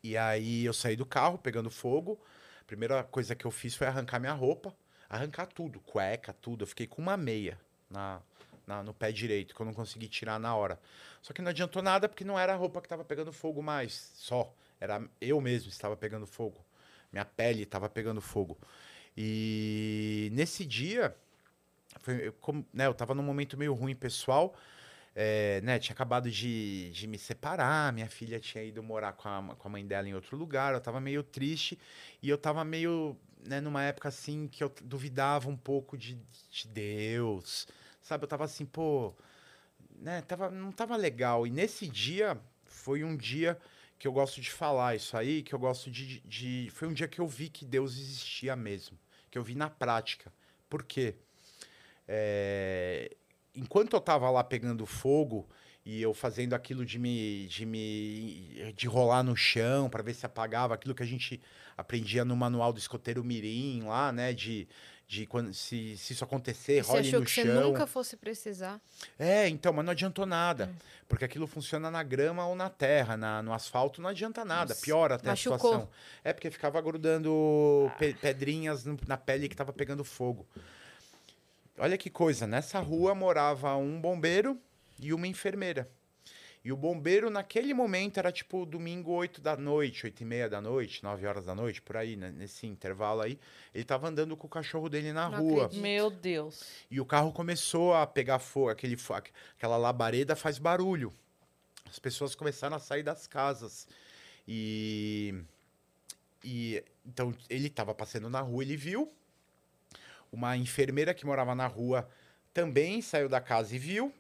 E aí eu saí do carro pegando fogo. A primeira coisa que eu fiz foi arrancar minha roupa. Arrancar tudo, cueca, tudo. Eu fiquei com uma meia na, na- no pé direito, que eu não consegui tirar na hora. Só que não adiantou nada, porque não era a roupa que estava pegando fogo mais, só. Era eu mesmo estava pegando fogo. Minha pele estava pegando fogo. E nesse dia, foi, eu, como, né, eu num momento meio ruim pessoal, é, né, tinha acabado de, de me separar, minha filha tinha ido morar com a, com a mãe dela em outro lugar, eu tava meio triste e eu tava meio, né, numa época assim que eu duvidava um pouco de, de Deus, sabe? Eu tava assim, pô, né, tava, não tava legal. E nesse dia, foi um dia que eu gosto de falar isso aí, que eu gosto de, de. Foi um dia que eu vi que Deus existia mesmo. Que eu vi na prática. Por quê? É, enquanto eu tava lá pegando fogo e eu fazendo aquilo de me de me de rolar no chão para ver se apagava aquilo que a gente aprendia no manual do escoteiro mirim lá, né, de de quando se, se isso acontecer, Você role achou no que chão. você nunca fosse precisar. É, então, mas não adiantou nada. Porque aquilo funciona na grama ou na terra, na, no asfalto não adianta nada. Nossa, Piora até machucou. a situação. É porque ficava grudando pe- pedrinhas na pele que tava pegando fogo. Olha que coisa, nessa rua morava um bombeiro e uma enfermeira. E o bombeiro, naquele momento, era tipo domingo, 8 da noite, 8 e meia da noite, 9 horas da noite, por aí, né, nesse intervalo aí. Ele tava andando com o cachorro dele na Não rua. acredito. Meu Deus. E o carro começou a pegar fogo, aquele, aquela labareda faz barulho. As pessoas começaram a sair das casas. E, e então ele estava passando na rua, ele viu. Uma enfermeira que morava na rua também saiu da casa e viu.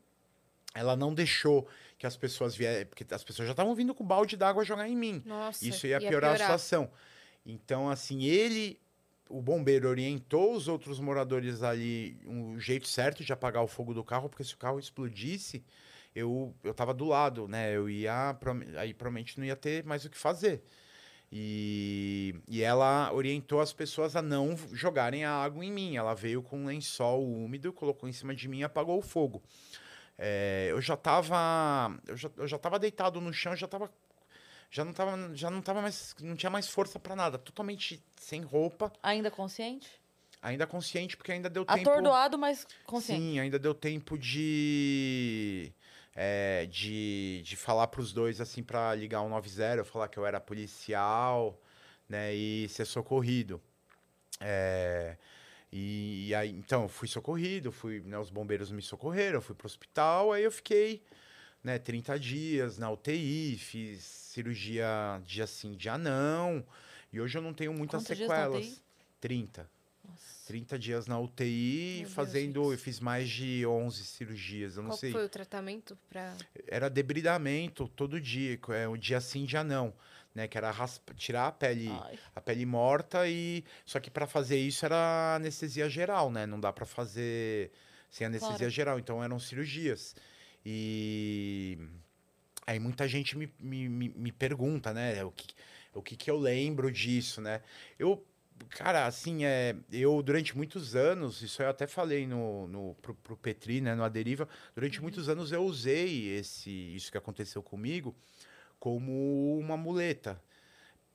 Ela não deixou que as pessoas viessem, porque as pessoas já estavam vindo com balde d'água jogar em mim. Nossa, Isso ia, piorar, a situação. Então, assim, ele, o bombeiro orientou os outros moradores ali um jeito certo de apagar o fogo do carro, porque se o carro explodisse, eu, eu tava do lado, né? Eu ia, aí provavelmente não ia ter mais o que fazer. E, e ela orientou as pessoas a não jogarem a água em mim. Ela veio com um lençol úmido, colocou em cima de mim e apagou o fogo. É, eu já tava. Eu já, eu já tava deitado no chão, já tava. Já não tava, já não tava mais. Não tinha mais força para nada. Totalmente sem roupa. Ainda consciente? Ainda consciente, porque ainda deu tempo. Atordoado, mas consciente. Sim, ainda deu tempo de. É, de, de falar pros dois, assim, para ligar o 90, eu falar que eu era policial, né, e ser socorrido. É, e, e, aí, então, eu fui socorrido, fui, né, os bombeiros me socorreram, fui pro hospital, aí eu fiquei, né, 30 dias na UTI, fiz cirurgia dia sim, dia não, e hoje eu não tenho muitas Quantos dias sequelas. UTI? 30. Nossa. 30 dias na UTI, Meu Deus, fazendo. Rix. eu fiz mais de 11 cirurgias, eu não Qual sei. foi o tratamento pra. Era debridamento todo dia, é um dia sim, dia não, né? Que era raspa- tirar a pele, Ai. a pele morta e só que para fazer isso era anestesia geral, né? Não dá para fazer sem anestesia Claro. geral, então eram cirurgias. E aí muita gente me, me, me, me pergunta, né? O que, o que que eu lembro disso, né? Eu Cara, assim, é, eu durante muitos anos, isso eu até falei no, no, pro, pro Petri, né, no Aderiva, durante muitos anos eu usei esse, isso que aconteceu comigo como uma muleta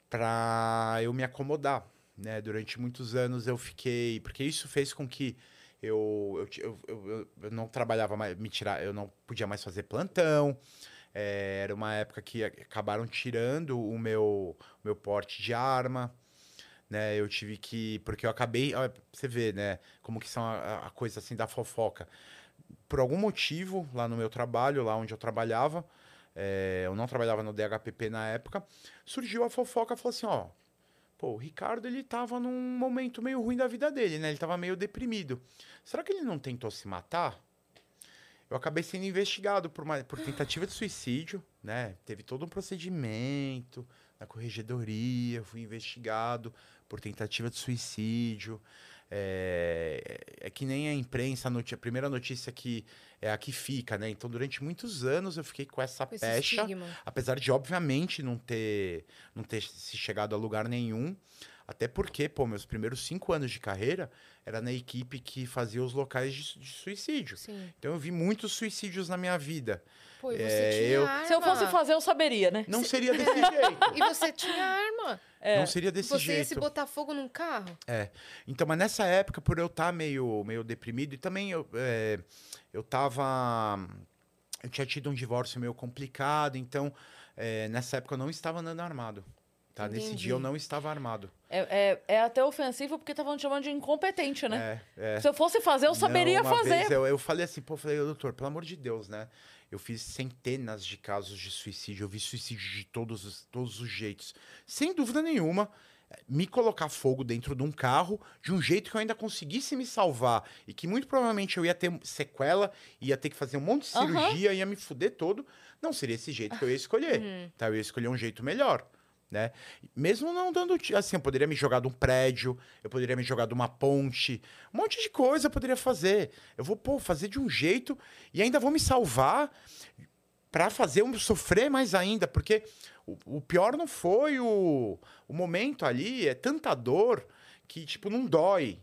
para eu me acomodar, né? Durante muitos anos eu fiquei, porque isso fez com que eu, eu, eu, eu, não trabalhava mais, me tirar, eu não podia mais fazer plantão. é, era uma época que acabaram tirando o meu, meu porte de arma né? Eu tive que. Porque eu acabei. ó, Você vê, né? Como que são a, a coisa assim da fofoca. Por algum motivo, lá no meu trabalho, lá onde eu trabalhava, é, eu não trabalhava no DHPP na época, surgiu a fofoca falou assim: ó. Pô, o Ricardo, ele tava num momento meio ruim da vida dele, né? Ele tava meio deprimido. Será que ele não tentou se matar? Eu acabei sendo investigado por, uma, por tentativa de suicídio, né? Teve todo um procedimento na corregedoria, fui investigado por tentativa de suicídio. É, é que nem a imprensa, a, a primeira notícia que é a que fica, né? Então, durante muitos anos eu fiquei com essa Com pecha, apesar de, obviamente, não ter, não ter se chegado a lugar nenhum. Até porque, pô, meus primeiros cinco anos de carreira era na equipe que fazia os locais de, de suicídio. Sim. Então eu vi muitos suicídios na minha vida. Pô, e você É, tinha eu- arma. Se eu fosse fazer, eu saberia, né? Não seria desse jeito. E você tinha arma. É. Não seria desse você ia se jeito. botar fogo num carro? É. Então, mas nessa época, por eu estar meio, meio deprimido, e também eu, é, eu tava. Eu tinha tido um divórcio meio complicado, então é, nessa época eu não estava andando armado. Tá? Nesse Entendi. dia eu não estava armado. É, é, é até ofensivo porque estavam te chamando de incompetente, né? É, é. Se eu fosse fazer, eu saberia Não, fazer. eu, eu falei assim, pô, eu falei, doutor, pelo amor de Deus, né? Eu fiz centenas de casos de suicídio, eu vi suicídio de todos os, todos os jeitos. Sem dúvida nenhuma, eh, me colocar fogo dentro de um carro de um jeito que eu ainda conseguisse me salvar e que muito provavelmente eu ia ter sequela, ia ter que fazer um monte de cirurgia, ia me fuder todo, não seria esse jeito que eu ia escolher. Uhum. Tá? Eu ia escolher um jeito melhor. Né? Mesmo não dando. Assim, eu poderia me jogar de um prédio, eu poderia me jogar de uma ponte, um monte de coisa eu poderia fazer. Eu vou, pô, fazer de um jeito e ainda vou me salvar pra fazer eu sofrer mais ainda, porque o, o pior não foi o, o momento ali, é tanta dor que, tipo, não dói.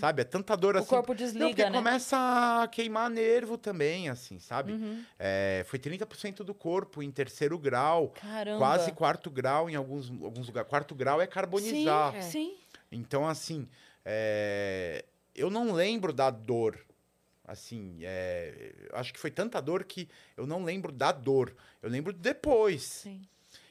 Sabe? É tanta dor Uhum. O assim. corpo Não, porque desliga, né? começa a queimar nervo também, assim, sabe? Uhum. É, foi 30% do corpo em terceiro grau, Caramba. quase quarto grau em alguns, alguns lugares. Quarto grau é carbonizar. Sim, É. sim. Então, assim, é, eu não lembro da dor. Assim, é, acho que foi tanta dor que eu não lembro da dor. Eu lembro depois. sim.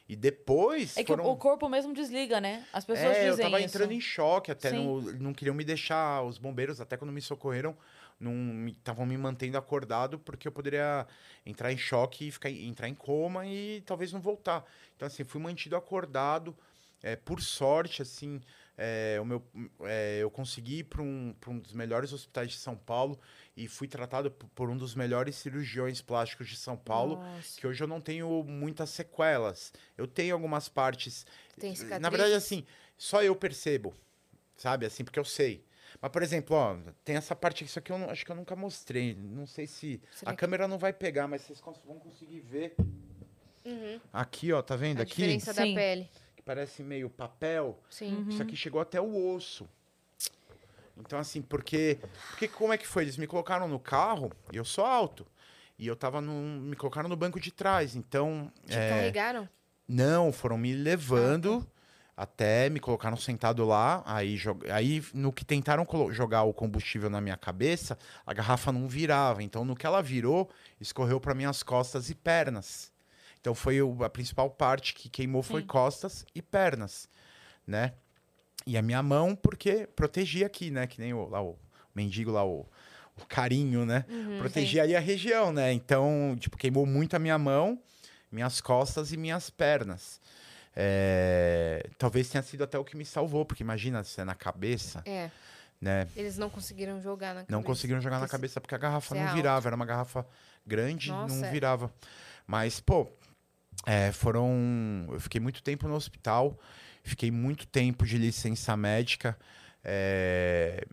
E depois É que foram... o, o corpo mesmo desliga, né? As pessoas é, eu dizem tava isso. entrando em choque, até no- não queriam me deixar, os bombeiros, até quando me socorreram, não estavam me mantendo acordado porque eu poderia entrar em choque e ficar, entrar em coma e talvez não voltar. Então, assim, fui mantido acordado. é, por sorte, assim, é, o meu, é, eu consegui ir para um, pra um dos melhores hospitais de São Paulo e fui tratado por um dos melhores cirurgiões plásticos de São Paulo Nossa. que hoje eu não tenho muitas sequelas. Eu tenho algumas partes. Tem Na cicatrizes? verdade, assim, só eu percebo, sabe? Assim, porque eu sei. Mas, por exemplo, ó, tem essa parte, isso aqui eu não- acho que eu nunca mostrei. Não sei se. Será a que- câmera não vai pegar, mas vocês vão conseguir ver. Uhum. Aqui, ó, tá vendo? A aqui. diferença da Sim. pele. Parece meio papel. Sim. Isso aqui chegou até o osso. Então, assim, porque, porque. Como é que foi? Eles me colocaram no carro, e eu sou alto. E eu tava no. Me colocaram no banco de trás. Então. Te é, carregaram? não, foram me levando até me colocaram sentado lá. Aí, aí no que tentaram jogar o combustível na minha cabeça, a garrafa não virava. Então, no que ela virou, escorreu para minhas costas e pernas. Então, foi o- a principal parte que queimou foi Sim. costas e pernas, né? E a minha mão, porque protegia aqui, né? Que nem o, lá, o mendigo lá, o, o carinho, né? Uhum. protegia ali a região, né? Então, tipo, queimou muito a minha mão, minhas costas e minhas pernas. É, Talvez tenha sido até o que me salvou, porque imagina se é na cabeça, É, né? eles não conseguiram jogar na cabeça. Não conseguiram jogar na cabeça porque a garrafa você é não alto. virava. Era uma garrafa grande, Nossa, não é. virava. Mas, pô, é, foram. Eu fiquei muito tempo no hospital, fiquei muito tempo de licença médica. é,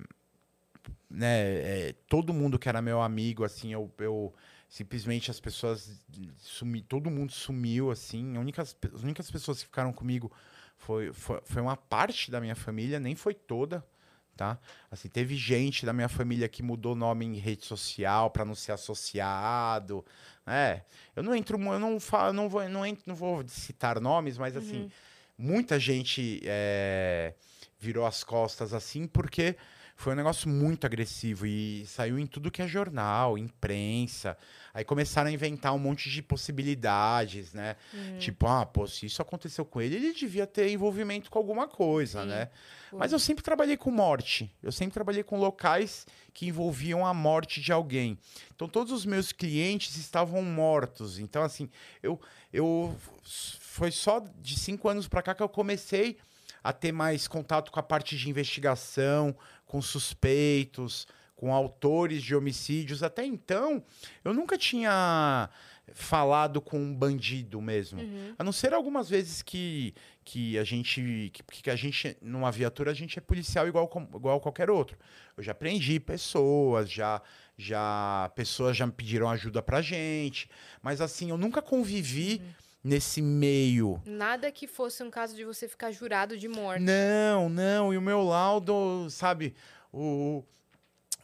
né, é, todo mundo que era meu amigo, assim, eu, eu simplesmente as pessoas sumi, todo mundo sumiu, assim. A única, as únicas pessoas que ficaram comigo foi, foi, foi uma parte da minha família, nem foi toda, tá? Assim, teve gente da minha família que mudou nome em rede social para não ser associado. É, eu não entro, eu não falo, não vou, não, entro, não vou citar nomes, mas assim, muita gente é, virou as costas assim porque foi um negócio muito agressivo e saiu em tudo que é jornal, imprensa. Aí começaram a inventar um monte de possibilidades, né? Tipo, ah, pô, se isso aconteceu com ele, ele devia ter envolvimento com alguma coisa, Sim. né? Mas eu sempre trabalhei com morte. Eu sempre trabalhei com locais que envolviam a morte de alguém. Então, todos os meus clientes estavam mortos. Então, assim, eu, eu foi só de cinco anos para cá que eu comecei a ter mais contato com a parte de investigação, com suspeitos, com autores de homicídios. Até então, eu nunca tinha falado com um bandido mesmo. Uhum. A não ser algumas vezes que, que a gente. Que, que a gente, numa viatura, a gente é policial igual, igual qualquer outro. Eu já prendi pessoas, já. Já pessoas já me pediram ajuda pra gente. Mas assim, eu nunca convivi nesse meio. Nada que fosse um caso de você ficar jurado de morte. Não, não. E o meu laudo, sabe? O,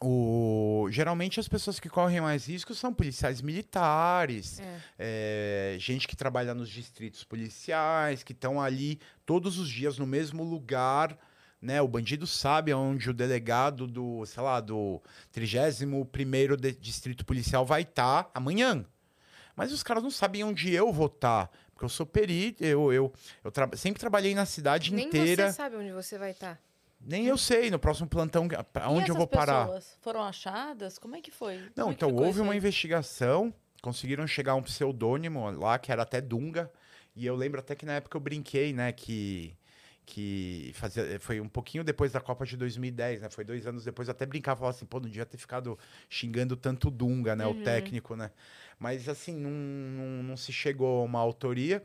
o, geralmente as pessoas que correm mais riscos são policiais militares, É. é, gente que trabalha nos distritos policiais, que estão ali todos os dias no mesmo lugar. Né, o bandido sabe onde o delegado do, sei lá, do 31º de- Distrito Policial vai estar amanhã. Mas os caras não sabem onde eu vou estar. Porque eu sou perito, eu, eu, eu tra- sempre trabalhei na cidade Nem inteira. você sabe onde você vai tá. estar. Nem eu sei, no próximo plantão, aonde eu vou parar. pessoas foram achadas? Como é que foi? Não, Como é então houve uma aí? investigação, conseguiram chegar a um pseudônimo lá, que era até Dunga. E eu lembro até que na época eu brinquei, né, que. Que fazia, foi um pouquinho depois da Copa de 2010, né? Foi dois anos depois. Eu até brincava, falava assim, pô, não devia ter ficado xingando tanto Dunga, né? O técnico, né? Mas assim, não, não, não se chegou a uma autoria.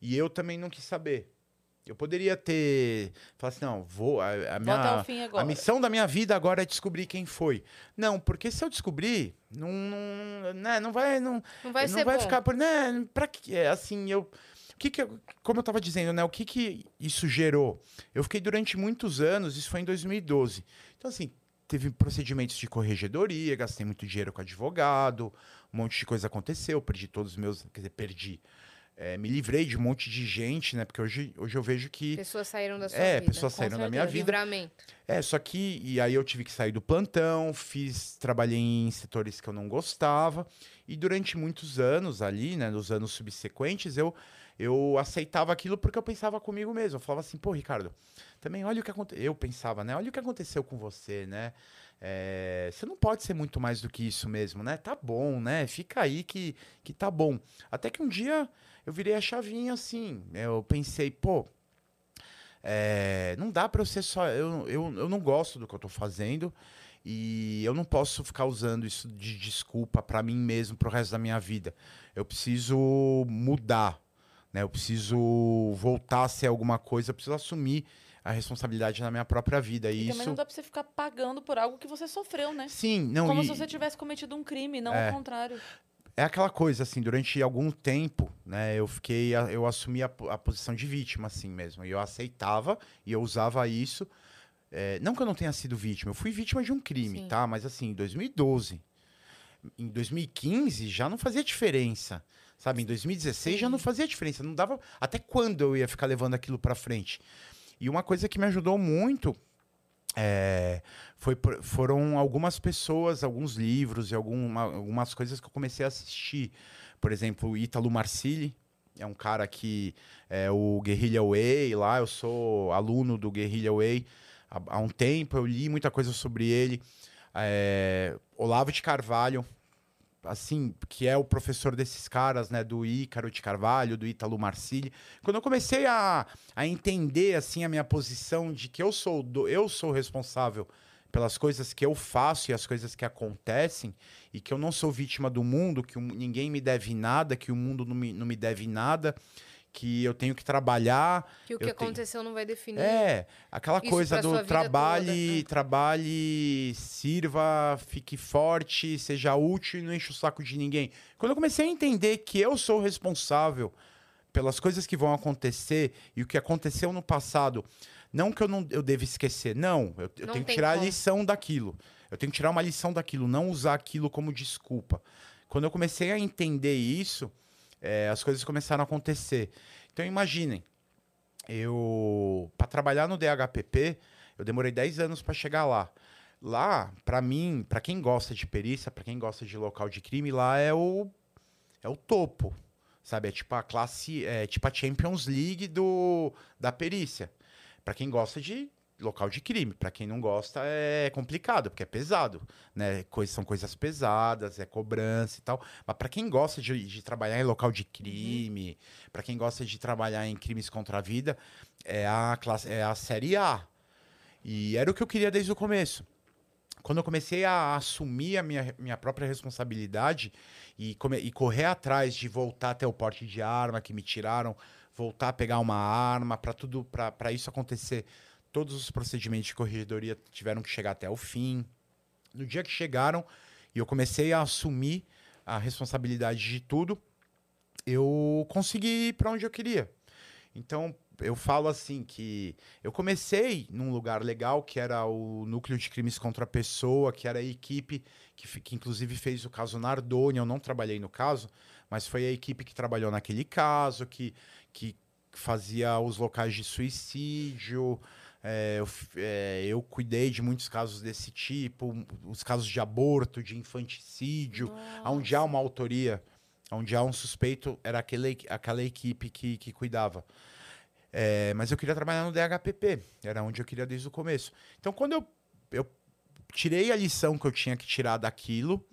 E eu também não quis saber. Eu poderia ter. Falar assim, não, vou. A, a Vou até minha, o fim agora. a missão da minha vida agora é descobrir quem foi. Não, porque se eu descobrir, não, não, né, não vai, não, Não vai não vai bom. ficar por, né, para que é, assim, eu o que que como eu tava dizendo, né, o que que isso gerou? Eu fiquei durante muitos anos, isso foi em 2012. Então assim, teve procedimentos de corregedoria, gastei muito dinheiro com advogado, um monte de coisa aconteceu, perdi todos os meus, quer dizer, perdi. É, me livrei de um monte de gente, né? Porque hoje, hoje eu vejo que. Pessoas saíram da sua É, vida. pessoas com saíram da minha certeza. vida. Livramento. É, só que. E aí eu tive que sair do plantão, fiz. Trabalhei em setores que eu não gostava. E durante muitos anos ali, né? Nos anos subsequentes, eu, eu aceitava aquilo porque eu pensava comigo mesmo. Eu falava assim, pô, Ricardo, também olha o que aconteceu. Eu pensava, né? Olha o que aconteceu com você, né? É, você não pode ser muito mais do que isso mesmo, né? Tá bom, né? Fica aí que, que tá bom. Até que um dia eu virei a chavinha assim. Eu pensei, pô, é, não dá pra eu ser só. Eu, eu, eu não gosto do que eu tô fazendo e eu não posso ficar usando isso de desculpa pra mim mesmo pro resto da minha vida. Eu preciso mudar, né? Eu preciso voltar a ser alguma coisa, eu preciso assumir a responsabilidade na minha própria vida. E E também isso. não dá pra você ficar pagando por algo que você sofreu, né? Sim, não Como e- se você tivesse cometido um crime, não É. ao contrário. é aquela coisa, assim, durante algum tempo, né, eu fiquei, eu assumi a, a posição de vítima, assim mesmo. E eu aceitava e eu usava isso. É, não que eu não tenha sido vítima, eu fui vítima de um crime, Sim. tá? Mas assim, em 2012. Em 2015 já não fazia diferença. Sabe, em 2016 já não fazia diferença. Não dava. Até quando eu ia ficar levando aquilo pra frente? E uma coisa que me ajudou muito é, foi, foram algumas pessoas, alguns livros e alguma, algumas coisas que eu comecei a assistir. Por exemplo, Ítalo Marcilli, é um cara que é o Guerrilla Way lá, eu sou aluno do Guerrilla Way há, há um tempo, eu li muita coisa sobre ele. É, Olavo de Carvalho, assim, que é o professor desses caras, né, do Ícaro de Carvalho, do Ítalo Marcilli. Quando eu comecei a, a entender, assim, a minha posição de que eu sou, do, eu sou responsável pelas coisas que eu faço e as coisas que acontecem, e que eu não sou vítima do mundo, que ninguém me deve nada, que o mundo não me, não me deve nada, que eu tenho que trabalhar, Que o que Eu tenho- aconteceu não vai definir. é, aquela coisa do trabalhe, toda, é. trabalhe, sirva, fique forte, seja útil e não enche o saco de ninguém. Quando eu comecei a entender que eu sou responsável pelas coisas que vão acontecer e o que aconteceu no passado, não que eu não eu devo esquecer, não, eu, eu Não tenho que tirar a como. lição daquilo. Eu tenho que tirar uma lição daquilo, não usar aquilo como desculpa. Quando eu comecei a entender isso, eh, as coisas começaram a acontecer. Então imaginem, eu para trabalhar no DHPP, eu demorei 10 anos para chegar lá. Lá, para mim, para quem gosta de perícia, para quem gosta de local de crime, lá é o é o topo. Sabe, é tipo a classe, é tipo a Champions League do da perícia. Para quem gosta de local de crime, para quem não gosta é complicado, porque é pesado, né? Coisas são coisas pesadas, é cobrança e tal. Mas para quem gosta de, de trabalhar em local de crime, para quem gosta de trabalhar em crimes contra a vida, é a classe, é a série A. E era o que eu queria desde o começo. Quando eu comecei a assumir a minha, minha própria responsabilidade e, come- e correr atrás de voltar até o porte de arma que me tiraram, voltar a pegar uma arma, para tudo, para isso acontecer, todos os procedimentos de corregedoria tiveram que chegar até o fim. No dia que chegaram e eu comecei a assumir a responsabilidade de tudo, eu consegui ir para onde eu queria. Então, eu falo assim que eu comecei num lugar legal, que era o Núcleo de Crimes contra a Pessoa, que era a equipe que, que inclusive fez o caso Nardoni. Eu não trabalhei no caso, mas foi a equipe que trabalhou naquele caso, que, que fazia os locais de suicídio. É, eu, é, eu cuidei de muitos casos desse tipo, os casos de aborto, de infanticídio, onde há uma autoria, onde há um suspeito, era aquele, aquela equipe que, que cuidava. É, mas eu queria trabalhar no DHPP, era onde eu queria desde o começo. Então, quando eu, eu tirei a lição que eu tinha que tirar daquilo,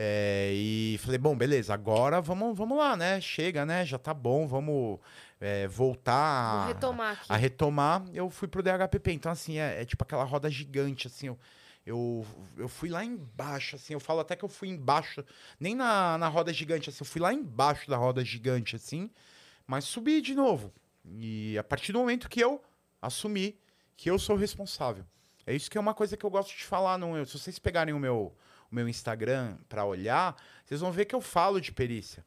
é, e falei, bom, beleza, agora vamos, vamos lá, né? Chega, né? Já tá bom, vamos é, voltar Vou a- retomar aqui. a retomar, eu fui pro DHPP. Então, assim, é, é tipo aquela roda gigante, assim, eu, eu, eu fui lá embaixo, assim, eu falo até que eu fui embaixo, nem na, na roda gigante, assim, eu fui lá embaixo da roda gigante, assim, mas subi de novo. E a partir do momento que eu assumi que eu sou responsável. É isso que é uma coisa que eu gosto de falar. No, se vocês pegarem o meu, o meu Instagram para olhar, vocês vão ver que eu falo de perícia.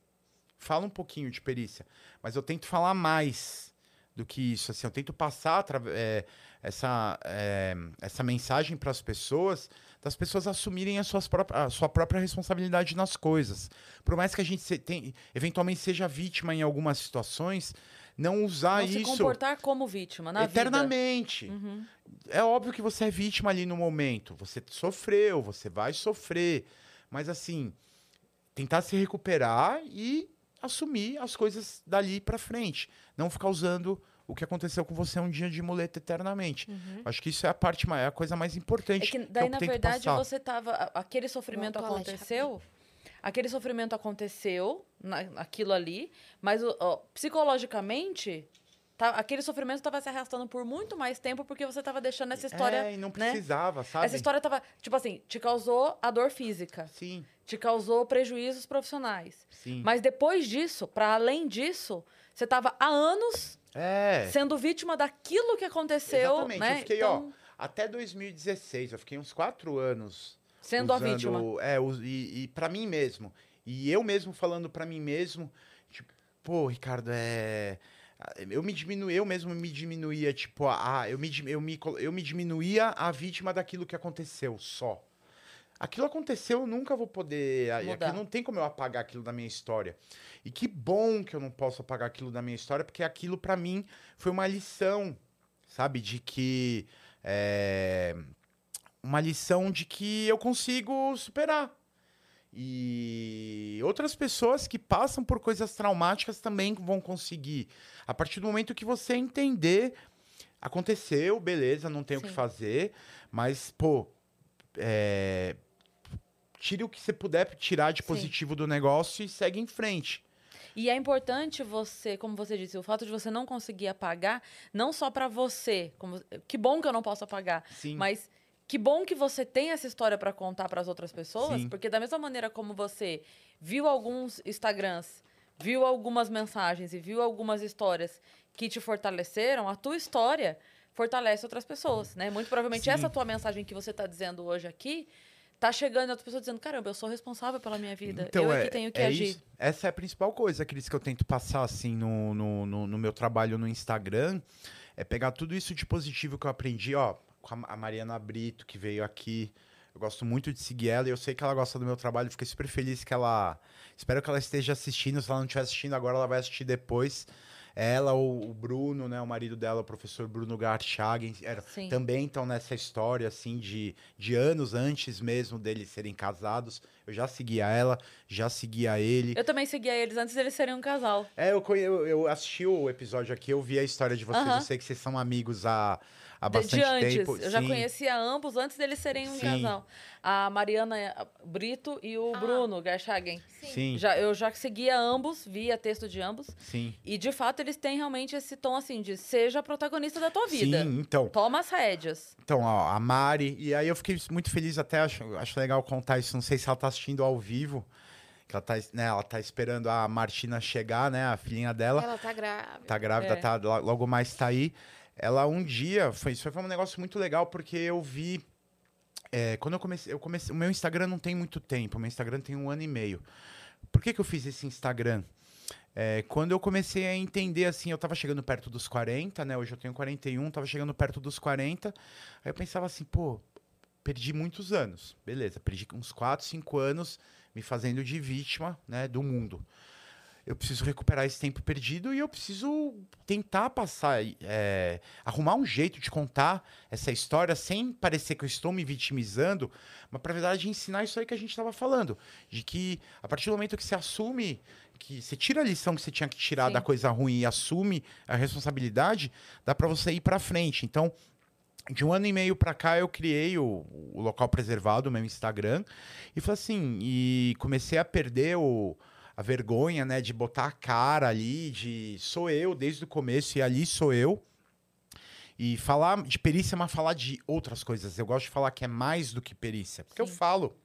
Falo um pouquinho de perícia. Mas eu tento falar mais do que isso. Assim, eu tento passar é, essa, é, essa mensagem para as pessoas, das pessoas assumirem as suas a sua própria responsabilidade nas coisas. Por mais que a gente se- tem, eventualmente seja vítima em algumas situações, não usar Não se isso comportar como vítima na vida. eternamente. Uhum. É óbvio que você é vítima ali no momento. Você sofreu, você vai sofrer. Mas assim, tentar se recuperar e assumir as coisas dali pra frente. Não ficar usando o que aconteceu com você um dia de muleta eternamente. Acho que isso é a parte mais, é a coisa mais É importante. que eu daí, na tento verdade, você tava. Aquele sofrimento aconteceu. Aquele sofrimento aconteceu, na, aquilo ali, mas ó, psicologicamente, tá, aquele sofrimento estava se arrastando por muito mais tempo porque você estava deixando essa história. É, e não né? precisava, sabe? Essa história tava, tipo assim, te causou a dor física, Sim, te causou prejuízos profissionais. sim. Mas depois disso, para além disso, você tava há anos É. sendo vítima daquilo que aconteceu, Exatamente. né? Eu fiquei, Então, ó, até 2016, eu fiquei uns quatro anos sendo a usando- vítima. É, e, e para mim mesmo. E eu mesmo falando pra mim mesmo, tipo, pô, Ricardo, é. Eu me diminui, eu mesmo me diminuía, tipo, ah, eu me, eu, me, eu me diminuía a vítima daquilo que aconteceu, só. Aquilo aconteceu, eu nunca vou poder. Aquilo não tem como eu apagar aquilo da minha história. E que bom que eu não posso apagar aquilo da minha história, porque aquilo pra mim foi uma lição, sabe? De que. é, uma lição de que eu consigo superar. E outras pessoas que passam por coisas traumáticas também vão conseguir. A partir do momento que você entender, aconteceu, beleza, não tem o que Sim. fazer, mas, pô, é, tire o que você puder tirar de Sim. positivo do negócio e segue em frente. E é importante você, como você disse, o fato de você não conseguir apagar, não só pra você, como, que bom que eu não posso apagar, Sim. mas que bom que você tem essa história pra contar pras outras pessoas, Sim. porque da mesma maneira como você viu alguns Instagrams, viu algumas mensagens e viu algumas histórias que te fortaleceram, a tua história fortalece outras pessoas, né? Muito provavelmente Sim. essa tua mensagem que você tá dizendo hoje aqui tá chegando em outras pessoas dizendo, caramba, eu sou responsável pela minha vida, eu é, que tenho que é agir. isso. Essa é a principal coisa, Cris, que eu tento passar assim no, no, no, no meu trabalho no Instagram. É pegar tudo isso de positivo que eu aprendi, ó, com a, a Mariana Brito, que veio aqui. Eu gosto muito de seguir ela e eu sei que ela gosta do meu trabalho. Fiquei super feliz que ela. Espero que ela esteja assistindo. Se ela não estiver assistindo agora, ela vai assistir depois. Ela, o, o Bruno, né, o marido dela, o professor Bruno Garchagen, era, também estão nessa história, assim, de, de anos antes mesmo deles serem casados. Eu já seguia ela, já seguia ele. Eu também seguia eles antes deles serem um casal. É, eu, eu, eu assisti o episódio aqui, eu vi a história de vocês, Aham. eu sei que vocês são amigos há, há bastante de antes. tempo. Eu já Sim. conhecia ambos antes deles serem um Sim. casal. A Mariana Brito e o Ah. Bruno Garchagen. Sim, Já, eu já seguia ambos, via texto de ambos. sim. E, de fato, eles têm realmente esse tom, assim, de seja protagonista da tua vida. Sim, então. Toma as rédeas. Então, ó, a Mari, e aí eu fiquei muito feliz, até acho, acho legal contar isso, não sei se ela tá assistindo ao vivo, que ela tá, né, ela tá esperando a Martina chegar, né, a filhinha dela, Ela tá grávida. tá grávida, É. tá, lo- logo mais tá aí. Ela um dia, foi, isso foi um negócio muito legal, porque eu vi, é, quando eu comecei, eu comecei, o meu Instagram não tem muito tempo, o meu Instagram tem um ano e meio. Por que que eu fiz esse Instagram? É, quando eu comecei a entender, assim, eu tava chegando perto dos 40, né? Hoje eu tenho 41, tava chegando perto dos 40. Aí eu pensava assim, pô, perdi muitos anos. Beleza, perdi uns 4, 5 anos me fazendo de vítima, né, do mundo. Eu preciso recuperar esse tempo perdido e eu preciso tentar passar, é, arrumar um jeito de contar essa história sem parecer que eu estou me vitimizando, mas para verdade ensinar isso aí que a gente estava falando, de que a partir do momento que você assume, que você tira a lição que você tinha que tirar Sim. da coisa ruim e assume a responsabilidade, dá para você ir para frente. Então, de um ano e meio para cá eu criei o, o local preservado, o meu Instagram, e falei assim, e comecei a perder o, a vergonha, né, de botar a cara ali, de sou eu desde o começo e ali sou eu. E falar de perícia, mas falar de outras coisas. Eu gosto de falar que é mais do que perícia, porque eu Sim. falo.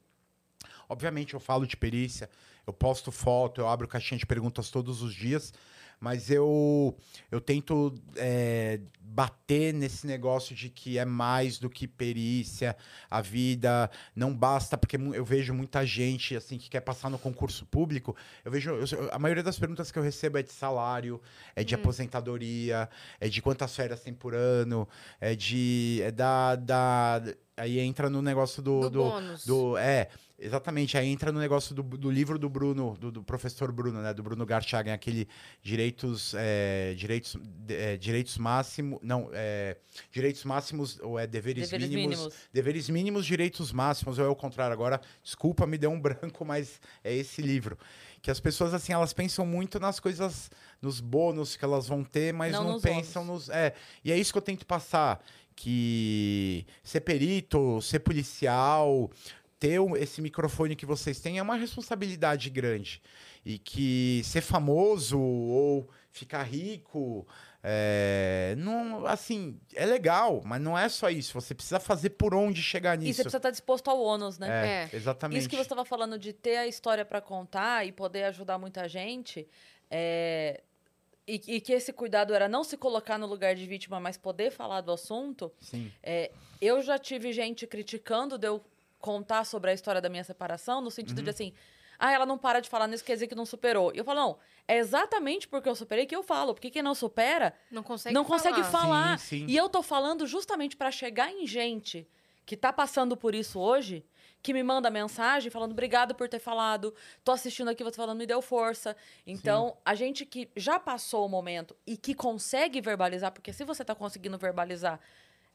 Obviamente eu falo de perícia, eu posto foto, eu abro caixinha de perguntas todos os dias, mas eu eu tento é, bater nesse negócio de que é mais do que perícia, a vida não basta, porque eu vejo muita gente assim que quer passar no concurso público, eu vejo eu- a maioria das perguntas que eu recebo é de salário, é de aposentadoria, é de quantas férias tem por ano, é de é da, da aí entra no negócio do, Do do, bônus. do- é, exatamente. Aí entra no negócio do, do livro do Bruno, do, do professor Bruno, né? Do Bruno Garchagen, aquele direitos, é, direitos, é, direitos máximos, não, é, direitos máximos ou é deveres, Deveres mínimos, mínimos. deveres mínimos, direitos máximos, ou é o contrário agora. Desculpa, me deu um branco, mas é esse livro. Que as pessoas, assim, elas pensam muito nas coisas, nos bônus que elas vão ter, mas Não não, pensam nos. É, e é isso que eu tento passar. Que ser perito, ser policial, ter esse microfone que vocês têm é uma responsabilidade grande. E que ser famoso ou ficar rico. É, não, assim, é legal, mas não é só isso. Você precisa fazer por onde chegar E você nisso. precisa estar disposto ao ônus, né? É, É. exatamente. Isso que você estava falando de ter a história para contar e poder ajudar muita gente, é, e, e que esse cuidado era não se colocar no lugar de vítima, mas poder falar do assunto. Sim. é, eu já tive gente criticando de eu contar sobre a história da minha separação, no sentido Uhum. de assim. Ah, ela não para de falar nisso, quer dizer que não superou. E eu falo, não, é exatamente porque eu superei que eu falo. Porque quem não supera, Não consegue não falar. consegue falar. Sim, sim. E eu tô falando justamente pra chegar em gente que tá passando por isso hoje, que me manda mensagem falando obrigado por ter falado, tô assistindo aqui você falando me deu força. Então, a gente que já passou o momento e que consegue verbalizar, porque se você tá conseguindo verbalizar,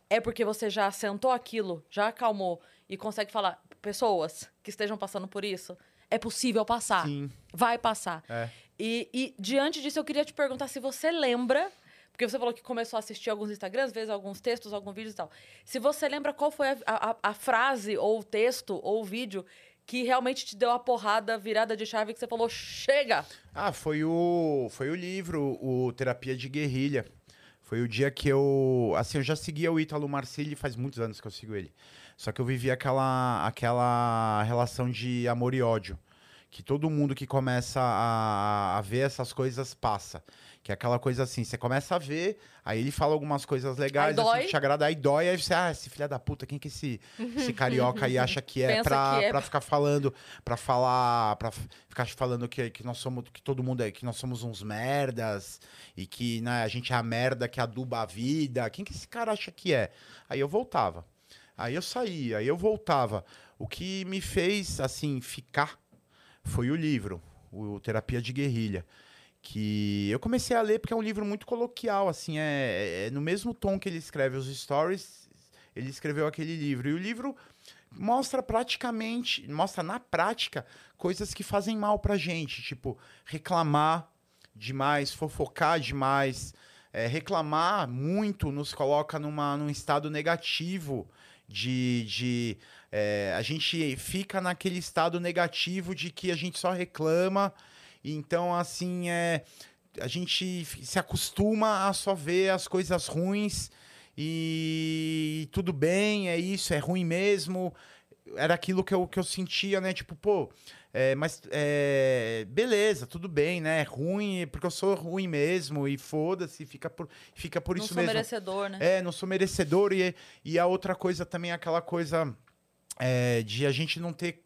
é porque você já sentou aquilo, já acalmou e consegue falar pessoas que estejam passando por isso, é possível passar. Sim. Vai passar. É. E, e diante disso, eu queria te perguntar se você lembra, porque você falou que começou a assistir alguns Instagrams, vezes alguns textos, alguns vídeos e tal. Se você lembra qual foi a, a- a frase, ou o texto, ou o vídeo que realmente te deu a porrada virada de chave que você falou, chega! Ah, foi o, foi o livro, o Terapia de Guerrilha. Foi o dia que eu. Assim, eu já seguia o Ítalo Marcilli faz muitos anos que eu sigo ele. Só que eu vivi aquela, aquela relação de amor e ódio. Que todo mundo que começa a, a ver essas coisas passa. Que é aquela coisa assim, você começa a ver, aí ele fala algumas coisas legais, Aí dói. assim, que te agrada, aí dói, aí você, ah, esse filho da puta, quem que esse, esse carioca aí acha que é pra, que é. pra ficar falando, pra falar, pra ficar falando que, que nós somos, que todo mundo é, que nós somos uns merdas, e que né, a gente é a merda que aduba a vida, quem que esse cara acha que é? Aí eu voltava. Aí eu saía, aí eu voltava. O que me fez, assim, ficar foi o livro, o Terapia de Guerrilha. Que eu comecei a ler porque é um livro muito coloquial, assim, é, é no mesmo tom que ele escreve os stories, ele escreveu aquele livro. E o livro mostra praticamente, mostra na prática coisas que fazem mal pra gente, tipo, reclamar demais, fofocar demais, é, reclamar muito nos coloca numa, num estado negativo de, de é, a gente fica naquele estado negativo de que a gente só reclama então assim é a gente se acostuma a só ver as coisas ruins e tudo bem, é isso, é ruim mesmo. Era aquilo que eu, que eu sentia, né? Tipo, pô, é, mas é, beleza, tudo bem, né? É ruim, porque eu sou ruim mesmo, e foda-se, fica por, fica por não isso sou mesmo. merecedor, né? É, não sou merecedor. E, e a outra coisa também é aquela coisa é, de a gente não ter,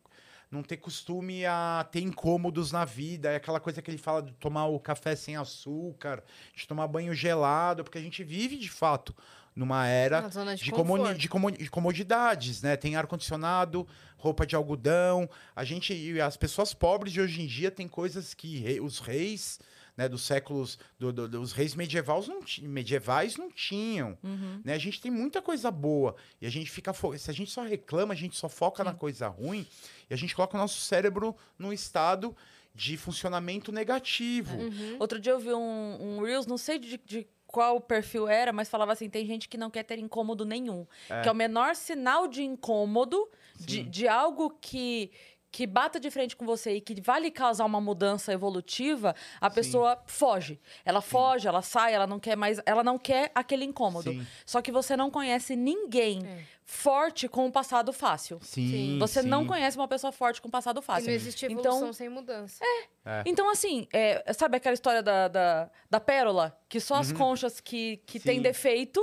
não ter costume a ter incômodos na vida. É aquela coisa que ele fala de tomar o café sem açúcar, de tomar banho gelado, porque a gente vive de fato numa era de, de, comuni- de comu- de comodidades, né? Tem ar-condicionado, roupa de algodão. A gente, e as pessoas pobres de hoje em dia têm coisas que re- os reis, né, dos séculos, do- do- dos reis medievais não, medievais não tinham. Uhum. Né? A gente tem muita coisa boa e a gente fica fo- se a gente só reclama, a gente só foca na coisa ruim e a gente coloca o nosso cérebro num estado de funcionamento negativo. Uhum. Outro dia eu vi um, um Reels, não sei de, de qual perfil era, mas falava assim: tem gente que não quer ter incômodo nenhum. Que é o menor sinal de incômodo, de, Sim. de algo que. Que bata de frente com você e que vai lhe causar uma mudança evolutiva, a Sim. pessoa foge. Ela foge, ela sai, ela não quer mais. Ela não quer aquele incômodo. Sim. Só que você não conhece ninguém É. forte com um passado fácil. Sim, Você não sim. conhece uma pessoa forte com um passado E fácil. não existe Então- evolução sem mudança. Então, assim, é, sabe aquela história da, da, da pérola? Que só Uhum. as conchas que, que têm Sim. defeito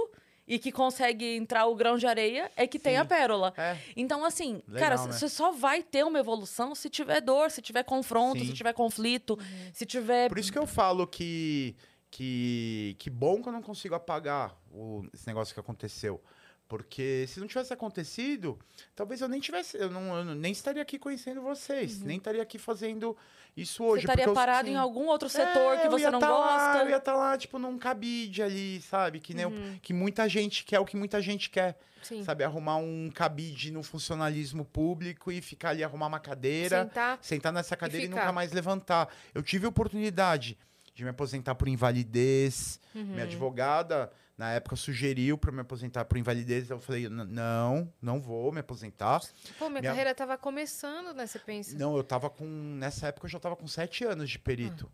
e que consegue entrar o grão de areia é que tem Sim. a pérola. É. Então, assim, Legal, cara, né? você só vai ter uma evolução se tiver dor, se tiver confronto, Sim. se tiver conflito, Uhum. se tiver. Por isso que eu falo que que, que bom que eu não consigo apagar o, esse negócio que aconteceu. Porque se não tivesse acontecido, talvez eu nem tivesse, eu não, eu nem estaria aqui conhecendo vocês, nem estaria aqui fazendo isso Uhum. Você hoje. estaria eu- parado em algum outro setor É, que você não tá Lá, gosta. eu ia estar lá, tipo, num cabide ali, sabe? Que, nem o- Uhum. que muita gente quer, o que muita gente quer. Sim. Sabe? Arrumar um cabide no funcionalismo público e ficar ali, arrumar uma cadeira Sentar. sentar nessa cadeira e, ficar. nunca mais levantar. Eu tive a oportunidade de me aposentar por invalidez. Uhum. Minha advogada, na época, sugeriu para me aposentar por invalidez. Eu falei, "N- não, não vou me aposentar. Pô, minha, Minha- carreira tava começando, né? Você pensa. Não, eu tava com. Nessa época eu já tava com sete anos de perito.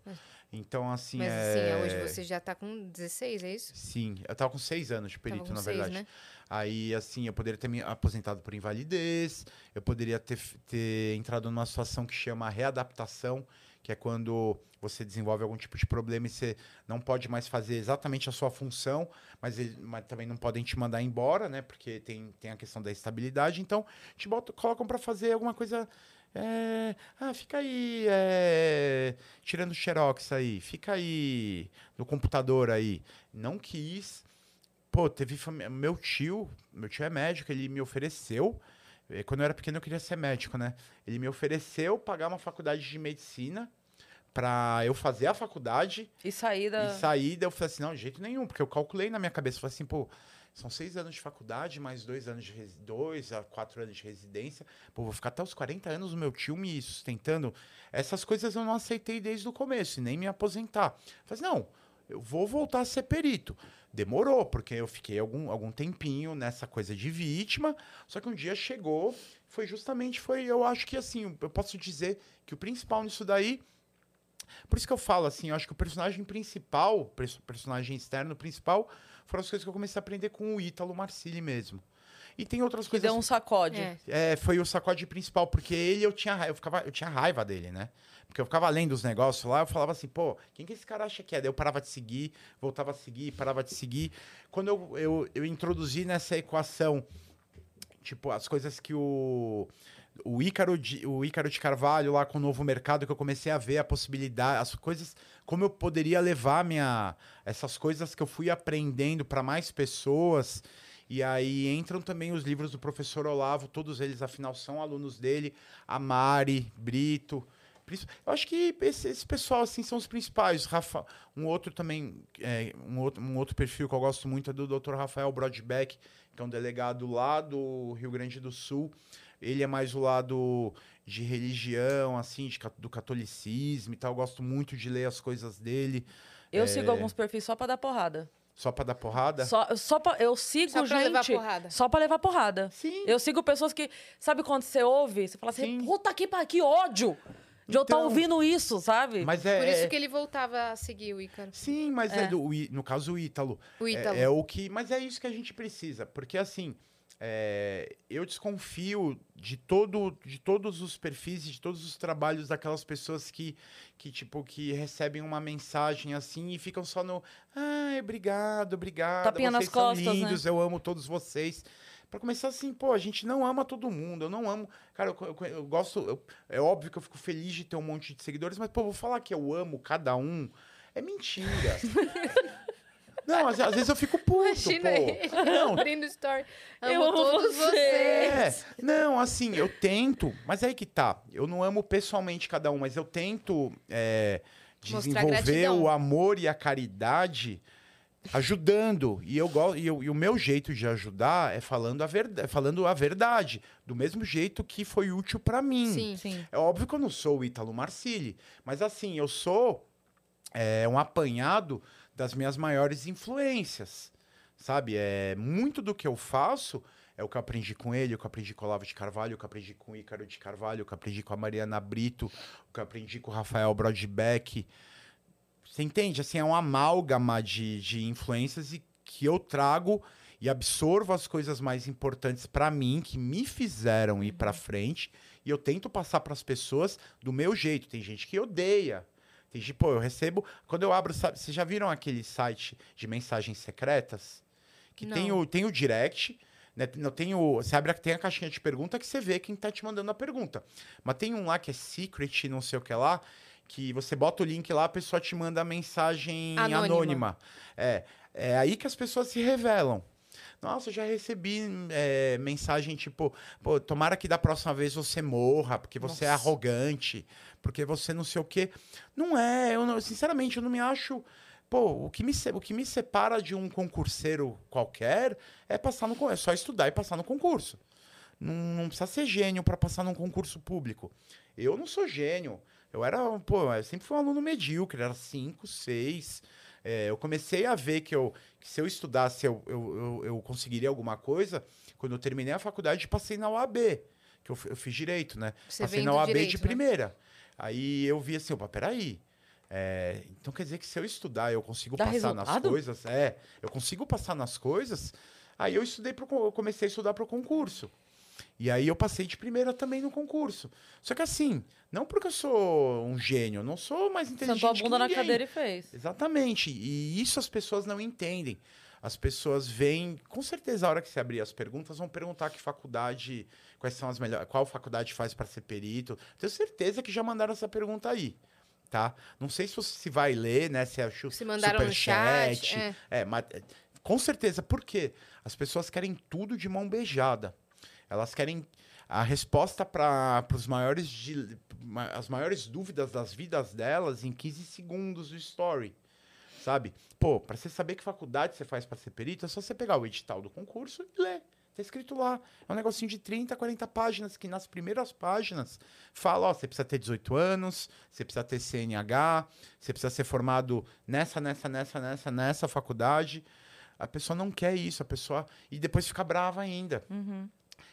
Então, assim. Mas é... assim, hoje você já tá com 16, é isso? Sim, eu tava com seis anos de perito, na seis, verdade. né? Aí, assim, eu poderia ter me aposentado por invalidez, eu poderia ter, ter entrado numa situação que chama readaptação, que é quando você desenvolve algum tipo de problema e você não pode mais fazer exatamente a sua função, mas, ele- mas também não podem te mandar embora, né? Porque tem, tem a questão da estabilidade. Então, te botam, colocam para fazer alguma coisa É, ah, fica aí, é, tirando xerox aí, fica aí no computador aí. Não quis. Pô, teve meu tio, meu tio é médico, ele me ofereceu. eh, Quando eu era pequeno eu queria ser médico, né? Ele me ofereceu pagar uma faculdade de medicina pra eu fazer a faculdade E saída. e sair, daí eu falei assim, não, de jeito nenhum, porque eu calculei na minha cabeça, falei assim, pô, são seis anos de faculdade, mais dois anos de resi- dois a quatro anos de residência, pô, vou ficar até os 40 anos o meu tio me sustentando. Essas coisas eu não aceitei desde o começo, e nem me aposentar. Falei assim, não, eu vou voltar a ser perito. Demorou, porque eu fiquei algum, algum tempinho nessa coisa de vítima, só que um dia chegou, foi justamente, foi, eu acho que assim, eu posso dizer que o principal nisso daí por isso que eu falo assim, eu acho que o personagem principal, perso- personagem externo principal, foram as coisas que eu comecei a aprender com o Ítalo Marcilli mesmo. E tem outras Que coisas. deu um sacode. É. É, foi o sacode principal, porque ele eu tinha, ra- eu ficava, eu tinha raiva dele, né? Porque eu ficava lendo os negócios lá, eu falava assim, pô, quem que esse cara acha que é? Daí eu parava de seguir, voltava a seguir, parava de seguir. Quando eu, eu, eu introduzi nessa equação, tipo, as coisas que o. O Ícaro, de, o Ícaro de Carvalho lá com o novo mercado, que eu comecei a ver a possibilidade, as coisas, como eu poderia levar minha, essas coisas que eu fui aprendendo para mais pessoas. E aí entram também os livros do professor Olavo, todos eles, afinal, são alunos dele, a Mari, Brito. Eu acho que esse, esse pessoal, assim, são os principais. Rafa, um outro também, é, um, outro, um outro perfil que eu gosto muito é do Dr. Rafael Brodbeck, que é um delegado lá do Rio Grande do Sul. Ele é mais o lado de religião, assim, de do catolicismo e tal. Eu gosto muito de ler as coisas dele, Eu É. sigo alguns perfis só pra dar porrada. só pra dar porrada. Só, só pra, eu sigo Só pra gente levar porrada. só pra levar porrada. Sim. Eu sigo pessoas que. Sabe quando você ouve? Você fala assim, Sim. puta que que ódio! De eu estar Então, ouvindo isso, sabe? Mas é. Por isso é- que ele voltava a seguir o Ícaro. Sim, mas é, É. do, no caso o Ítalo. O É- Ítalo. É, o que. Mas é isso que a gente precisa. Porque assim, é, eu desconfio de, todo, de todos os perfis de todos os trabalhos daquelas pessoas que, que, tipo, que recebem uma mensagem assim e ficam só no. Ai, obrigado, obrigado. Tapinha nas vocês são costas, né?" lindos, eu amo todos vocês. Pra começar assim, pô, a gente não ama todo mundo. Eu não amo. Cara, eu, eu- eu gosto. eu- é óbvio que eu fico feliz de ter um monte de seguidores, mas, pô, vou falar que eu amo cada um. É mentira. Não, às, às vezes eu fico puto, Imagina pô. ele Não, abrindo story. Amo Eu amo todos você. vocês. é, não, assim, eu tento, mas aí que tá. Eu não amo pessoalmente cada um, mas eu tento é, desenvolver o amor e a caridade ajudando. E, eu, go- e, eu- e o meu jeito de ajudar é falando a, verda, falando a verdade, do mesmo jeito que foi útil pra mim. Sim. Sim. É óbvio que eu não sou o Ítalo Marcilli, mas assim, eu sou é, um apanhado das minhas maiores influências, sabe? É, muito do que eu faço é o que eu aprendi com ele, o que eu aprendi com o Olavo de Carvalho, o que eu aprendi com o Ícaro de Carvalho, o que eu aprendi com a Mariana Brito, o que eu aprendi com o Rafael Brodbeck. Você entende? Assim, é um amálgama de, de influências e que eu trago e absorvo as coisas mais importantes pra mim, que me fizeram ir pra frente, e eu tento passar pras pessoas do meu jeito. Tem gente que odeia. Tem gente, pô, eu recebo. Quando eu abro, sabe, vocês já viram aquele site de mensagens secretas? Que tem o, tem o direct. Né, não tem o, você abre tem a caixinha de pergunta que você vê quem tá te mandando a pergunta. Mas tem um lá que é secret, não sei o que lá, que você bota o link lá, a pessoa te manda a mensagem Anônima. anônima. É, é aí que as pessoas se revelam. Nossa, já recebi é, mensagem tipo, pô, tomara que da próxima vez você morra, porque você é Nossa. arrogante, porque você não sei o quê. Não é, eu não- sinceramente, eu não me acho. Pô, o que, me, o que me separa de um concurseiro qualquer é passar no é só estudar e passar no concurso. Não, não precisa ser gênio para passar num concurso público. Eu não sou gênio. Eu era, pô, eu sempre fui um aluno medíocre, era cinco, seis. É, eu comecei a ver que, eu, se eu estudasse, eu, eu, eu, eu conseguiria alguma coisa. Quando eu terminei a faculdade, passei na UAB, que eu, eu fiz direito, né? Você passei na do UAB direito, de né? primeira. Aí eu vi assim, opa, peraí. É, então quer dizer que se eu estudar, eu consigo Dá passar nas resultado? coisas. É, eu consigo passar nas coisas. Aí eu estudei pro, eu comecei a estudar para o concurso. E aí eu passei de primeira também no concurso. Só que assim, não porque eu sou um gênio, eu não sou mais inteligente Sentou a bunda na cadeira e fez. Exatamente. E isso as pessoas não entendem. As pessoas veem, com certeza, a hora que você abrir as perguntas, vão perguntar que faculdade, quais são as melhores, qual faculdade faz para ser perito. Tenho certeza que já mandaram essa pergunta aí, tá? Não sei se você se vai ler, né? Se achou Se mandaram no chat. É. é, mas é, com certeza, por quê? As pessoas querem tudo de mão beijada. Elas querem a resposta para os maiores as maiores dúvidas das vidas delas em 15 segundos do story. Sabe? Pô, para você saber que faculdade você faz para ser perito, é só você pegar o edital do concurso e ler. Tá escrito lá. É um negocinho de 30, 40 páginas, que nas primeiras páginas fala, ó, você precisa ter 18 anos, você precisa ter CNH, você precisa ser formado nessa, nessa, nessa, nessa, nessa faculdade. A pessoa não quer isso, a pessoa. E depois fica brava ainda. Uhum.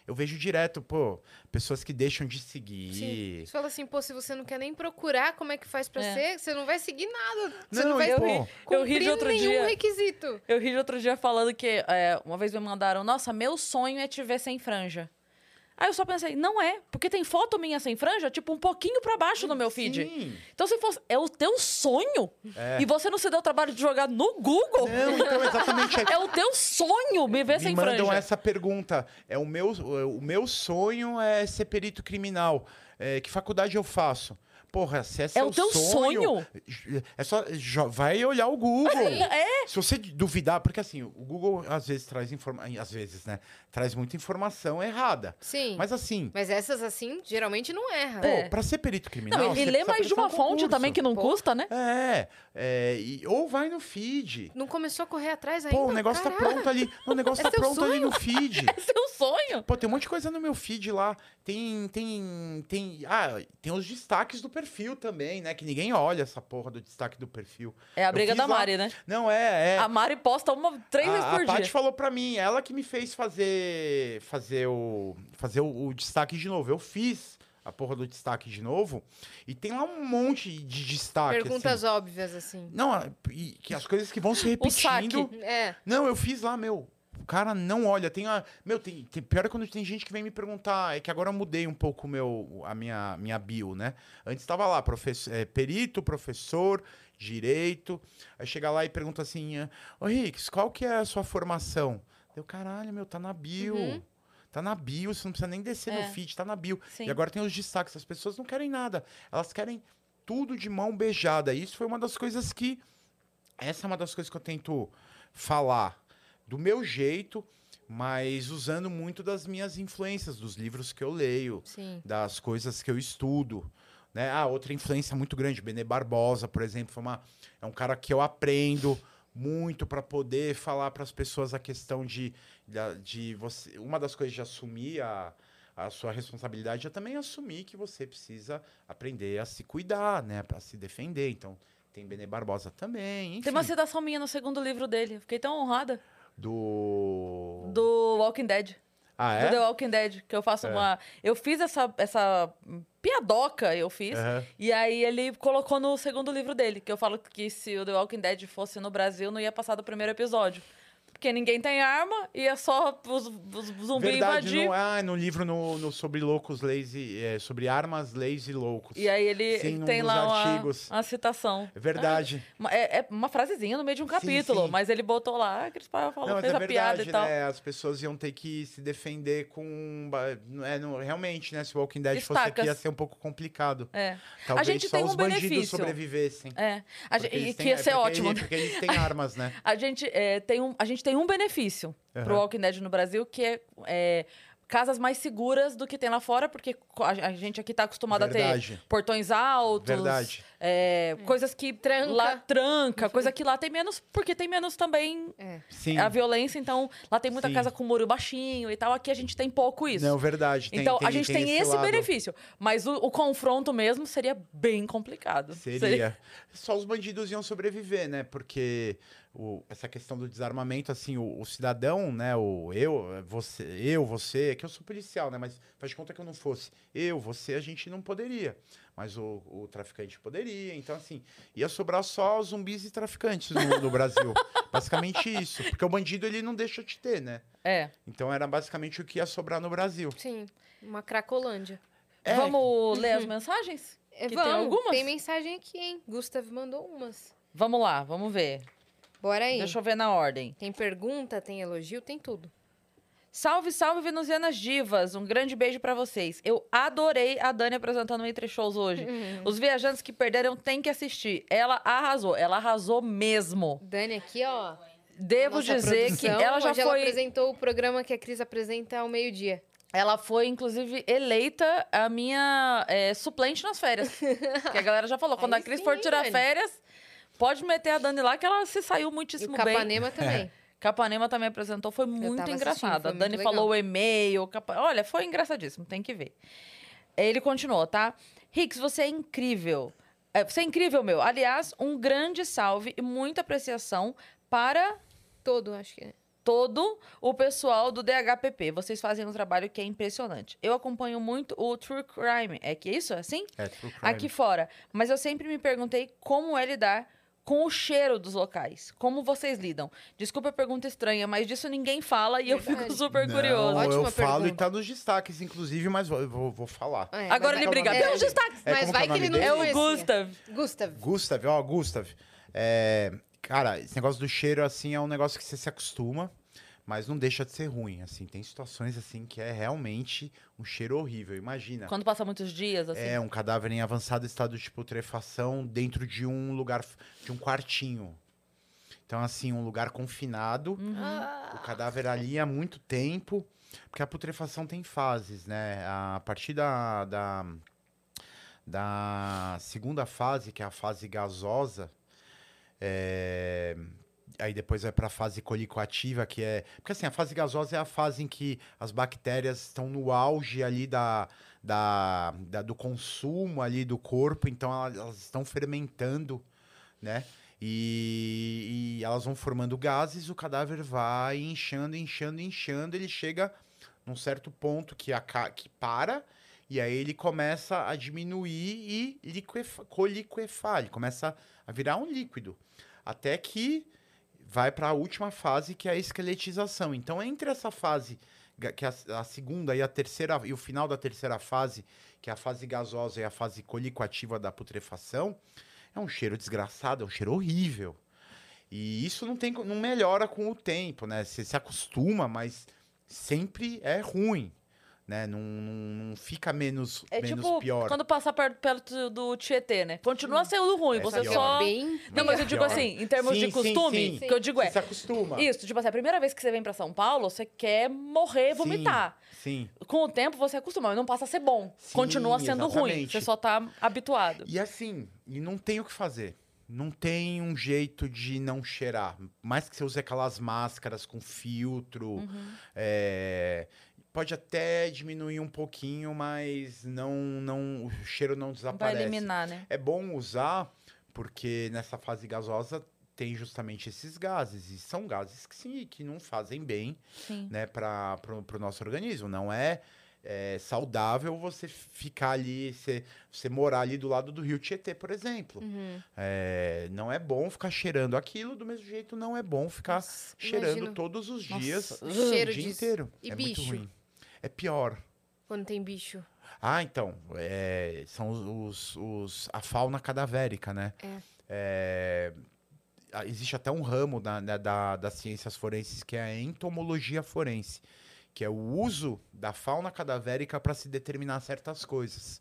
Eu vejo direto, pô, pessoas que deixam de seguir. Sim. Você fala assim, pô, se você não quer nem procurar como é que faz pra É. ser, você não vai seguir nada. Você Não, não vai eu pô, ri. Eu ri de cumprir outro nenhum dia. requisito. Eu ri de outro dia falando que é, uma vez me mandaram, nossa, meu sonho é te ver sem franja. Aí eu só pensei, não é, porque tem foto minha sem franja, tipo, um pouquinho pra baixo no meu feed. Sim. Então, se fosse, é o teu sonho, É. e você não se deu o trabalho de jogar no Google, Não, então exatamente. É é o teu sonho me ver Me sem mandam franja. essa pergunta. É o meu, o meu sonho é ser perito criminal. É, que faculdade eu faço? Porra, se é seu o teu sonho? É só vai olhar o Google. É. Se você duvidar, porque assim, o Google às vezes traz informação, às vezes, né, traz muita informação errada. Sim. Mas assim, Mas essas assim, geralmente não erra. pô, É. pra ser perito criminal, Não, e, lê mais de uma um fonte também que não Pô. custa, né? É, é, e- ou vai no feed. Não começou a correr atrás ainda? Pô, o negócio tá Caralho. pronto ali. O negócio É tá pronto ali sonho? no feed. É seu sonho. Pô, tem um monte de coisa no meu feed lá. Tem, tem, tem, ah, tem os destaques do perfil também, né? Que ninguém olha essa porra do destaque do perfil. É a briga da lá- Mari, né? Não, é, é. A Mari posta uma, três vezes a, por a Paty dia. falou pra mim, ela que me fez fazer, fazer o, fazer o, o destaque de novo. Eu fiz a porra do destaque de novo e tem lá um monte de destaque. Perguntas assim. óbvias, assim. Não, a- e que as coisas que vão se O saque. repetindo. É. Não, eu fiz lá, meu. O cara não olha. Tem a. Meu, tem, tem- pior é quando tem gente que vem me perguntar. É que agora eu mudei um pouco meu, a minha, minha bio, né? Antes estava lá, professor, é, perito, professor, direito. Aí chega lá e pergunta assim: Ô Rix, qual que é a sua formação? Eu, caralho, meu, tá na bio. Uhum. Tá na bio, você não precisa nem descer É. no feed, tá na bio. Sim. E agora tem os destaques. As pessoas não querem nada. Elas querem tudo de mão beijada. E isso foi uma das coisas que. Essa é uma das coisas que eu tento falar do meu jeito, mas usando muito das minhas influências, dos livros que eu leio, Sim. das coisas que eu estudo. Né? Ah, outra influência muito grande, Benê Barbosa, por exemplo, foi uma, é um cara que eu aprendo muito para poder falar para as pessoas a questão de, da- de você. Uma das coisas de assumir a, a sua responsabilidade é também assumir que você precisa aprender a se cuidar, né? Para se defender. Então, tem Benê Barbosa também. Enfim, Tem uma citação minha no segundo livro dele. Fiquei tão honrada. Do. Do Walking Dead. Ah, Do é? The Walking Dead. Que eu faço É. uma. Eu fiz essa, essa piadoca, eu fiz. Aham. E aí ele colocou no segundo livro dele. Que eu falo que se o The Walking Dead fosse no Brasil, não ia passar do primeiro episódio. Porque ninguém tem arma e é só os, os zumbis Verdade, invadir. no, ah, no livro no, no- sobre loucos, leis e, é, sobre armas, leis e loucos. E aí ele, Sim, tem lá uma, uma citação. É verdade. Uma- É, é uma frasezinha no meio de um Sim, capítulo, sim. mas ele botou lá, Cris Paiva falou, Não, fez é a piada verdade, e tal. né? As pessoas iam ter que se defender com. É, não, realmente, né? Se o Walking Dead fosse aqui, Estacas. ia ser um pouco complicado. É. Talvez gente só tem um os bandidos benefício. sobrevivessem. É. A Porque gente, e que ia é ser porque ótimo. ele- porque eles têm armas, né? A gente, é, tem um, a gente tem um benefício pro Aham. Walking Dead no Brasil, que é, é, casas mais seguras do que tem lá fora, porque a, a gente aqui tá acostumado a ter Verdade. portões altos, Verdade. é, coisas que Tranca. lá tranca, coisa que lá tem menos, porque tem menos também É. Sim. a violência, então lá tem muita Sim. casa com muro baixinho e tal, aqui a gente tem pouco isso. Não, verdade. Tem, então, tem, a gente tem, esse, lado. benefício. Mas o, o confronto mesmo seria bem complicado. Seria. Só os bandidos iam sobreviver, né? Porque o- essa questão do desarmamento, assim, o, o cidadão, né? O eu, você, eu, você, é que eu sou policial, né? Mas faz de conta que eu não fosse. Eu, você, a gente não poderia. mas o, o traficante poderia. Então, assim, ia sobrar só zumbis e traficantes no, no Brasil. basicamente isso. Porque o bandido, ele não deixa de ter, né? É. Então, era basicamente o que ia sobrar no Brasil. Sim, uma cracolândia. É. Vamos ler as mensagens? É, Que tem vamos, algumas? Tem mensagem aqui, hein? Gustav mandou umas. Vamos lá, vamos ver. Bora aí. Deixa eu ver na ordem. Tem pergunta, tem elogio, tem tudo. Salve, salve, Venusianas Divas. Um grande beijo pra vocês. Eu adorei a Dani apresentando o Entre Shows hoje. Os viajantes que perderam têm que assistir. Ela arrasou. Ela arrasou mesmo. Dani aqui, ó. Devo nossa dizer que produção, ela já hoje ela foi. apresentou o programa que a Cris apresenta ao meio-dia. Ela foi, inclusive, eleita a minha é, suplente nas férias. que a galera já falou. Quando Aí a Cris sim, for tirar Dani. férias, pode meter a Dani lá, que ela se saiu E o muitíssimo bem. Capanema também. Capanema também apresentou, foi muito foi a Dani muito falou o e-mail. Capa... Olha, foi engraçadíssimo, tem que ver. Ele continuou, tá? Rix, você é incrível. É, você é incrível, meu. Aliás, um grande salve e muita apreciação para Todo, acho que. é. todo o pessoal do DHPP. Vocês fazem um trabalho que é impressionante. Eu acompanho muito o True Crime. É que isso? É assim? É, true crime. aqui fora. Mas eu sempre me perguntei como é lidar com o cheiro dos locais. Como vocês lidam? Desculpa a pergunta estranha, mas disso ninguém fala e eu fico Verdade. super Não, curioso. Ótima eu falo e pergunta. tá nos destaques, inclusive, mas vou, vou, vou falar. É, Agora ele vai- briga é, pelos é, destaques. É, Mas como vai que é ele não? É o. Gustav. Gustav. Gustav, ó, Gustav. É, cara, esse negócio do cheiro, assim, é um negócio que você se acostuma, mas não deixa de ser ruim, assim. Tem situações, assim, que é realmente um cheiro horrível. Imagina. Quando passa muitos dias, assim. É um cadáver em avançado estado de putrefação dentro de um lugar, de um quartinho. Então, assim, um lugar confinado. Uhum. Ah, O cadáver ali há muito tempo, porque a putrefação tem fases, né? A partir da, da, da segunda fase, que é a fase gasosa, é, aí depois vai para a fase colicoativa, que é... Porque assim, a fase gasosa é a fase em que as bactérias estão no auge ali da, da, da- do consumo ali do corpo, então elas, estão fermentando, né? E, e elas vão formando gases, o cadáver vai inchando, inchando, inchando, ele chega num certo ponto que, a, que para, e aí ele começa a diminuir e liquefa, coliquefar, ele começa a virar um líquido. Até que vai para a última fase, que é a esqueletização. Então, entre essa fase, que é a, segunda e a terceira, e o final da terceira fase, que é a fase gasosa e a fase colicoativa da putrefação, é um cheiro desgraçado, é um cheiro horrível. E isso não, tem, não melhora com o tempo, né? Você se acostuma, mas sempre é ruim, né? Não, não, não fica menos, É menos tipo pior. quando passar perto, perto do Tietê, né? Continua sendo ruim, É você pior. só... Bem. Não, mas eu digo assim, em termos Sim, de sim, costume, sim. o que eu digo Você é... se acostuma. Isso, tipo assim, a primeira vez que você vem pra São Paulo, você quer morrer, Sim, vomitar. Sim. Com o tempo, você acostuma, mas não passa a ser bom. Sim, Continua sendo ruim, exatamente. você só tá habituado. E assim, e não tem o que fazer. Não tem um jeito de não cheirar. Mais que você use aquelas máscaras com filtro. Uhum. é, Pode até diminuir um pouquinho, mas não, não, o cheiro não Vai desaparece. eliminar, né? É bom usar, porque nessa fase gasosa tem justamente esses gases. E são gases que, sim, que não fazem bem Sim. né, para o nosso organismo. Não é, é, saudável você ficar ali, você, você morar ali do lado do rio Tietê, por exemplo. Uhum. É, não é bom ficar cheirando aquilo, do mesmo jeito não é bom ficar Nossa, cheirando imagino. todos os Nossa. dias, O o dia disso. inteiro. E é bicho? muito ruim. É pior. Quando tem bicho. Ah, então, é, são os, os- os- a fauna cadavérica, né? É. É, existe até um ramo da, da- da- das ciências forenses que é a entomologia forense, que é o uso da fauna cadavérica para se determinar certas coisas.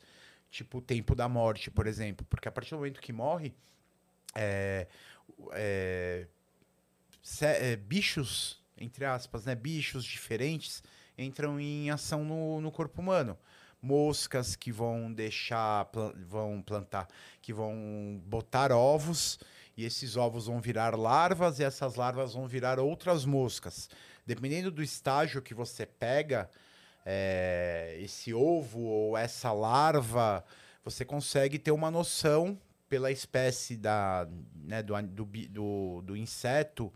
Tipo o tempo da morte, por exemplo. Porque a partir do momento que morre, é, é, é, bichos, entre aspas, né, bichos diferentes entram em ação no, no corpo humano. Moscas que vão deixar, plan- vão plantar, que vão botar ovos, e esses ovos vão virar larvas, e essas larvas vão virar outras moscas. Dependendo do estágio que você pega, é, esse ovo ou essa larva, você consegue ter uma noção pela espécie da, né, do, do, do, do inseto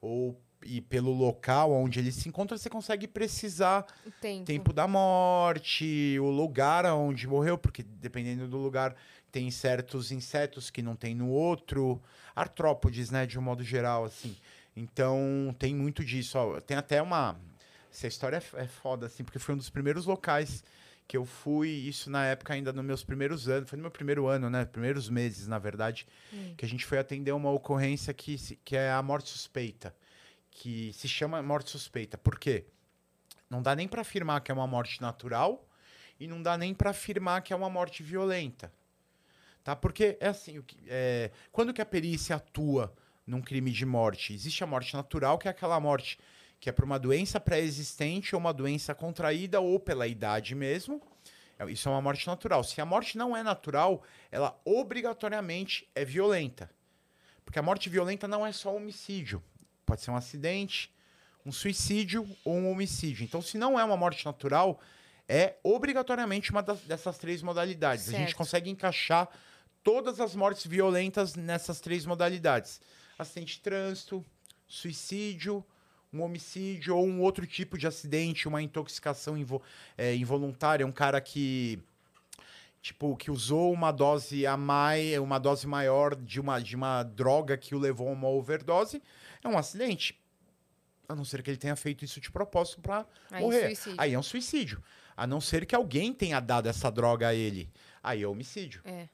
ou e pelo local onde ele se encontra, você consegue precisar O tempo. tempo da morte, o lugar onde morreu, porque dependendo do lugar tem certos insetos que não tem no outro, artrópodes, né, de um modo geral, assim. Então tem muito disso. Ó. Tem até uma. Essa história é é foda, assim, porque foi um dos primeiros locais que eu fui, isso na época ainda nos meus primeiros anos, foi no meu primeiro ano, né? Primeiros meses, na verdade, Hum. que a gente foi atender uma ocorrência que, que é a morte suspeita. Que se chama morte suspeita. Por quê? Não dá nem pra afirmar que é uma morte natural e não dá nem pra afirmar que é uma morte violenta. Tá? Porque é assim, é, quando que a perícia atua num crime de morte? Existe a morte natural, que é aquela morte que é por uma doença pré-existente ou uma doença contraída ou pela idade mesmo. É, Isso é uma morte natural. Se a morte não é natural, ela obrigatoriamente é violenta. Porque a morte violenta não é só homicídio. Pode ser um acidente, um suicídio ou um homicídio. Então, se não é uma morte natural, é obrigatoriamente uma das- dessas três modalidades. A gente Certo. consegue encaixar todas as mortes violentas nessas três modalidades: acidente de trânsito, suicídio, um homicídio ou um outro tipo de acidente, uma intoxicação invo- é, involuntária, um cara que tipo que usou uma dose a mais, uma dose maior de uma de uma droga que o levou a uma overdose, é um acidente. A não ser que ele tenha feito isso de propósito para morrer. suicídio. Aí é um suicídio. A não ser que alguém tenha dado essa droga a ele. Aí é homicídio. É.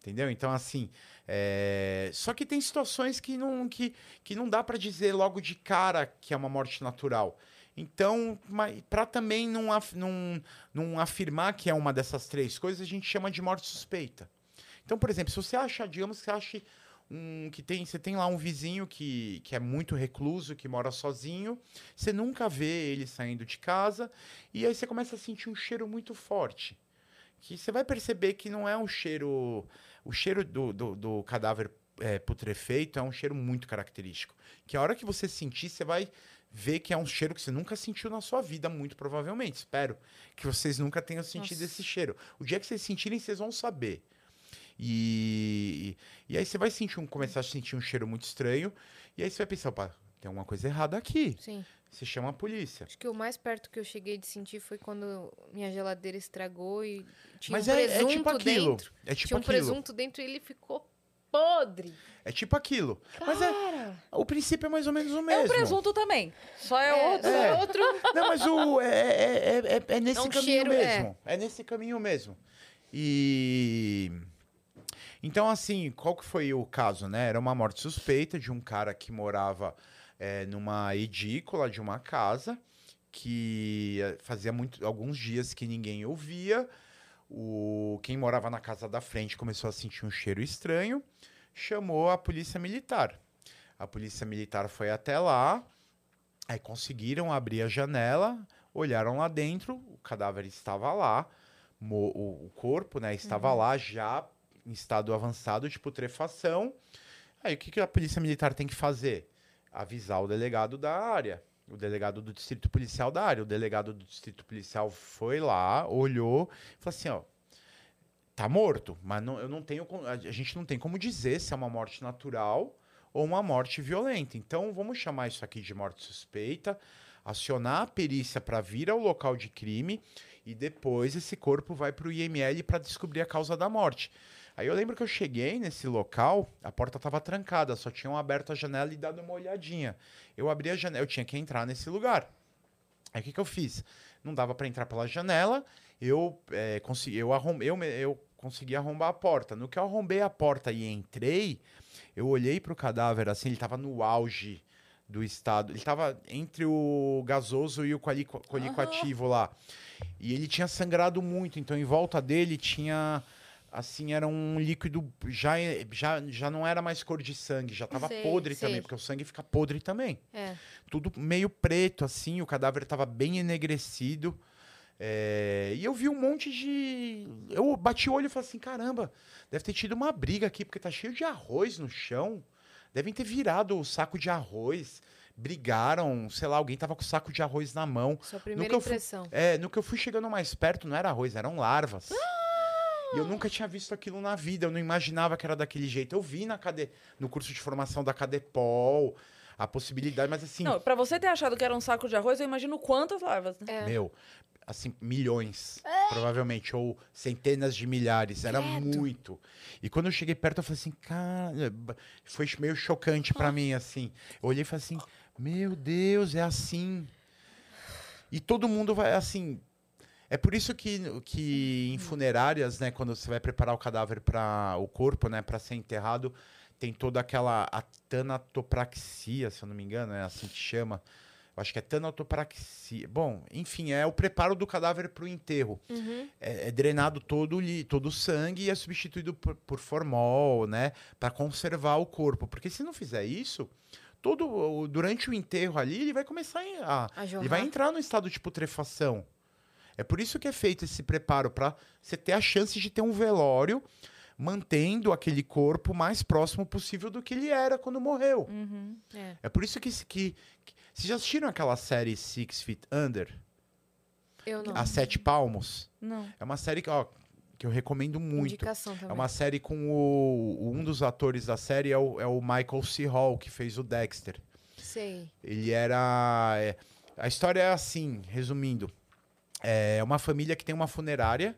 Entendeu? Então, assim. é, Só que tem situações que não, que, que não dá pra dizer logo de cara que é uma morte natural. Então, para também não, af- não, não afirmar que é uma dessas três coisas, a gente chama de morte suspeita. Então, por exemplo, se você acha, digamos que você acha um, que tem, você tem lá um vizinho que, que é muito recluso, que mora sozinho, você nunca vê ele saindo de casa, e aí você começa a sentir um cheiro muito forte. Que você vai perceber que não é um cheiro. O cheiro do, do, do cadáver é, putrefeito é um cheiro muito característico. Que a hora que você sentir, você vai ver que é um cheiro que você nunca sentiu na sua vida, muito provavelmente. Espero que vocês nunca tenham sentido Nossa. esse cheiro. O dia que vocês sentirem, vocês vão saber. E, e aí você vai sentir um, começar a sentir um cheiro muito estranho. E aí você vai pensar, opa, tem alguma coisa errada aqui. Sim. Você chama a polícia. Acho que o mais perto que eu cheguei de sentir foi quando minha geladeira estragou e tinha Mas um é, é presunto tipo aquilo. dentro. É tipo tinha um aquilo. presunto dentro e ele ficou podre. É tipo aquilo. Mas é, Cara, o princípio é mais ou menos o É mesmo. o presunto também. Só é, é, outro. é É. outro. Não, mas o, é, é, é, é- é nesse É um caminho cheiro, é. mesmo. É. nesse caminho mesmo. E. Então, assim, qual que foi o caso, né? Era uma morte suspeita de um cara que morava é, numa edícula de uma casa que eh, fazia muito, alguns dias que ninguém ouvia. O, quem morava na casa da frente começou a sentir um cheiro estranho, chamou a polícia militar. A polícia militar foi até lá, aí conseguiram abrir a janela, olharam lá dentro, o cadáver estava lá, o, o corpo né, estava lá já em estado avançado de putrefação. Aí o que, que a polícia militar tem que fazer? Avisar o delegado da área, o delegado do distrito policial da área. O delegado do distrito policial foi lá, olhou, falou assim, ó, tá morto, mas não, eu não tenho, a gente não tem como dizer se é uma morte natural ou uma morte violenta. Então vamos chamar isso aqui de morte suspeita, acionar a perícia para vir ao local de crime e depois esse corpo vai para o IML para descobrir a causa da morte. Aí eu lembro que eu cheguei nesse local, a porta estava trancada, só tinham aberto a janela e dado uma olhadinha. Eu abri a janela, eu tinha que entrar nesse lugar. Aí o que, que eu fiz? Não dava para entrar pela janela, eu, é, consegui, eu, arrom, eu, eu consegui arrombar a porta. No que eu arrombei a porta e entrei, eu olhei para o cadáver assim, ele estava no auge do estado. Ele estava entre o gasoso e o colico, colíquo Aham. ativo lá. E ele tinha sangrado muito, então em volta dele tinha assim, era um líquido já já, já não era mais cor de sangue, já estava podre sei. também, porque o sangue fica podre também É. tudo meio preto, assim, o cadáver estava bem enegrecido. É, e eu vi um monte de. Eu bati o olho e falei assim: caramba, deve ter tido uma briga aqui, porque tá cheio de arroz no chão. Devem ter virado o saco de arroz. Brigaram, sei lá, alguém tava com o saco de arroz na mão. Sua primeira que eu fui- impressão. É, no que eu fui chegando mais perto, não era arroz, eram larvas. E eu nunca tinha visto aquilo na vida, eu não imaginava que era daquele jeito. Eu vi na cade... no curso de formação da Cadepol, a possibilidade, mas assim, Não, pra você ter achado que era um saco de arroz, eu imagino quantas larvas. né? É. meu, assim, milhões, provavelmente, ou centenas de milhares, era Credo. muito. E quando eu cheguei perto, eu falei assim, cara, foi meio chocante pra mim, assim. Eu olhei e falei assim, meu Deus, é assim. E todo mundo vai, assim, é por isso que, que em funerárias, né, quando você vai preparar o cadáver para o corpo, né, para ser enterrado, tem toda aquela a tanatopraxia, se eu não me engano, é assim que chama. Eu acho que é tanatopraxia. Bom, enfim, é o preparo do cadáver para o enterro. Uhum. É, é drenado todo, todo o sangue e é substituído por, por formol, né, para conservar o corpo. Porque se não fizer isso, todo durante o enterro ali, ele vai começar a, A ele vai entrar no estado de putrefação. É por isso que é feito esse preparo, para você ter a chance de ter um velório mantendo aquele corpo mais próximo possível do que ele era quando morreu. Uhum. É. É por isso que, que, que... Vocês já assistiram aquela série Six Feet Under? Eu não. A Sete Palmos? Não. É uma série que, ó, que eu recomendo muito. Indicação também. É uma série com o... Um dos atores da série é o, é o Michael C. Hall, que fez o Dexter. Sei. Ele era. é, a história é assim, resumindo. É uma família que tem uma funerária.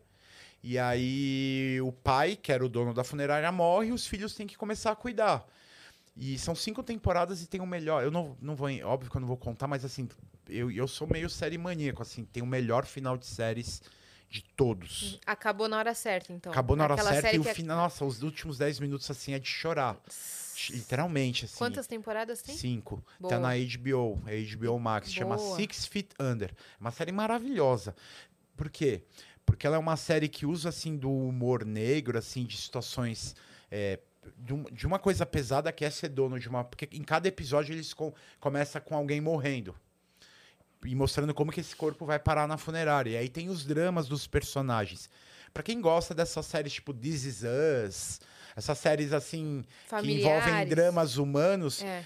E aí o pai, que era o dono da funerária, morre e os filhos têm que começar a cuidar. E são cinco temporadas e tem o melhor. Eu não, não vou. Óbvio que eu não vou contar, mas assim, eu, eu sou meio série maníaco, assim, tem o melhor final de séries de todos. Acabou na hora certa, então. Acabou na hora Aquela certa e o que é- final. Nossa, os últimos 10 minutos assim é de chorar. Literalmente, assim. Quantas temporadas tem? Cinco. Boa. Tá na HBO, é HBO Max. Chama Boa. Six Feet Under. É uma série maravilhosa. Por quê? Porque ela é uma série que usa, assim, do humor negro, assim, de situações... é, de, de uma coisa pesada que é ser dono de uma... Porque em cada episódio eles com, começa com alguém morrendo. E mostrando como que esse corpo vai parar na funerária. E aí tem os dramas dos personagens. Pra quem gosta dessas séries tipo This Is Us... Essas séries, assim, que envolvem Familiares. dramas humanos, É.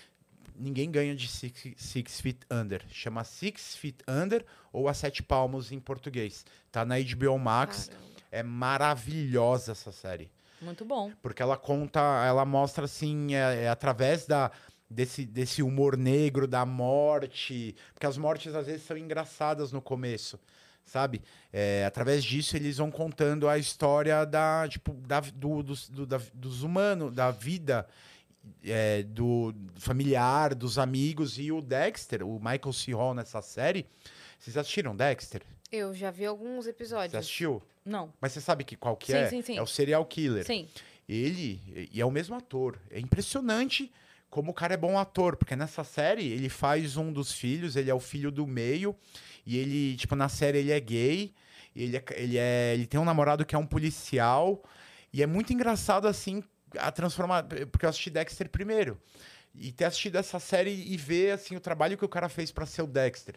ninguém ganha de six, six Feet Under. Chama Six Feet Under ou A Sete Palmos em português. Tá na HBO Max. Caramba. É maravilhosa essa série. Muito bom. Porque ela conta, ela mostra assim, é, é através da, desse, desse humor negro, da morte. Porque as mortes às vezes são engraçadas no começo. Sabe? É, através disso, eles vão contando a história da, tipo, da, do, dos, do- da- dos humanos, da vida é, do familiar, dos amigos. E o Dexter, o Michael C. Hall nessa série. Vocês assistiram Dexter? Eu já vi alguns Você episódios. assistiu? Não. Mas você sabe que, qual que Sim, é? sim, sim. É o serial killer. Sim. Ele, e é o mesmo ator. É impressionante como o cara é bom ator, porque nessa série ele faz um dos filhos, ele é o filho do meio, e ele, tipo, na série ele é gay, ele, é, ele, é, ele tem um namorado que é um policial, e é muito engraçado, assim, a transformar, porque eu assisti Dexter primeiro, e ter assistido essa série e ver, assim, o trabalho que o cara fez pra ser o Dexter.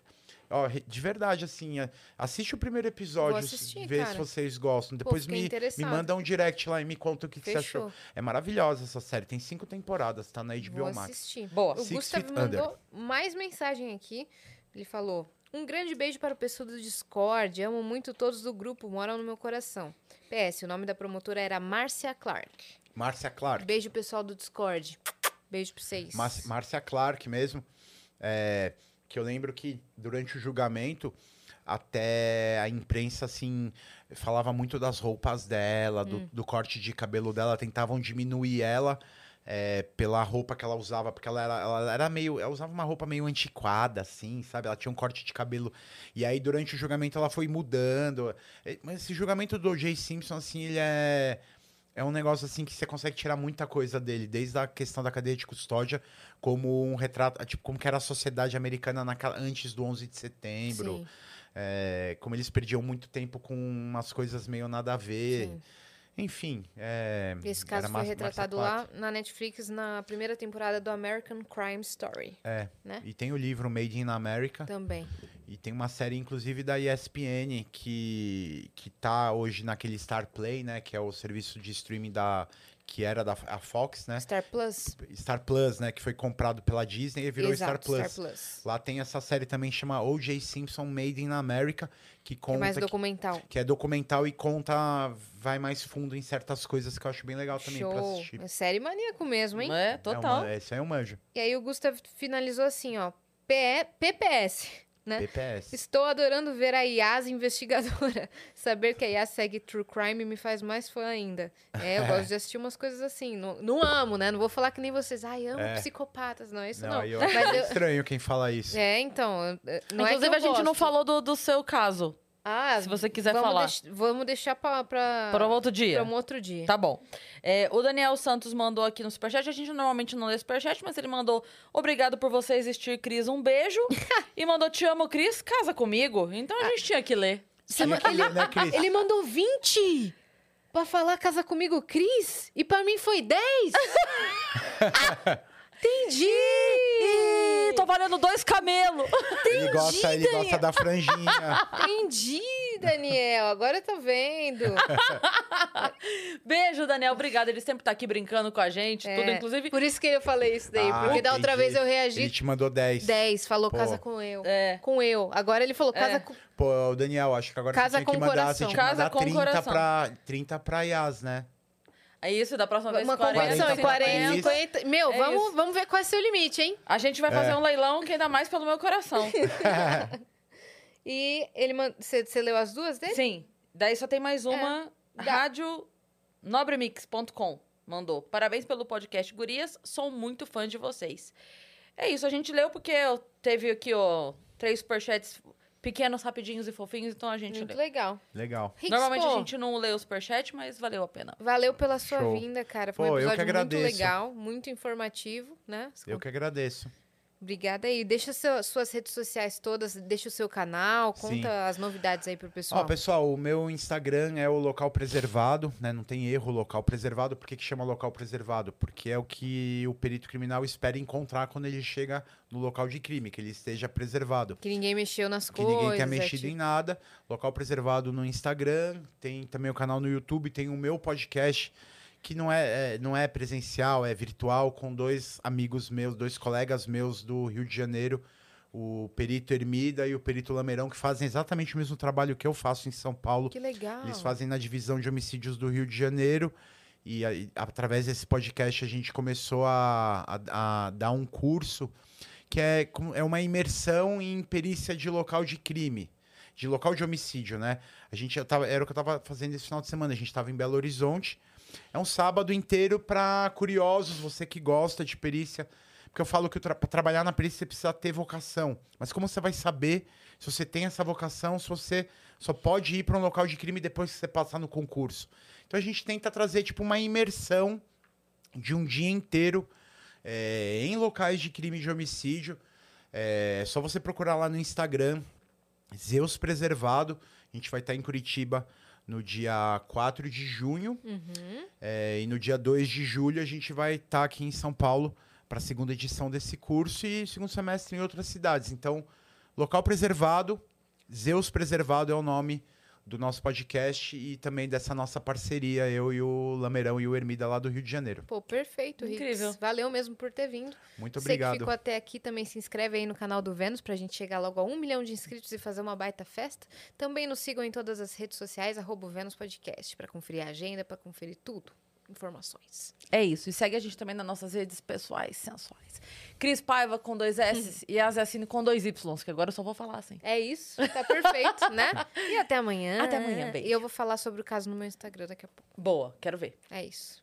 Ó, de verdade, assim, é, assiste o primeiro episódio, assistir, vê se cara. vocês gostam. Depois fiquei me, me manda um direct lá e me conta o que, que você achou. É maravilhosa essa série. Tem cinco temporadas, tá na HBO Vou Max. assistir. Boa. O Six Gustav Feet mandou mais mensagem aqui. Ele falou: Um grande beijo para o pessoal do Discord. Amo muito todos do grupo, moram no meu coração. PS, o nome da promotora era Márcia Clark. Márcia Clark. Beijo, pessoal do Discord. Beijo pra vocês. Márcia- Márcia Clark mesmo. é, que eu lembro que durante o julgamento, até a imprensa, assim, falava muito das roupas dela, do, Hum. do corte de cabelo dela, tentavam diminuir ela. é, pela roupa que ela usava, porque ela era, ela era meio. Ela usava uma roupa meio antiquada, assim, sabe? Ela tinha um corte de cabelo. E aí, durante o julgamento, ela foi mudando. Mas esse julgamento do O.J. Simpson, assim, ele é. É um negócio assim que você consegue tirar muita coisa dele, desde a questão da cadeia de custódia, como um retrato, tipo, como que era a sociedade americana naquela, antes do 11 de setembro, é, como eles perdiam muito tempo com umas coisas meio nada a ver. sim. Enfim, é, Esse caso foi retratado lá na Netflix na primeira temporada do American Crime Story. É, né? e tem o livro Made in America, Também. e tem uma série, inclusive, da ESPN, que, que tá hoje naquele Star Play, né, que é o serviço de streaming da, que era da a Fox, né? Star Plus. Star Plus, né? Que foi comprado pela Disney e virou Exato, Star Plus. Star Plus. Lá tem essa série também chama O.J. Simpson Made in America, que Que é conta mais que, documental. que é documental e conta vai mais fundo em certas coisas que eu acho bem legal também pra Show. assistir. É série maníaco mesmo, hein? É, É total. uma, esse aí é um manjo. E aí o Gustav finalizou assim, ó. PE PPS. Né? PPS. Estou adorando ver a Yas investigadora. Saber que a Yas segue True Crime me faz mais fã ainda. É, eu gosto de assistir umas coisas assim. Não, não amo, né? Não vou falar que nem vocês. Ai, amo É. psicopatas. Não, isso Não, não. eu Mas eu- estranho quem fala isso. É, então. eu- Não é que Inclusive, eu a gente não gosto. falou do, do seu caso. Ah, se você quiser vamos falar. deix- vamos deixar pra, pra, Para um outro dia. pra um outro dia. Tá bom. É, o Daniel Santos mandou aqui no Superchat. A gente normalmente não lê Superchat, mas ele mandou Obrigado por você existir, Cris. Um beijo. e mandou Te amo, Cris. Casa comigo. Então a gente tinha que ler. Tinha que ele, ler, né, Cris? ele mandou 20 pra falar casa comigo, Cris. E pra mim foi 10. Entendi. Ih, tô valendo dois camelos. Ele gosta, ele gosta da franjinha. Entendi, Daniel. Agora eu tô vendo. Beijo, Daniel. Obrigado. Ele sempre tá aqui brincando com a gente. É, Tudo, inclusive. Por isso que eu falei isso daí. Ah, porque da outra entendi. vez eu Ele reagi te mandou 10. 10. Falou Pô. casa com eu. É. Com eu. Agora ele falou casa É. com. Pô, Daniel, acho que agora Casa você tinha que com mandar, coração. você tinha que Casa mandar com 30 coração. pra, 30 pra Yas, né? É isso, da próxima vez Uma 40, conversão, 40 40, 50. 50. Meu, É vamos, isso. vamos ver qual é o seu limite, hein? A gente vai fazer É. um leilão que ainda mais pelo meu coração. E ele mandou. Você leu as duas dele? Sim. Daí só tem mais uma. Dá. Rádio nobremix.com mandou. Parabéns pelo podcast, gurias. Sou muito fã de vocês. É isso, a gente leu porque eu teve aqui, ó, três superchats pequenos, rapidinhos e fofinhos, então a gente Muito leu. legal. Legal. Normalmente pô, a gente não lê o superchat, mas valeu a pena. Valeu pela sua Show. vinda, cara. Foi um Pô, eu que episódio muito legal, muito informativo, né? Eu que agradeço. Obrigada aí. Deixa seu- suas redes sociais todas, deixa o seu canal, conta Sim. as novidades aí pro pessoal. Ó, pessoal, o meu Instagram é o local preservado, né? Não tem erro, local preservado. Por que, que chama local preservado? Porque é o que o perito criminal espera encontrar quando ele chega no local de crime, que ele esteja preservado. Que ninguém mexeu nas Que coisas. ninguém tenha é mexido tipo- em nada. Local preservado no Instagram, tem também o canal no YouTube, tem o meu podcast, que não é, é- não é presencial, é virtual, com dois amigos meus, dois colegas meus do Rio de Janeiro, o Perito Ermida e o Perito Lameirão, que fazem exatamente o mesmo trabalho que eu faço em São Paulo. Que legal. Eles fazem na divisão de homicídios do Rio de Janeiro. E através desse podcast a gente começou a, a- a dar um curso que é, é uma imersão em perícia de local de crime, de local de homicídio, né? A gente tava, era o que eu estava fazendo esse final de semana. A gente estava em Belo Horizonte. É um sábado inteiro para curiosos, você que gosta de perícia. Porque eu falo que para trabalhar na perícia você precisa ter vocação. Mas como você vai saber se você tem essa vocação, se você só pode ir para um local de crime depois que você passar no concurso? Então a gente tenta trazer tipo uma imersão de um dia inteiro é, em locais de crime e de homicídio. É só você procurar lá no Instagram, Zeus Preservado. A gente vai estar em Curitiba no dia 4 de junho. Uhum. É, e no dia 2 de julho a gente vai estar aqui em São Paulo para a segunda edição desse curso e segundo semestre em outras cidades. Então, local preservado, Zeus Preservado é o nome do nosso podcast e também dessa nossa parceria, eu e o Lameirão e o Ermida lá do Rio de Janeiro. Pô, perfeito, Rix. Incrível. Valeu mesmo por ter vindo. Muito Você que obrigado. ficou até aqui também se inscreve aí no canal do Vênus pra gente chegar logo a um milhão de inscritos e fazer uma baita festa. Também nos sigam em todas as redes sociais, arroba Vênus Podcast, pra conferir a agenda, pra conferir tudo. Informações. É isso. E segue a gente também nas nossas redes pessoais, sensuais. Cris Paiva com dois S e Azecine com dois Y, que agora eu só vou falar assim. É isso, tá perfeito, né? E até amanhã. Até amanhã, beijo. E eu vou falar sobre o caso no meu Instagram daqui a pouco. Boa, quero ver. É isso.